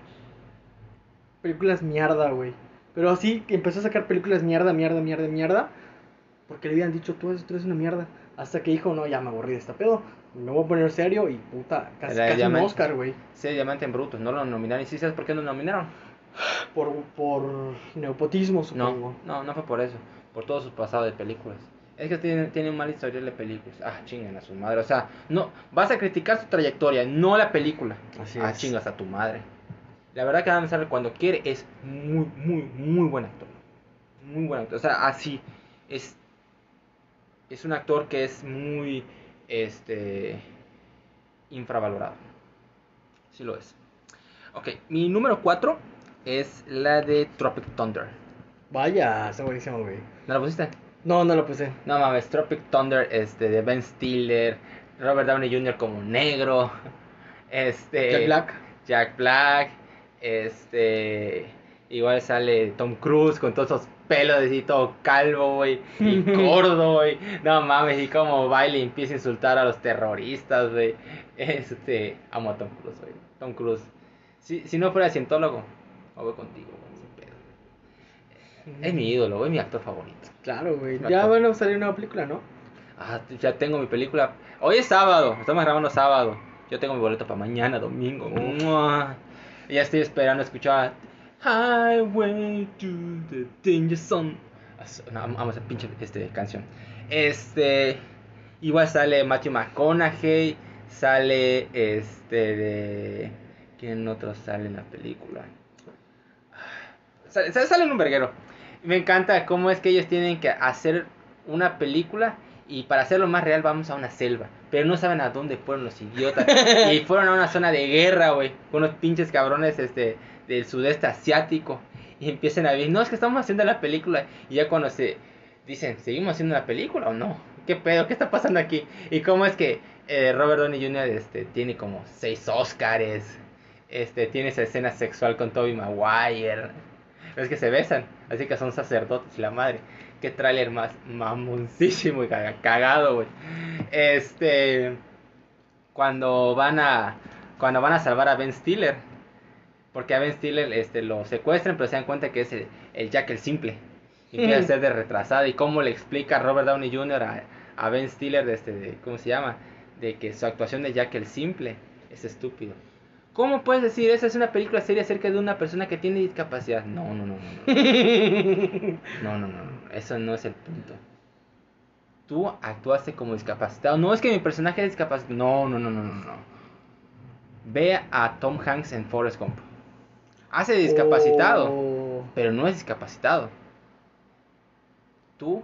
películas mierda, güey. Pero así empezó a sacar películas mierda, mierda, mierda, mierda. Porque le habían dicho, tú eres, tú eres una mierda. Hasta que dijo, no, ya me aburrí de esta pedo. Me voy a poner serio y puta, casi, casi un Oscar, güey. Sí, Diamante en Brutos. No lo nominaron. ¿Y sí sabes por qué no lo nominaron? Por, por nepotismo, supongo. No, no, no fue por eso. Por todo su pasado de películas. Es que tiene, tiene un mal historial de películas. Ah, chingan a su madre. O sea, no, vas a criticar su trayectoria, no la película. Así ah, es. chingas a tu madre. La verdad que Adam Sandler cuando quiere es muy, muy, muy buen actor. Muy buen actor. O sea, así es. Es un actor que es muy, este, infravalorado. Sí lo es. Ok, mi número 4 es la de Tropic Thunder. Vaya, está buenísimo, güey. ¿No la pusiste? No, no lo puse. No mames, Tropic Thunder, este, de Ben Stiller, Robert Downey Jr. como negro, este... Jack Black. Jack Black, este... Igual sale Tom Cruise con todos esos pelos así todo calvo, güey, y gordo, güey. No mames, y como baile y empieza a insultar a los terroristas, güey. Este, amo a Tom Cruise, güey. Tom Cruise. Si, si no fuera cientólogo, voy contigo, güey. Es mi ídolo, güey, mi actor favorito. Claro, güey. Ya van a salir una película, ¿no? Ah, ya tengo mi película. Hoy es sábado, estamos grabando sábado. Yo tengo mi boleto para mañana, domingo. ¡Mua! Y ya estoy esperando escuchar Highway to the Danger Zone. No, amo amo esa pinche este, canción. Este. Igual sale Matthew McConaughey. Sale este de. ¿Quién otro sale en la película? Sale, sale- sale en un verguero. Me encanta cómo es que ellos tienen que hacer una película y para hacerlo más real vamos a una selva. Pero no saben a dónde fueron los idiotas. y fueron a una zona de guerra, güey. Con unos pinches cabrones este, del sudeste asiático. Y empiezan a ver, no, es que estamos haciendo la película. Y ya cuando se dicen, ¿seguimos haciendo la película o no? ¿Qué pedo? ¿Qué está pasando aquí? Y cómo es que eh, Robert Downey Jr. Este, tiene como seis Oscars. Este, tiene esa escena sexual con Toby Maguire. Es que se besan, así que son sacerdotes y la madre. Qué tráiler más mamoncísimo y caga- cagado, güey. Este. cuando van a cuando van a salvar a Ben Stiller. Porque a Ben Stiller este, lo secuestran, pero se dan cuenta que es el, el Jack el simple. Y empieza a ser de retrasado. Y cómo le explica Robert Downey Jr. a, a Ben Stiller, de este, de, ¿cómo se llama? De que su actuación de Jack el simple es estúpido. ¿Cómo puedes decir esa es una película seria acerca de una persona que tiene discapacidad? No, no, no, no. No, no, no, no. no. Eso no es el punto. Tú actuaste como discapacitado. No es que mi personaje es discapacitado. No, no, no, no, no, no. Ve a Tom Hanks en Forrest Gump. Hace discapacitado, Oh. pero no es discapacitado. Tú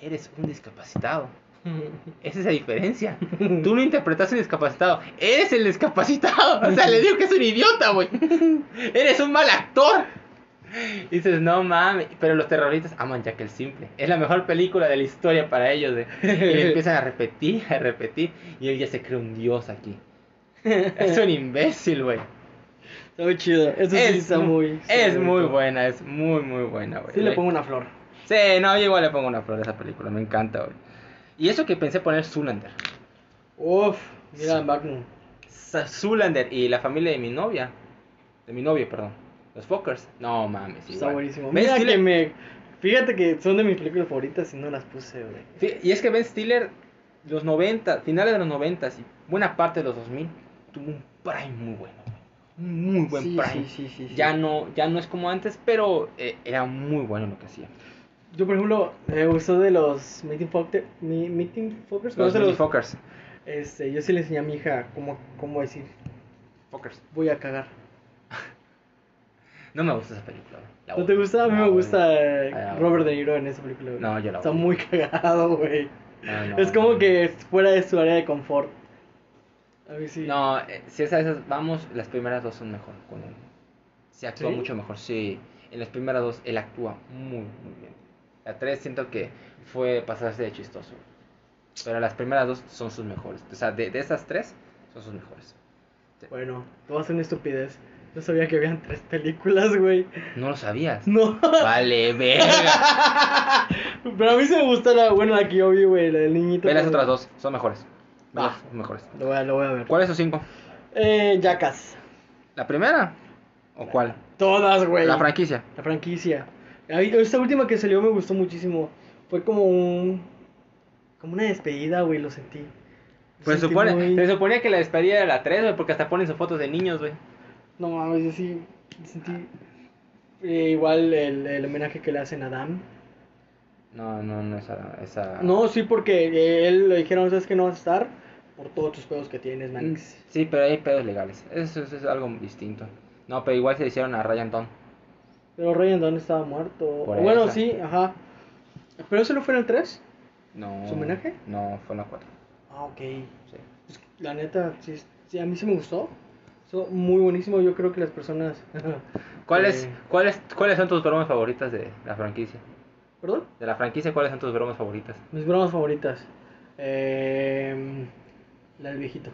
eres un discapacitado. Esa es la diferencia. Tú no interpretas un discapacitado. Eres el discapacitado. O sea, le digo que es un idiota, güey. Eres un mal actor. Y dices, no mames. Pero los terroristas aman Jack el Simple. Es la mejor película de la historia para ellos. güey. Y le empiezan a repetir, a repetir. Y él ya se cree un dios aquí. Es un imbécil, güey. Está muy chido. Eso sí está mu- muy. Es muy bonito. buena, es muy, muy buena, güey. Sí, le pongo una flor. Sí, no, yo igual le pongo una flor a esa película. Me encanta, güey. Y eso que pensé poner Zoolander. Uf, mira. Magnum. Zoolander y la familia de mi novia. De mi novio, perdón. Los Fockers. No mames. Está buenísimo. Mira que me. Fíjate que son de mis películas favoritas y no las puse, güey. Y es que Ben Stiller, los 90, finales de los 90 y buena parte de los 2000, tuvo un prime muy bueno. muy buen Sí, prime. sí, sí, sí, sí. Ya no, ya no es como antes, pero eh, era muy bueno lo que hacía. Yo, por ejemplo, me gustó de los Meeting, Fokker, mi, meeting Fokkers. Los, ¿Conoces Mini Fockers. Este, yo sí le enseñé a mi hija cómo, cómo decir, Fockers. voy a cagar. No me gusta esa película. La ¿No te gusta? A mí No, me gusta eh, Robert. De Niro en esa película, güey. No, yo la Está muy cagado, güey. Es como que fuera de su área de confort. A mí sí. No, eh, si es a esas vamos, las primeras dos son mejor con él. Se actúa ¿Sí? mucho mejor, sí. En las primeras dos él actúa muy, muy bien. La tres siento que fue pasarse de chistoso. Pero las primeras dos son sus mejores. O sea, de, de esas tres son sus mejores. Bueno, hacer una estupidez. No sabía que habían tres películas, güey. No lo sabías. No. Vale, verga. Pero a mí sí me gusta la, bueno, la que yo vi, güey, la del niñito. Ve las otras dos, son mejores. Ve son mejores. Lo voy a, lo voy a ver. ¿Cuál es su cinco? Eh, Jackass. ¿La primera? ¿O cuál? Todas, güey. La franquicia. La franquicia. Esta última que salió me gustó muchísimo. Fue como un. Como una despedida, güey, lo sentí. Lo Pues sentí supone, muy- se suponía que la despedida era la 3, güey, porque hasta ponen sus fotos de niños, güey. No mames, yo sí. Sentí. eh, igual el, el homenaje que le hacen a Dan. No, no, no esa... esa... No, sí, porque él le dijeron, ¿sabes que no vas a estar? Por todos tus pedos que tienes, Manix. Sí, pero hay pedos legales. Eso, eso es algo distinto. No, pero igual se le hicieron a Ryan Don. Pero Ryan Dunn estaba muerto. Por bueno, sí, ajá. ¿Pero eso no fue en el 3? No. ¿Su homenaje? No, fue en la 4. Ah, ok. Sí. Pues, la neta, sí, sí, a mí sí me gustó. Estuvo muy buenísimo. Yo creo que las personas. ¿Cuáles, Eh, cuáles, ¿Cuáles son tus bromas favoritas de la franquicia? ¿Perdón? De la franquicia, ¿cuáles son tus bromas favoritas? Mis bromas favoritas. Eh, la del viejito.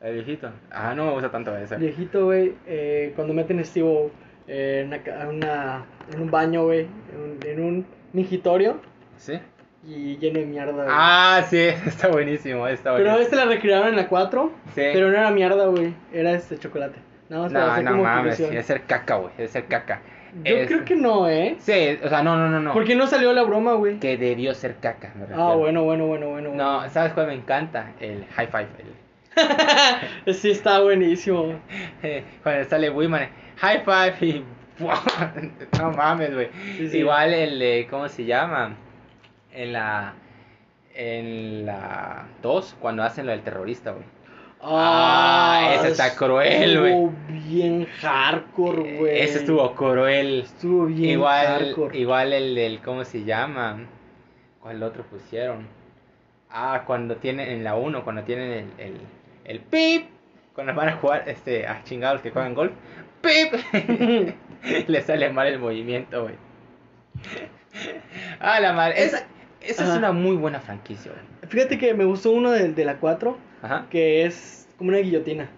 El viejito. Ah, no me gusta tanto esa. El viejito, güey, eh, cuando meten a Steve eh, en, una, una- en un baño, güey, en, un- en un mingitorio ¿Sí? y lleno de mierda, güey. Ah, sí, está buenísimo. Está pero buenísimo. este la recrearon en la 4, Sí. pero no era mierda, güey, era este chocolate. Nada más para No, hacer no como mames, debe ser caca, güey. Debe ser caca. Yo Es- creo que no, ¿eh? Sí, o sea, no, no, no, no. ¿Por qué no salió la broma, güey? Que debió ser caca, me Ah, refiero. bueno, bueno, bueno, bueno. bueno. No, ¿sabes cuál me encanta? El high five. el- sí, está buenísimo. Cuando sale Wiman, high five y. no mames, güey. Sí, sí. Igual el de. ¿Cómo se llama? En la. En la 2, cuando hacen lo del terrorista, güey. Ah, ese está cruel, güey. Estuvo bien hardcore, güey. Ese estuvo cruel. Estuvo bien Igual, hardcore. igual el del. ¿Cómo se llama? ¿Cuál otro pusieron? Ah, cuando tienen. En la 1, cuando tienen el. El, el pip. Cuando van a jugar este, a chingados que juegan golf. ¡Pip! Le sale mal el movimiento, güey. Ah, la madre. Esa, esa es una muy buena franquicia, güey. Fíjate que me gustó uno de, de la 4, Ajá. que es como una guillotina.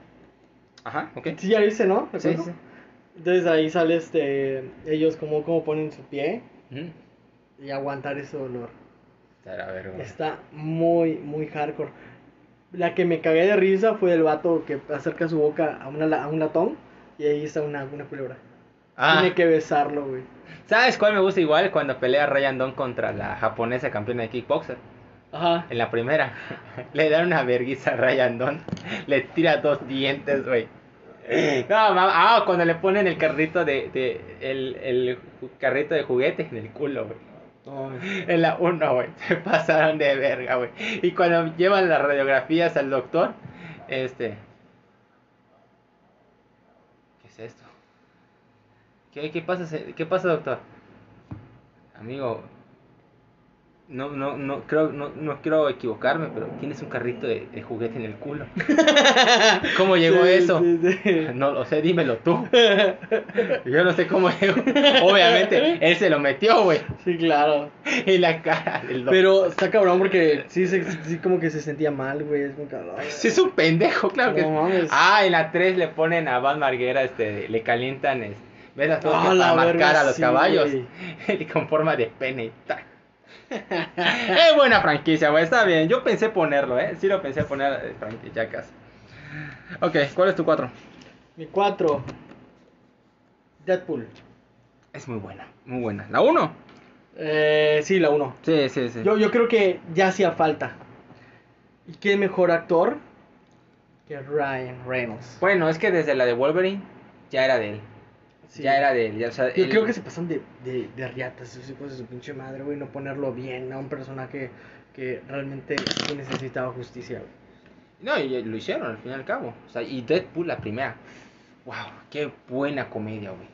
Ajá, ok. Sí, ya viste, ¿no? Sí, ¿Recuerdo? sí. Entonces ahí sale este, ellos como, como ponen su pie y aguantar ese dolor. Está muy, muy hardcore. La que me cagué de risa fue el vato que acerca su boca a, una, a un latón y ahí está una, una culebra. Ah, Tiene que besarlo, güey. ¿sabes cuál me gusta igual? Cuando pelea Ryan Don contra la japonesa campeona de kickboxer. Ajá. En la primera, le dan una verguiza a Ryan Don. Le tira dos dientes, güey. No, mamá. Ah, cuando le ponen el carrito de. de el, el carrito de juguete en el culo, güey. En la 1, güey. Se pasaron de verga, güey. Y cuando llevan las radiografías al doctor, este. ¿Qué es esto? ¿Qué, qué pasa, qué pasa, doctor? Amigo, no, no, no, creo, no, no quiero equivocarme, pero tienes un carrito de, de juguete en el culo. ¿Cómo llegó Sí, eso? sí, sí. No lo sé, dímelo tú. Yo no sé cómo llegó. Obviamente, él se lo metió, güey. Sí, claro. Y la cara del. Pero está cabrón porque sí, se- sí como que se sentía mal, güey. Es muy cabrón. Sí, es un pendejo, claro que No mames. Ah, en la 3 le ponen a Van Marguera, este, le calientan, es, ¿ves las que la para marcar a los caballos? Y con forma de pene y tal. es buena franquicia, güey, está bien. Yo pensé ponerlo, ¿eh? Sí lo pensé poner, eh, franquicia casi. Ok, ¿cuál es tu 4? Mi 4. Deadpool. Es muy buena, muy buena. ¿La 1? Eh, sí, la 1. Sí, sí, sí. Yo, yo creo que ya hacía falta. ¿Y qué mejor actor que Ryan Reynolds? Bueno, es que desde la de Wolverine ya era de él. Sí. Ya era de él. ya, o sea, Yo él- creo que se pasan de, de, de riatas, esos hijos de su pinche madre, güey, no ponerlo bien a un personaje que realmente necesitaba justicia, güey. No, y lo hicieron al fin y al cabo. O sea, y Deadpool la primera. Wow, qué buena comedia, güey.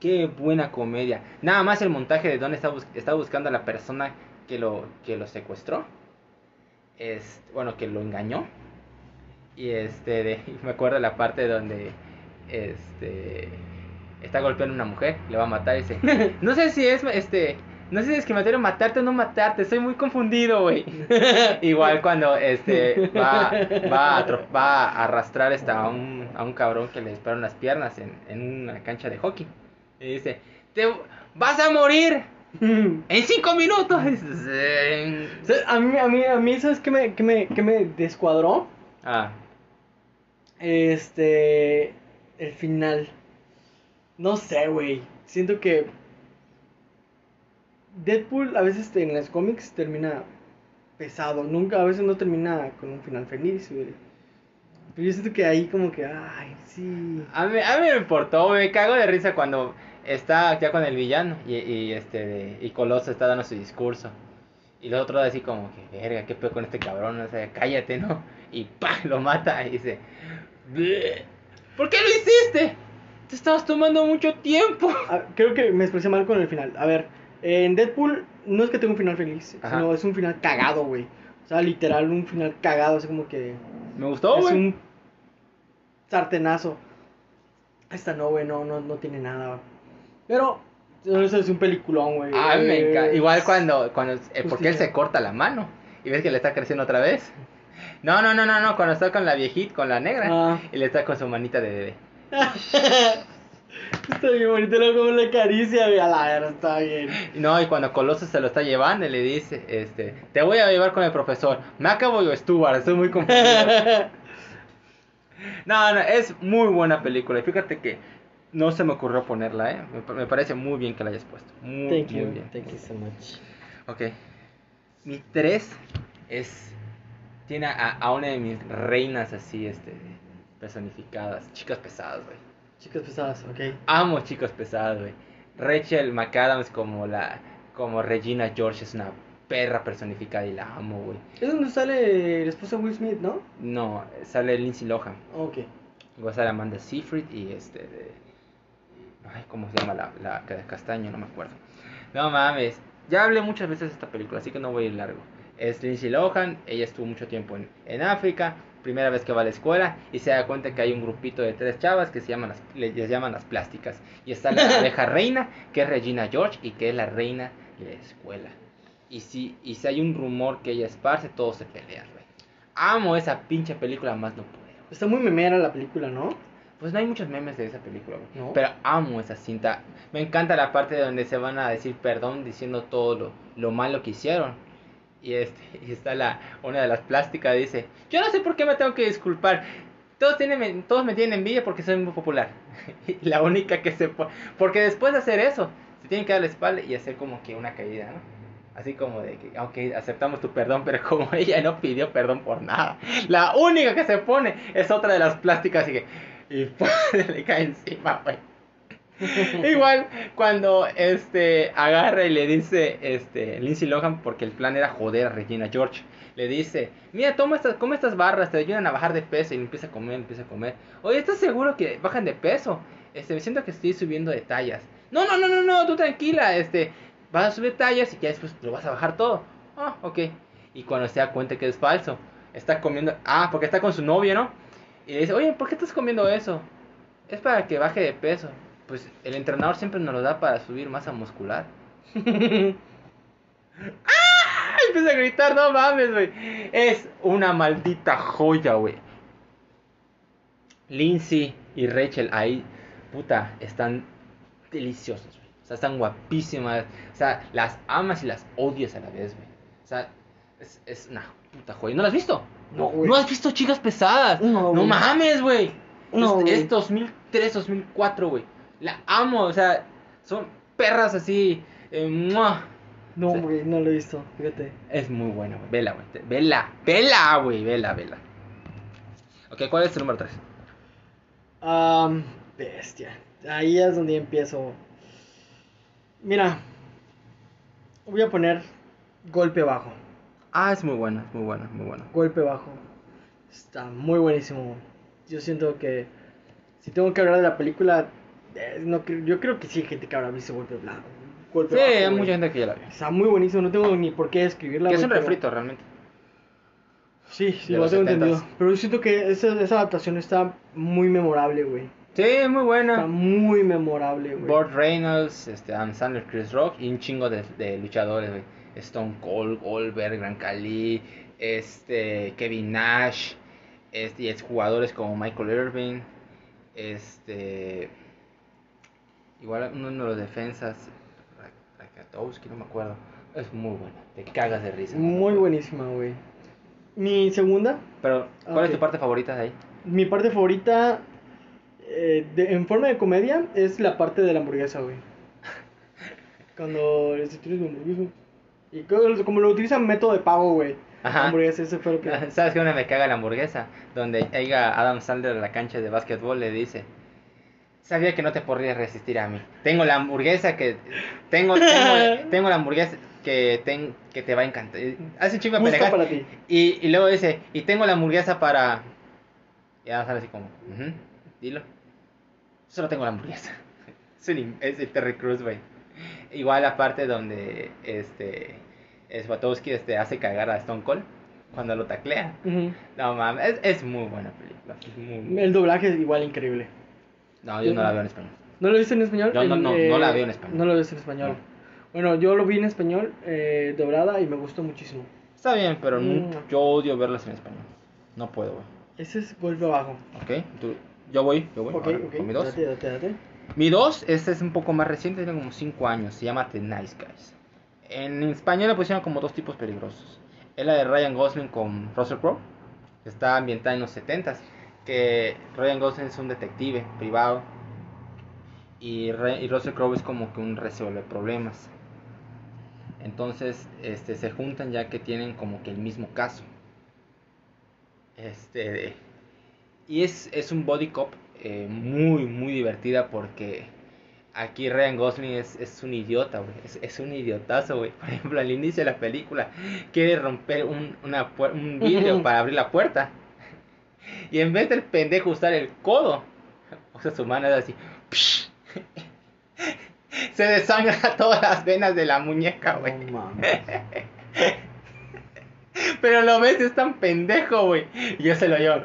Qué buena comedia. Nada más el montaje de dónde está, bus- está buscando a la persona que lo, que lo secuestró. Es, bueno, que lo engañó. Y este, de, me acuerdo la parte donde este está golpeando a una mujer, le va a matar y dice, no sé si es este, no sé si es que me quiero matarte o no matarte, estoy muy confundido, güey. Igual cuando este va, va, a, va a arrastrar esta, a, un, a un cabrón que le disparan las piernas en, en una cancha de hockey. Y dice, te vas a morir en cinco minutos. A mí, a mí, a mí, ¿sabes qué me, qué me, qué me descuadró? Ah, Este, el final. No sé, güey. Siento que Deadpool a veces en los cómics termina pesado. Nunca, a veces no termina con un final feliz, güey. Pero yo siento que ahí como que, ay, sí. a mí, a mí me importó, me cago de risa cuando está ya con el villano y, y este y Coloso está dando su discurso. Y el otro así como que, verga, qué peor con este cabrón, o sea, cállate, ¿no? Y pa, lo mata y dice, "Bleh, ¿por qué lo hiciste? Te estabas tomando mucho tiempo. Ah, creo que me expresé mal con el final. A ver, en Deadpool no es que tenga un final feliz, Ajá. sino es un final cagado, güey. O sea, literal, un final cagado, así como que Me gustó, es güey. un sartenazo. Esta no, güey, no, no, no tiene nada. güey. Pero, eso es un peliculón, güey. Ah, me encanta. Igual cuando, cuando eh, porque él se corta la mano y ves que le está creciendo otra vez. No, no, no, no, no, cuando está con la viejita, con la negra Ah. y le está con su manita de bebé. Está bien bonito, luego como le acaricia. A la verga, está bien. No, y cuando Coloso se lo está llevando, le dice, este, te voy a llevar con el profesor. Me acabo yo Stuart, estoy muy confundido. no, no, es muy buena película. Y fíjate que no se me ocurrió ponerla, eh. Me, pa- me parece muy bien que la hayas puesto. Muy, Thank muy you, bien. thank you so much. Ok. Mi 3 es. Tiene a, a una de mis reinas así, este. Personificadas. Chicas pesadas, güey. Chicas pesadas, ok. Amo chicas pesadas, güey. Rachel McAdams como la. Como Regina George es una perra personificada y la amo, güey. Es donde sale el esposo de Will Smith, ¿no? No, sale Lindsay Lohan. Ok. Igual sale Amanda Seyfried y este. de- Ay, ¿cómo se llama la, la de castaño? No me acuerdo. No mames. Ya hablé muchas veces de esta película, así que no voy a ir largo. Es Lindsay Lohan, ella estuvo mucho tiempo en, en África, primera vez que va a la escuela y se da cuenta que hay un grupito de tres chavas que se llaman las, le- les llaman las plásticas. Y está la abeja reina, que es Regina George y que es la reina de la escuela. Y si, y si hay un rumor que ella esparce, todos se pelean, güey. Amo esa pinche película más no puedo. Está muy memera la película, ¿no? Pues no hay muchos memes de esa película, güey. ¿No? Pero amo esa cinta. Me encanta la parte donde se van a decir perdón diciendo todo lo, lo malo que hicieron. Y, este, y está la, una de las plásticas, dice, yo no sé por qué me tengo que disculpar. Todos, tienen, todos me tienen envidia porque soy muy popular. Y la única que se. Porque después de hacer eso, se tienen que dar la espalda y hacer como que una caída, ¿no? Así como de que, ok, aceptamos tu perdón, pero como ella no pidió perdón por nada, la única que se pone es otra de las plásticas y que... Y le cae encima, güey. Igual cuando este agarra y le dice este Lindsay Lohan porque el plan era joder a Regina George. Le dice, "Mira, toma estas come estas barras, te ayudan a bajar de peso." Y empieza a comer, empieza a comer. "Oye, ¿estás seguro que bajan de peso?" Este, me siento que estoy subiendo de tallas. "No, no, no, no, no, tú tranquila, este, vas a subir tallas y ya después lo vas a bajar todo." "Ah, ok." Y cuando se da cuenta que es falso, está comiendo, ah, porque está con su novio, ¿no? Y le dice, "Oye, ¿por qué estás comiendo eso?" Es para que baje de peso pues el entrenador siempre nos lo da para subir masa muscular. ¡Ah! Empieza a gritar, no mames, güey. Es una maldita joya, güey. Lindsay y Rachel ahí, puta, están deliciosas, güey. O sea, están guapísimas. O sea, las amas y las odias a la vez, güey. O sea, es, es una puta joya. ¿No las has visto? No, güey. ¿No has visto chicas pesadas? No, no güey. mames, güey. No, es, güey. es 2003, 2004, güey. La amo, o sea, son perras así. eh, ¡mua! No, güey, no lo he visto, fíjate. Es muy buena, güey. Vela, güey. Vela, vela, güey. Vela, vela. Ok, ¿cuál es tu número 3? Am, bestia. Ahí es donde empiezo. Mira, voy a poner golpe bajo. Ah, es muy buena, es muy buena, muy buena. Golpe bajo. Está muy buenísimo. Yo siento que si tengo que hablar de la película, no, cre- yo creo que sí hay gente que habrá visto golpe blanco. Golpe Sí, bajo, hay mucha gente que ya la vio. Está muy buenísimo, no tengo ni por qué escribirla. Que es un refrito, realmente. Sí, sí, lo tengo 70s. entendido. Pero yo siento que esa, esa adaptación está muy memorable, güey. Sí, es muy Está buena. muy memorable, güey. Burt Reynolds, este, Adam Sandler, Chris Rock y un chingo de, de luchadores, güey. Stone Cold, Goldberg, Gran Cali, este, Kevin Nash, este, y exjugadores como Michael Irving, este, igual uno de los defensas, Ra- Rakatowski, no me acuerdo. Es muy buena, te cagas de risa. Muy buenísima, güey. Mi segunda, Pero, ¿cuál es Ok. tu parte favorita de ahí? mi parte favorita eh, de- en forma de comedia es la parte de la hamburguesa, güey. Cuando les mi hamburguesa. Y co- como lo utilizan método de pago, güey. Ajá. Hamburguesa, ese fue lo que. ¿Sabes qué? Una me caga la hamburguesa. Donde llega Adam Sandler a la cancha de básquetbol, le dice: Sabía que no te podrías resistir a mí. Tengo la hamburguesa que. Tengo, tengo, tengo la hamburguesa que, ten- que te va a encantar. Hace un chingo para ti. Y, y luego dice: Y tengo la hamburguesa para. Y Adam Sandler así como: "Ujú, Dilo. Solo tengo la hamburguesa. Es, im- es el Terry Cruz, güey. Igual la parte donde este Swatowski este, hace cagar a Stone Cold cuando lo taclea. Ujú. No mames, es, es muy buena película. muy buena. El doblaje es igual increíble. No, yo no la veo en español. ¿No lo viste en español? Yo no- no, no la veo en español. No lo viste en español. No. Bueno, yo lo vi en español, eh, doblada, y me gustó muchísimo. Está bien, pero Mm. yo odio verlas en español. No puedo, güey. Ese es golpe bajo. Ok, tú- yo voy, yo voy. ok, ahora, ok. con mi dos. Date, date, date. Mi 2, este es un poco más reciente, tiene como 5 años, se llama The Nice Guys. En español le pusieron como dos tipos peligrosos. Es la de Ryan Gosling con Russell Crowe, que está ambientada en los 70s, que Ryan Gosling es un detective privado y, Re- y Russell Crowe es como que un resuelve problemas. Entonces, este, se juntan ya que tienen como que el mismo caso. Este, y es, es un body cop eh, muy, muy divertida porque aquí Ryan Gosling es, es un idiota, güey. Es, es un idiotazo, güey. Por ejemplo, al inicio de la película quiere romper un, una un vidrio para abrir la puerta. Y en vez del pendejo usar el codo, usa su mano así. Se desangra todas las venas de la muñeca, güey. Pero lo ves, es tan pendejo, güey. Y yo se lo llevo.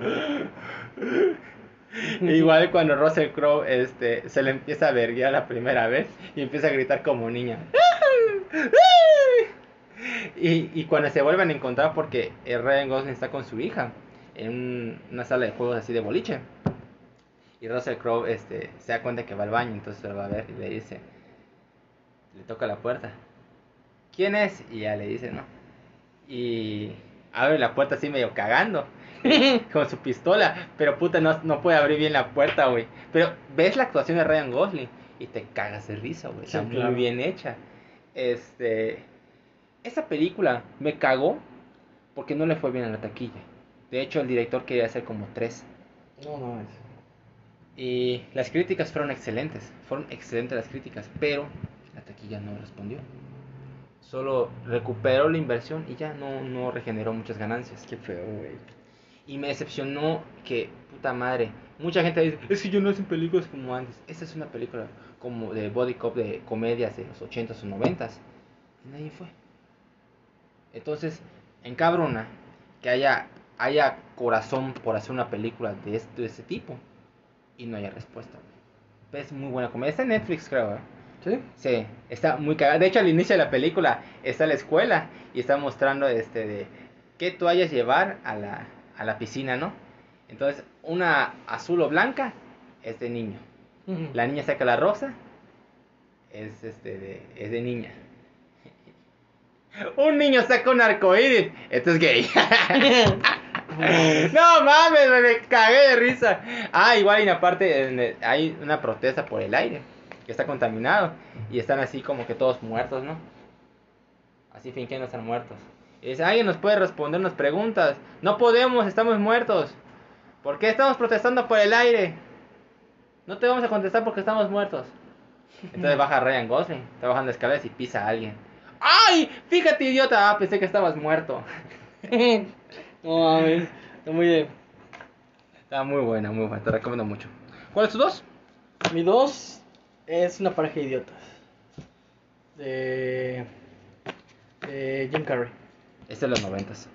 Igual cuando Russell Crowe este, se le empieza a verguiar la primera vez y empieza a gritar como niña. Y, y cuando se vuelven a encontrar porque Ryan Gosling está con su hija en un- una sala de juegos así de boliche. Y Russell Crowe este, se da cuenta que va al baño, entonces lo va a ver y le dice, le toca la puerta. ¿Quién es? Y ya le dice, no. y abre la puerta así medio cagando. con su pistola, pero puta, no, no puede abrir bien la puerta, güey. Pero ves la actuación de Ryan Gosling y te cagas de risa, güey. Sí, Está claro. muy bien hecha. Este. Esa película me cagó porque no le fue bien a la taquilla. De hecho, el director quería hacer como tres. No mames. Y las críticas fueron excelentes. Fueron excelentes las críticas, pero la taquilla no respondió. Solo recuperó la inversión y ya no, no regeneró muchas ganancias. Qué feo, güey. Y me decepcionó que, puta madre, mucha gente dice, es que yo no hacen películas como antes. Esta es una película como de body cop de comedias de los 80s o 90s. Y nadie fue. Entonces, encabrona que haya, haya corazón por hacer una película de este, de este tipo y no haya respuesta. Es muy buena comedia. Está en Netflix, creo, ¿eh? ¿Sí? Sí, está muy cagada. De hecho, al inicio de la película está la escuela y está mostrando este de qué toallas llevar a la, a la piscina, ¿no? Entonces, una azul o blanca es de niño. La niña saca la rosa, es este de, es de niña. Un niño saca un arcoíris, esto es gay. no mames, me, cagué de risa. Ah, igual y aparte hay una protesta por el aire, que está contaminado y están así como que todos muertos, ¿no? Así fingiendo estar muertos. Y dice, alguien nos puede responder unas preguntas. No podemos, estamos muertos. ¿Por qué estamos protestando por el aire? No te vamos a contestar porque estamos muertos. Entonces baja Ryan Gosling, está bajando escaleras y pisa a alguien. ¡Ay! Fíjate, idiota. Ah, pensé que estabas muerto. No mames. Está muy bien. Está muy buena, muy buena. Te recomiendo mucho. ¿Cuál es tu dos? Mi dos es una pareja de idiotas. De. De Jim Carrey. Es de los noventas.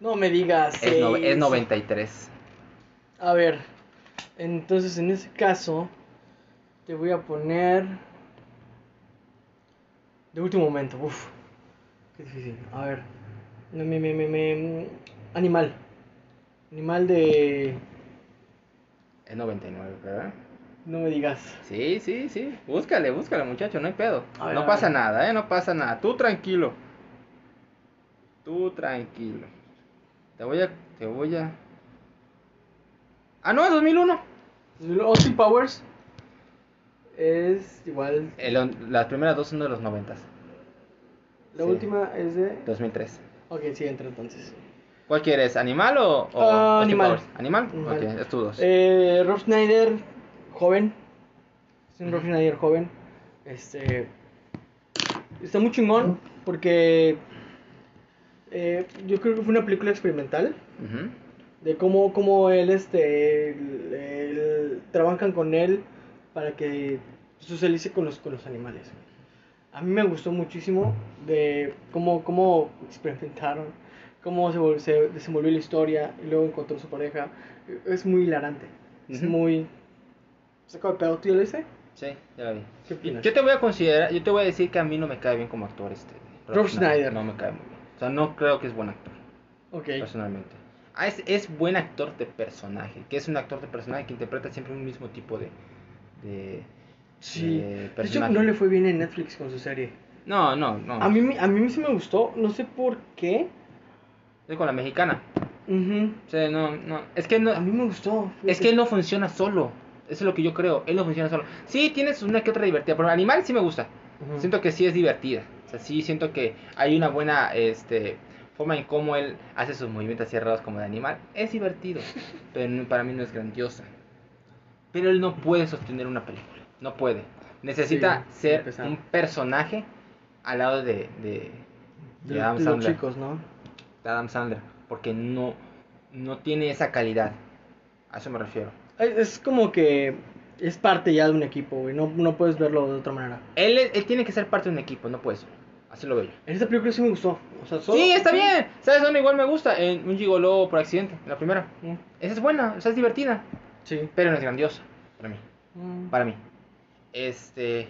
No me digas. Es, no- es 93. A ver. Entonces, en ese caso, te voy a poner. De último momento. Uf. Qué difícil. A ver. Me, me, me- me- Animal. Animal de. Es 99, ¿verdad? No me digas. Sí, sí, sí. Búscale, búscale, muchacho, no hay pedo. Ver, no pasa nada, ¿eh? No pasa nada. Tú tranquilo. Tú tranquilo. Te voy a... Te voy a... Ah, no, es 2001. Austin Powers. Es igual. El- las primeras dos son de los noventas. La Sí. última es de. 2003. Ok, sí, entra entonces. ¿Cuál quieres? ¿Animal o, o Austin animal. ¿Animal? Animal. Ok, es tu dos. Eh, Rob Schneider, joven. Es un. Rob Schneider joven. Este. Está muy chingón porque. eh, yo creo que fue una película experimental. Ujú. De cómo, cómo él, este. el- el- trabajan con él para que socialice con los, con los animales. A mí me gustó muchísimo de cómo, cómo experimentaron, cómo se, se desenvolvió la historia y luego encontró su pareja. Es muy hilarante. Es Ujú. muy. ¿Sacado de pedo? ¿Tú ya lo viste? Sí, ya la vi. ¿Qué opinas? Yo te voy a considerar, yo te voy a decir que a mí no me cae bien como actor este. Rob Schneider. No me cae muy bien. O sea, no creo que es buen actor, Ok. personalmente. Ah, es, es buen actor de personaje, que es un actor de personaje que interpreta siempre un mismo tipo de, de, Sí. de De hecho, no le fue bien en Netflix con su serie. No, no, no. A mí, a mí sí me gustó, no sé por qué. Es con la mexicana. Ujú. O sea, no, no. Es que no. A mí me gustó. Es que él no funciona solo. Eso es lo que yo creo. Él no funciona solo. Sí, tienes una que otra divertida. Pero Animal sí me gusta. Siento que sí es divertida. O sea, sí siento que hay una buena este, forma en cómo él hace sus movimientos así raros como de animal. Es divertido. pero para mí no es grandiosa. Pero él no puede sostener una película. No puede. Necesita Sí, ser empezar. un personaje al lado de, de, De, de Adam de los chicos, ¿no? De Adam Sandler. Porque no, no tiene esa calidad. A eso me refiero. Es, como que es parte ya de un equipo, güey. No, no puedes verlo de otra manera. Él, él tiene que ser parte de un equipo, no puede ser. Así lo veo yo. En esta película sí me gustó. O sea, solo- Sí, está bien. ¿Sabes dónde igual me gusta? En un gigoló por accidente, en la primera. Mm, Esa es buena, o sea, es divertida. Sí. Pero no es grandiosa. Para mí. Mm. Para mí. Este.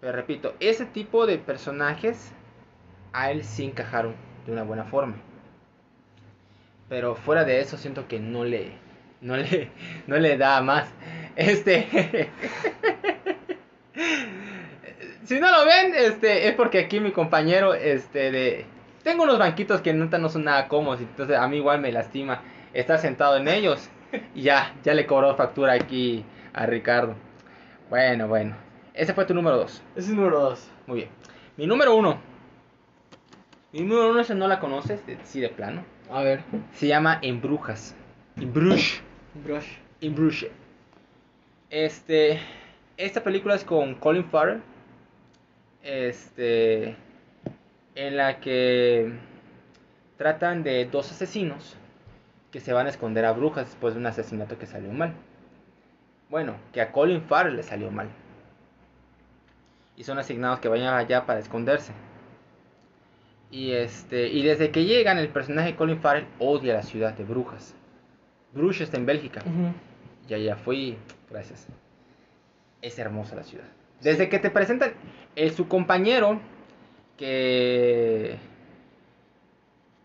Pero repito, ese tipo de personajes a él sí encajaron de una buena forma. Pero fuera de eso siento que no le. No le. No le da más. Este. si no lo ven, este. Es porque aquí mi compañero. Este de. tengo unos banquitos que no son nada cómodos, entonces a mí igual me lastima estar sentado en ellos. Y ya, ya le cobró factura aquí a Ricardo. Bueno, bueno. Ese fue tu número 2. Ese es número 2. Muy bien. Mi número 1. Mi número 1 ese no la conoces, de- sí de plano. A ver. Se llama En Brujas. En Bruges. Brush. In Bruges. Este. Esta película es con Colin Farrell. Este. En la que tratan de dos asesinos que se van a esconder a brujas después de un asesinato que salió mal. Bueno, que a Colin Farrell le salió mal. Y son asignados que vayan allá para esconderse. Y este. Y desde que llegan, el personaje de Colin Farrell odia la ciudad de brujas. Bruges está en Bélgica. Ya, ya fui. Gracias. Es hermosa la ciudad. Desde que te presentan su compañero, que.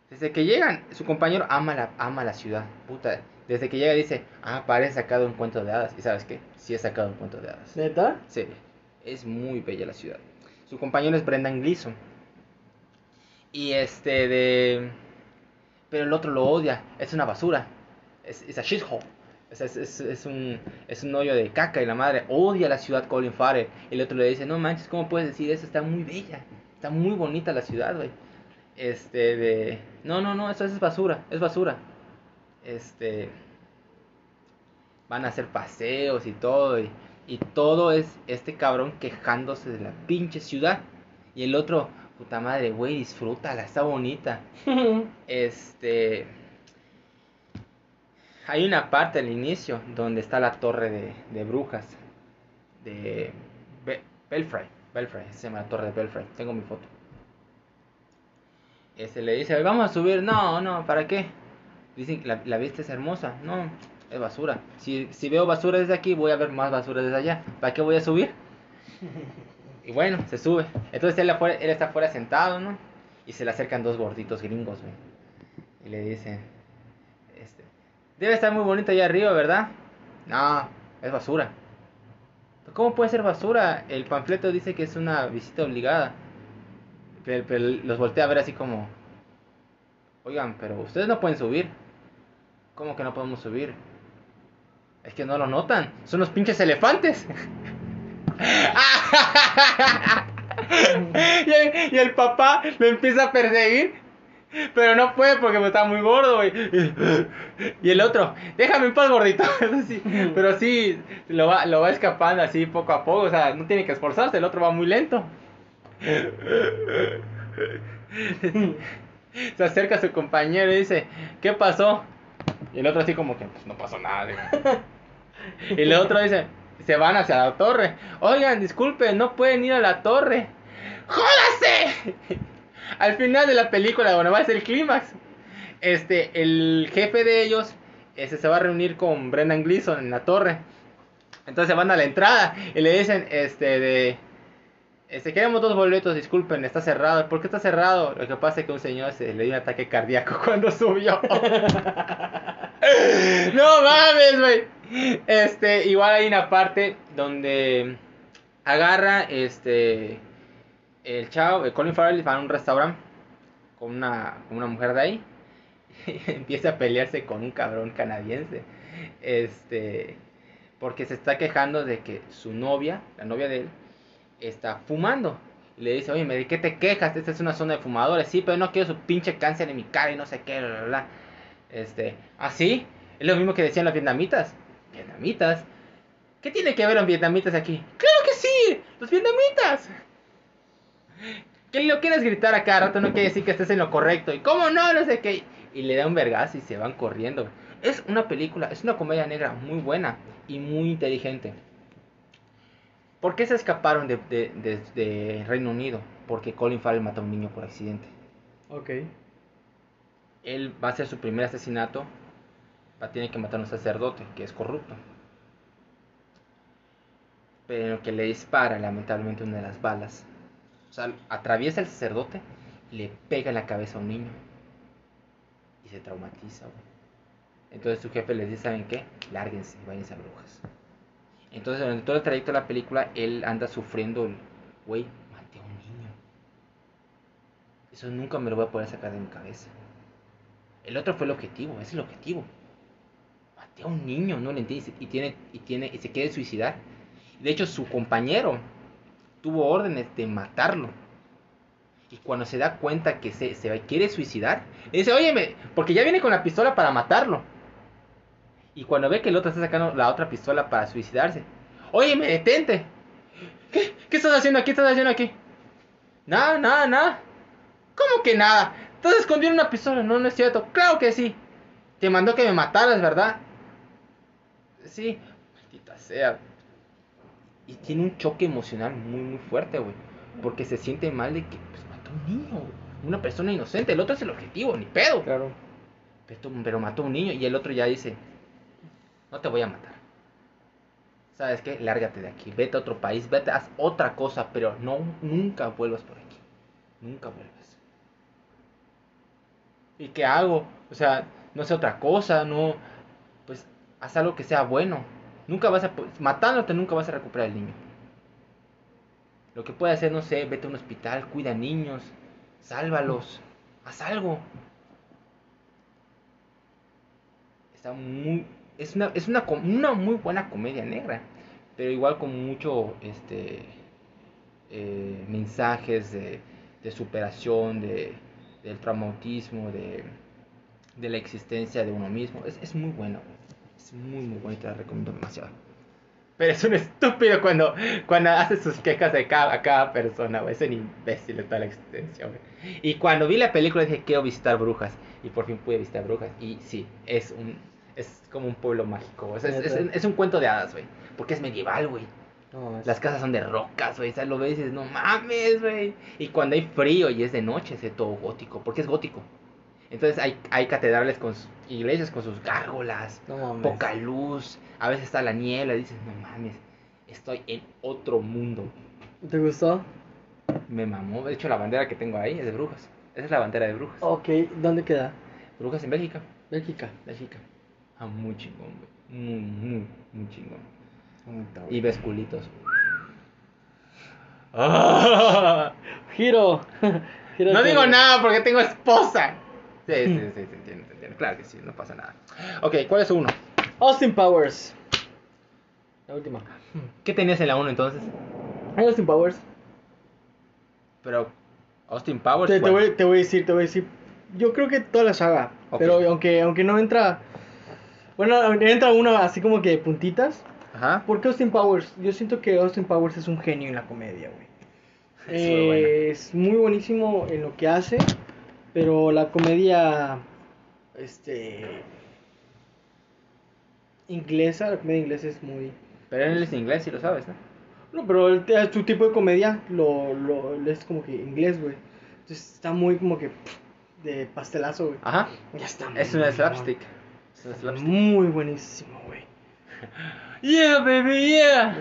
Desde que llegan, su compañero ama la, ama la ciudad. Puta. Desde que llega dice, ah, parece sacado un cuento de hadas. ¿Y sabes qué? Sí he sacado un cuento de hadas. ¿Neta? Sí, es muy bella la ciudad. Su compañero es Brendan Gleeson. Y este de... Pero el otro lo odia, es una basura. Es, a shithole. Es, es, es, un, es un hoyo de caca y la madre odia la ciudad Colin Farrell. Y el otro le dice, no manches, ¿cómo puedes decir eso? Está muy bella. Está muy bonita la ciudad, güey. Este de... No, no, no, eso es basura, es basura. Este... Van a hacer paseos y todo. Y, y todo es este cabrón quejándose de la pinche ciudad. Y el otro, puta madre, güey, disfrútala, está bonita. Este. Hay una parte al inicio donde está la torre de, de brujas. De Be- Belfry. Belfry, se llama la torre de Belfry. Tengo mi foto. Este le dice, vamos a subir. No, no, ¿para qué? Dicen que la, la vista es hermosa. No, es basura. Si, si veo basura desde aquí, voy a ver más basura desde allá. ¿Para qué voy a subir? Y bueno, se sube. Entonces él, afuera- él está afuera sentado, ¿no? Y se le acercan dos gorditos gringos, güey. Y le dicen, este, debe estar muy bonito allá arriba, ¿verdad? No, es basura. ¿Cómo puede ser basura? El panfleto dice que es una visita obligada. Pero, los voltea a ver así como, oigan, pero ustedes no pueden subir. ¿Cómo que no podemos subir? Es que no lo notan. Son los pinches elefantes. y, el, papá lo empieza a perseguir. Pero no puede porque está muy gordo, güey. Y el otro, déjame en paz, gordito. Pero sí, lo va, lo va escapando así poco a poco. O sea, no tiene que esforzarse, el otro va muy lento. Se acerca a su compañero y dice, ¿qué pasó? Y el otro así como que, pues no pasó nada. Y el otro dice, se van hacia la torre. Oigan, disculpen, no pueden ir a la torre. ¡Jódase! Al final de la película, bueno, va a ser el clímax. Este, el jefe de ellos este, se va a reunir con Brendan Gleeson en la torre. Entonces van a la entrada y le dicen, este, de... Este, queremos dos boletos, disculpen, está cerrado. ¿Por qué está cerrado? Lo que pasa es que un señor se le dio un ataque cardíaco cuando subió. no mames, güey. Este, igual hay una parte donde agarra, este, el chavo, el Colin Farrell va a un restaurante con una, con una mujer de ahí. Y empieza a pelearse con un cabrón canadiense. Este, porque se está quejando de que su novia, la novia de él, está fumando. Y le dice, oye, ¿de qué te quejas? Esta es una zona de fumadores. Sí, pero no quiero su pinche cáncer en mi cara y no sé qué, bla, bla, bla. Este, ¿así? es lo mismo que decían los vietnamitas. ¿Vietnamitas? ¿Qué tiene que ver los vietnamitas aquí? ¡Claro que sí! ¡Los vietnamitas! Que lo quieres gritar a cada rato no quiere decir que estés en lo correcto. ¿Y cómo no? No sé qué. Y le da un vergazo y se van corriendo. Es una película, es una comedia negra muy buena y muy inteligente. ¿Por qué se escaparon de, de- de- de Reino Unido? Porque Colin Farrell mató a un niño por accidente. Ok. Él va a hacer su primer asesinato. Va a tener que matar a un sacerdote que es corrupto. Pero que le dispara lamentablemente una de las balas. O sea, atraviesa el sacerdote y le pega en la cabeza a un niño. Y se traumatiza, güey. Entonces su jefe les dice, ¿saben qué? Lárguense, váyanse a brujas. Entonces durante todo el trayecto de la película, él anda sufriendo güey, maté a un niño. Eso nunca me lo voy a poder sacar de mi cabeza. El otro fue el objetivo, ese es el objetivo. Maté a un niño, no le entiendes, y tiene, y tiene, y se quiere suicidar. De hecho, su compañero tuvo órdenes de matarlo. Y cuando se da cuenta que se, se quiere suicidar, dice, óyeme, porque ya viene con la pistola para matarlo. Y cuando ve que el otro está sacando la otra pistola para suicidarse, óyeme, detente. ¿Qué? ¿Qué estás haciendo aquí? ¿Qué estás haciendo aquí? Nada, nada, nada. ¿Cómo que nada? ¿Estás escondiendo una pistola? No, no es cierto. Claro que sí. Te mandó que me mataras, ¿verdad? Sí. Maldita sea. Y tiene un choque emocional muy, muy fuerte, güey. Porque se siente mal de que pues, mató a un niño. Una persona inocente. El otro es el objetivo, ni pedo. Claro. Pero, pero mató a un niño y el otro ya dice, no te voy a matar. ¿Sabes qué? Lárgate de aquí, vete a otro país, vete, haz otra cosa, pero no, nunca vuelvas por aquí. Nunca vuelvas. ¿Y qué hago? O sea, no sé otra cosa, no, pues haz algo que sea bueno. Nunca vas a, matándote nunca vas a recuperar al niño. Lo que puedes hacer, no sé, vete a un hospital, cuida niños, sálvalos, haz algo. Está muy, es una, es una, una muy buena comedia negra, pero igual con mucho, este, eh, mensajes de, de superación, de, del traumatismo, de, de la existencia de uno mismo. Es, es muy bueno, es muy, muy bueno y te la recomiendo demasiado. Pero es un estúpido cuando, cuando hace sus quejas de cada, a cada persona. Es un imbécil de toda la existencia. Y cuando vi la película dije, quiero visitar brujas. Y por fin pude visitar brujas. Y sí, es un es como un pueblo mágico. O sea, es, es, es, un cuento de hadas, güey. Porque es medieval, güey. No, Las casas son de rocas, güey. O sea, lo ves y dices, no mames, güey. Y cuando hay frío y es de noche, es todo gótico. Porque es gótico. Entonces hay, hay catedrales con sus iglesias con sus gárgolas. no. Poca luz. A veces está la niebla. Y dices, no mames. Estoy en otro mundo. ¿Te gustó? Me mamó. De hecho, la bandera que tengo ahí es de brujas. Esa es la bandera de brujas. Ok, ¿dónde queda? Brujas en Bélgica. Bélgica. Bélgica. Ah, muy chingón, güey. Muy, muy, muy chingón. Y Y ves culitos. ¡Ah! Giro. Giro No digo nada porque tengo esposa. Sí, sí, sí, te entiendo, te entiendo. Claro que sí, no pasa nada. Ok, ¿cuál es uno? Austin Powers. La última. ¿Qué tenías en la 1 entonces? Austin Powers. Pero Austin Powers. Te, te voy, te voy a decir, te voy a decir. Yo creo que toda la saga. Pero aunque, aunque no entra. Bueno, entra una así como que puntitas. Ajá. ¿Por qué Austin Powers? Yo siento que Austin Powers es un genio en la comedia, güey. Es muy bueno. Eh, es muy buenísimo en lo que hace, pero la comedia, este, inglesa, la comedia inglesa es muy... Pero él es inglés, si lo sabes, ¿no? No, pero el, su tipo de comedia lo, lo, es como que inglés, güey. Entonces está muy como que de pastelazo, güey. Ajá. Ya está. Es una slapstick. Slapstick. Muy buenísimo, güey. Yeah, baby, yeah.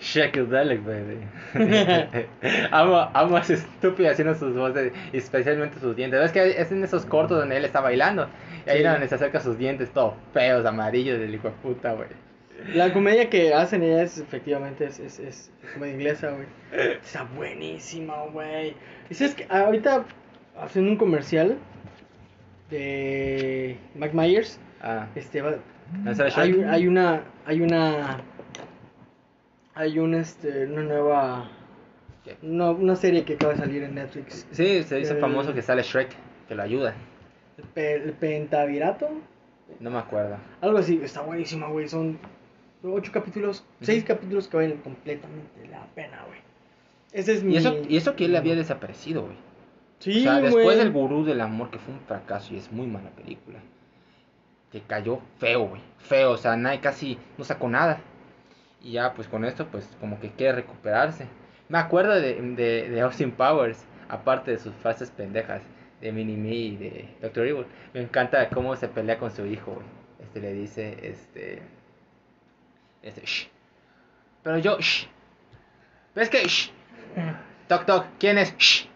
Shackledelic, baby. amo, amo a ese estúpido haciendo sus voces, especialmente sus dientes. ¿Ves que es en esos cortos donde él está bailando? Y ahí Sí. donde se acerca sus dientes, todos feos, amarillos, del hijo de puta, güey. La comedia que hacen ellas efectivamente es, es, es comedia inglesa, güey. Está buenísima, güey. Y sabes que ahorita haciendo un comercial de Mike Myers, Ah, este va- ¿no hay, hay una hay una hay una este una nueva ¿Qué? una, una serie que acaba de salir en Netflix. Sí, se dice El- famoso que sale Shrek, que lo ayuda. El Pentavirato, No me acuerdo. algo así, está buenísima, güey. Son ocho capítulos, seis capítulos que valen completamente la pena, güey. Ese es mi Y eso, y eso que él había desaparecido, güey. Sí, o sea, después güey. del gurú del amor, que fue un fracaso y es muy mala película. Que cayó feo, güey. Feo, o sea, nadie casi no sacó nada. Y ya, pues con esto, pues como que quiere recuperarse. Me acuerdo de, de, de Austin Powers, aparte de sus frases pendejas de Mini-Me y de Doctor Evil. Me encanta cómo se pelea con su hijo, güey. Este le dice, este. Este, shh. Pero yo, shh. ¿Ves que, shh? Toc, toc, ¿quién es? Shh.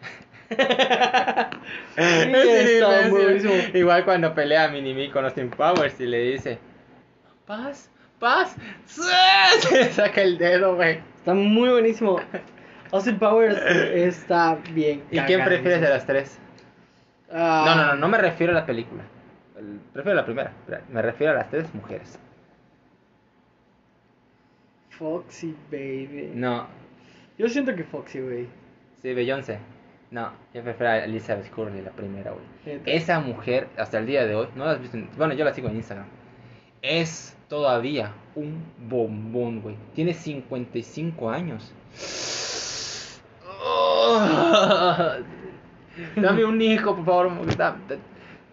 Es. Igual cuando pelea Minimi con Austin Powers y le dice, paz, paz, se saca el dedo, güey. Está muy buenísimo. Austin Powers está bien. ¿Y quién prefieres de las tres? Ah, No, no, no, no me refiero a la película. El- Prefiero la primera. Me refiero a las tres mujeres. Foxy, baby. No, Yo siento que Foxy, güey. sí, Beyoncé. No, yo prefiero a Elizabeth Curley, la primera, güey. Esa mujer, hasta el día de hoy, no la has visto. en- Bueno, yo la sigo en Instagram. Es todavía un bombón, güey. Tiene 55 años. Oh, dame un hijo, por favor.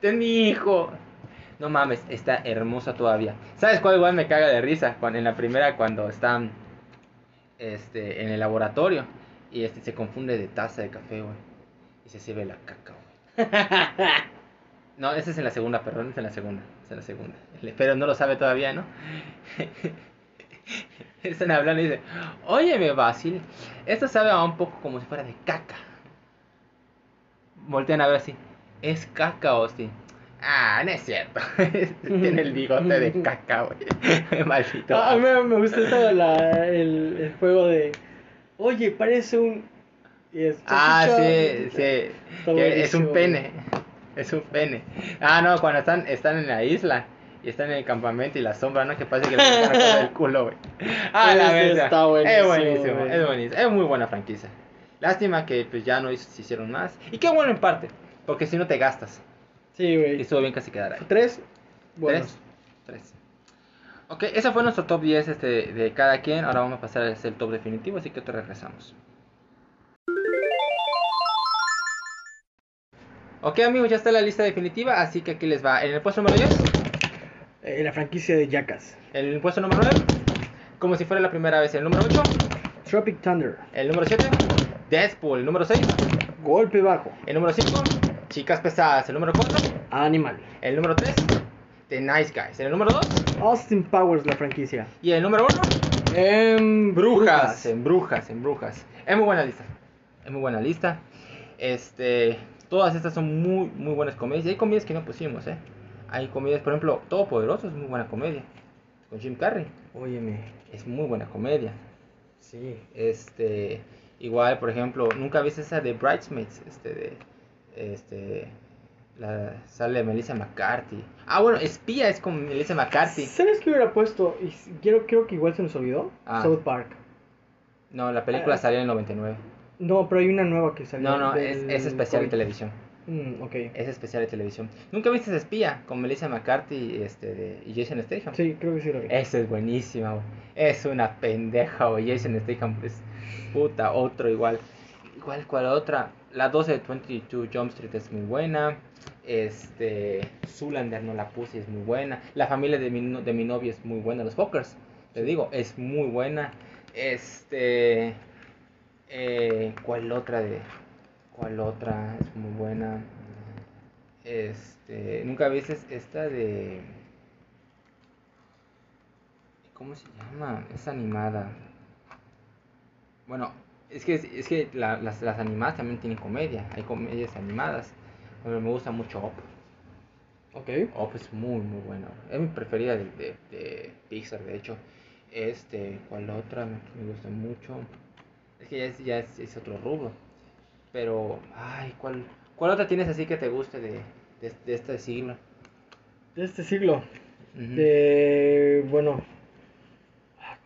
Ten mi hijo. No mames, está hermosa todavía. ¿Sabes cuál igual me caga de risa? Cuando, en la primera, cuando están este, en el laboratorio y este se confunde de taza de café, güey. Y se sirve la caca, güey. No, esa es en la segunda, perdón, es en la segunda. Es en la segunda. El- Pero no lo sabe todavía, ¿no? Están hablando y dicen, óyeme, Basil, esto sabe a un poco como si fuera de caca. Voltean a ver así, es caca, Austin. Ah, no es cierto. Tiene el bigote de caca, güey. Maldito. Ah, a mí me, me gusta esta, la, el, el juego de. Oye, parece un. Y es- Ah, sí, sí. Es un pene. Es un pene. Ah, no, cuando están, están en la isla y están en el campamento y la sombra, ¿no? Que parece que le sacando el culo, güey. Ah, la bestia. está buenísimo, Es buenísimo, güey. es buenísimo. Es muy buena franquicia. Lástima que pues ya no se hicieron más. Y qué bueno en parte, porque si no te gastas. Sí, Y güey. estuvo bien que se quedara ahí. Tres. Buenos. Tres. Tres. Ok, ese fue nuestro top 10 este, de cada quien. Ahora vamos a pasar a hacer el top definitivo, así que te regresamos. Ok amigos, ya está la lista definitiva, así que aquí les va. En el puesto número 10, Eh, la franquicia de Jackass. en el puesto número 9, como si fuera la primera vez. El número 8, Tropic Thunder. el número 7, Deadpool. El número 6, Golpe bajo. el número 5, Chicas Pesadas. El número 4, Animal. el número 3, The Nice Guys. El número 2, Austin Powers, la franquicia. y el número 1, En Brujas, en brujas, en brujas. Es muy buena lista. Es muy buena lista. Este, todas estas son muy, muy buenas comedias. Y hay comedias que no pusimos, ¿eh? Hay comedias, por ejemplo, Todopoderoso es muy buena comedia. Con Jim Carrey. Óyeme. Es muy buena comedia. Sí. Este, igual, por ejemplo, nunca viste esa de Bridesmaids, este, de, este, la, sale Melissa McCarthy. Ah, bueno, Espía es con Melissa McCarthy. ¿Sabes qué hubiera puesto? Y quiero, creo que igual se nos olvidó. Ah. South Park. No, la película Ah, salió en el 99. No, pero hay una nueva que salió. No, no, es, especial de COVID. televisión. Mm, ok. Es especial de televisión. ¿Nunca viste espía con Melissa McCarthy este, de- y Jason Statham? Sí, creo que sí lo vi. Esa es buenísima, güey. Es una pendeja, güey. Jason Statham es puta, otro igual. Igual, ¿cuál otra? La 12 de 22 Jump Street es muy buena. Este. Zoolander no la puse, es muy buena. La familia de mi, no- de mi novio es muy buena. Los Fockers, te digo, es muy buena. Este. Eh, ¿Cuál otra de.? ¿Cuál otra? Es muy buena. Este. ¿Nunca viste esta de. ¿Cómo se llama? Es animada. Bueno, es que, es que la- las, las animadas también tienen comedia. Hay comedias animadas. Pero me gusta mucho Op. Ok. Op es muy, muy buena. Es mi preferida de, de, de Pixar, de hecho. Este, ¿cuál otra me gusta mucho? Es que ya es, ya es, es otro rubro. Pero, ay, ¿cuál, ¿cuál otra tienes así que te guste de, de, de este siglo? De este siglo. De. Bueno.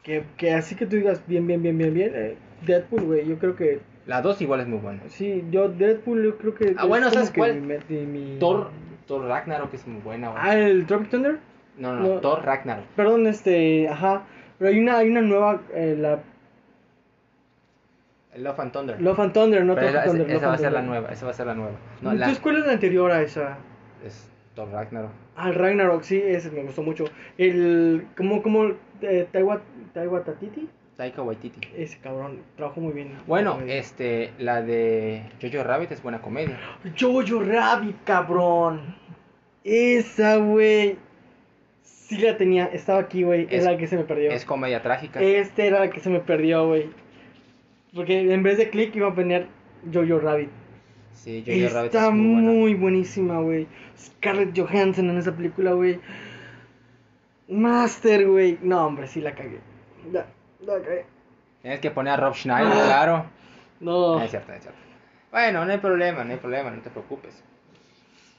Que, que así que tú digas bien, bien, bien, bien, bien. eh, Deadpool, güey. Yo creo que. La 2 igual es muy buena. Sí, yo Deadpool, yo creo que. Ah, bueno, ¿sabes cuál? mi mi- Thor, Thor Ragnarok es muy buena, güey. Ah, el Tropic Thunder. No, no, no, no. Thor Ragnarok. Perdón, este. Ajá. Pero hay una, hay una nueva. eh, la Love and Thunder. Love and Thunder, no Pero Thunder. esa Love va a ser la nueva, esa va a ser la nueva. No, la, Entonces, ¿cuál es la anterior a esa? es Thor Ragnarok. Ah, el Ragnarok, sí, ese me gustó mucho. El. ¿Cómo, cómo? Eh, Taiwa, Taiwa Tatiti. Taika Waititi. Ese cabrón, trabajó muy bien. Bueno, este, la de Jojo Rabbit es buena comedia. Jojo Rabbit, cabrón. Esa, güey. Sí la tenía, estaba aquí, güey. Es- Era la que se me perdió. Es comedia trágica. Este era la que se me perdió, güey. Porque en vez de click iba a poner Jojo Rabbit. Sí, Jojo Rabbit Está es muy buenísima, güey. Scarlett Johansson en esa película, güey. Master, güey. No, hombre, sí la cagué. La, la cagué. Tienes que poner a Rob Schneider, claro. No. No es cierto, es cierto. Bueno, no hay problema, no hay problema, no te preocupes.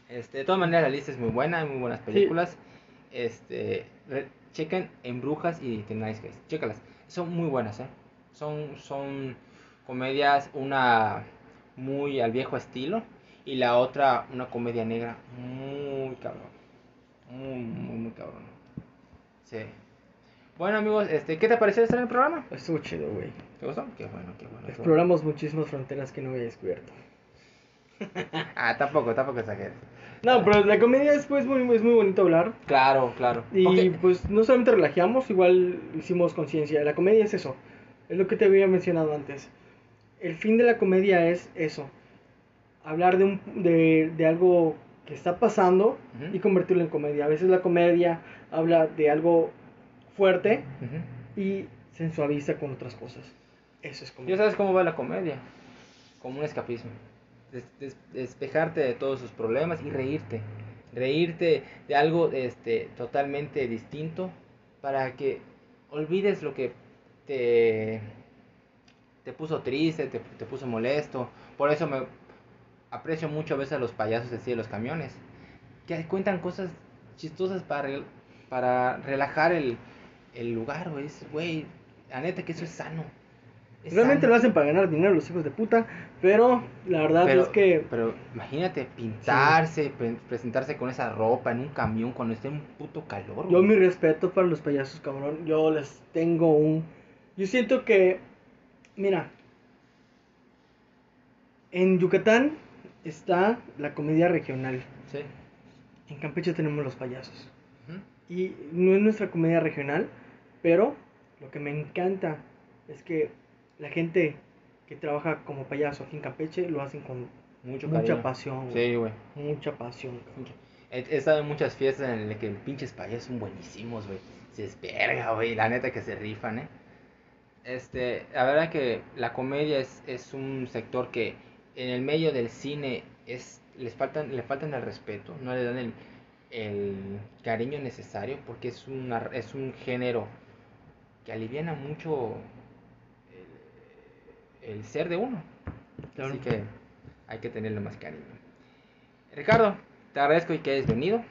Este, de todas maneras, la lista es muy buena, hay muy buenas películas. Este, chequen En Brujas y The Nice Guys. Chécalas. Son muy buenas, ¿eh? Son, son comedias, una muy al viejo estilo y la otra una comedia negra muy cabrón. Muy, muy, muy cabrón. Sí. Bueno, amigos, este, ¿qué te pareció estar en el programa? Estuvo chido, güey. ¿Te gustó? Qué bueno, qué bueno. Exploramos muchísimas fronteras que no había descubierto. Ah, tampoco, tampoco exageres. No, pero la comedia es, pues, muy, es muy bonito hablar. Claro, claro. Y pues no solamente relajamos, igual hicimos conciencia. La comedia es eso. Es lo que te había mencionado antes. El fin de la comedia es eso. Hablar de, un, de, de algo que está pasando y convertirlo en comedia. A veces la comedia habla de algo fuerte Ujú. y se suaviza con otras cosas. Eso es ¿Ya comedia. sabes cómo va la comedia? Como un escapismo. Des- des- despejarte de todos sus problemas y reírte. Reírte de algo este, totalmente distinto para que olvides lo que te, te puso triste, te, te puso molesto. Por eso me aprecio mucho a veces a los payasos así de los camiones. Que cuentan cosas chistosas para, para relajar el, el lugar, güey. Güey, la neta que eso es sano. Es Realmente sano. lo hacen para ganar dinero los hijos de puta, pero la verdad Pero, es que pero imagínate pintarse, pre- presentarse con esa ropa en un camión cuando esté un puto calor. yo güey. mi respeto para los payasos, cabrón. Yo les tengo un... Yo siento que, mira, en Yucatán está la comedia regional. Sí. En Campeche tenemos los payasos. Y no es nuestra comedia regional, pero lo que me encanta es que la gente que trabaja como payaso aquí en Campeche lo hacen con Mucho mucha cariño. pasión. Sí, güey. Mucha pasión. Mucho. He, he estado en muchas fiestas en las que pinches payasos son buenísimos, güey. Se desverga, güey. La neta que se rifan, eh. Este, la verdad que la comedia es, es un sector que en el medio del cine es les faltan le faltan el respeto, no le dan el, el cariño necesario porque es una es un género que aliviana mucho el, el ser de uno. Claro. Así que hay que tenerle más cariño. Ricardo, te agradezco que hayas venido.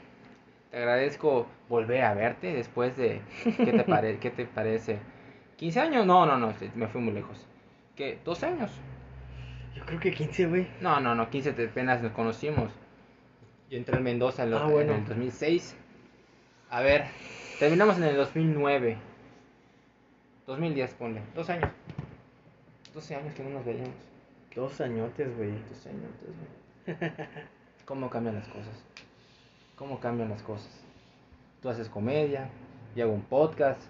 Te agradezco volver a verte después de... ¿Qué te, pare- qué te parece? ¿15 años? No, no, no, me fui muy lejos. ¿Qué? ¿12 años? Yo creo que 15, güey. No, no, no, 15 te- apenas nos conocimos. Yo entré en Mendoza en, los- Ah, bueno. en el 2006. A ver, terminamos en el 2009. 2010, ponle. Dos años. 12 años que no nos veíamos. Dos añotes, güey. 12 años, güey. ¿Cómo cambian las cosas? ¿Cómo cambian las cosas? Tú haces comedia, yo hago un podcast.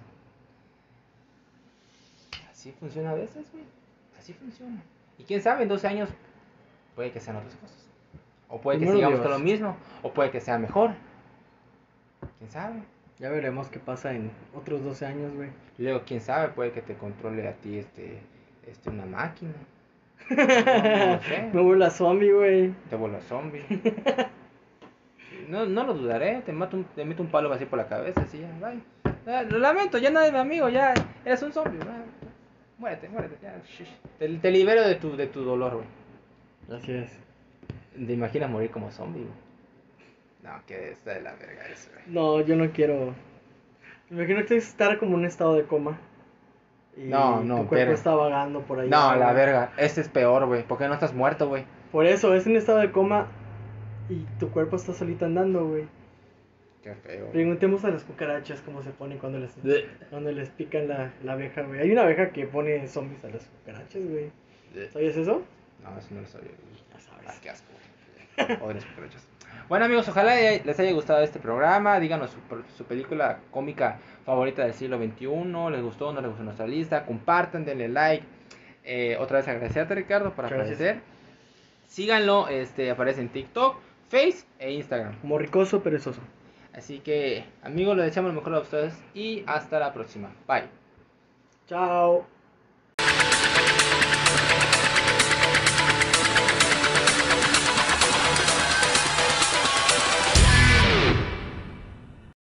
Así funciona a veces, güey. Así funciona. Y quién sabe, en 12 años puede que sean otras cosas. O puede que sigamos con lo mismo, o puede que sea mejor. ¿Quién sabe? Ya veremos qué pasa en otros 12 años, güey. Y luego, quién sabe, puede que te controle a ti este, este una máquina. No, no lo sé. Me vuelvo a zombie, güey. Te vuelvo zombie. No, no lo dudaré, te mato un, te meto un palo así por la cabeza, así ya, bye. Ah, lo lamento, ya no eres mi amigo, ya eres un zombie, bye. Muérete, muérete, ya. Te, te libero de tu, de tu dolor, güey. Así es. ¿Te imaginas morir como zombie, güey? No, que está de la verga eso, güey. No, yo no quiero. Me imagino que es estar como en un estado de coma. Y No, no, tu cuerpo verga. está vagando por ahí. No, la güey. verga, este es peor, güey, porque no estás muerto, güey. Por eso, es un estado de coma y tu cuerpo está solito andando, güey. Qué feo. Preguntemos a las cucarachas cómo se pone cuando les, cuando les pican la, la abeja, güey. Hay una abeja que pone zombies a las cucarachas, güey. ¿Sabías eso? No, eso no lo sabía. Ya sabes. Ah, qué asco. Odio las cucarachas. Bueno amigos, ojalá les haya gustado este programa. Díganos su, su película cómica favorita del siglo XXI. ¿Les gustó o no les gustó nuestra lista? Compartan, denle like. Eh, otra vez agradecerte Ricardo por gracias. aparecer. Síganlo, este, aparece en TikTok, Face e Instagram. Como ricoso, perezoso. Así que amigos, les deseamos lo mejor a ustedes y hasta la próxima. Bye. Chao.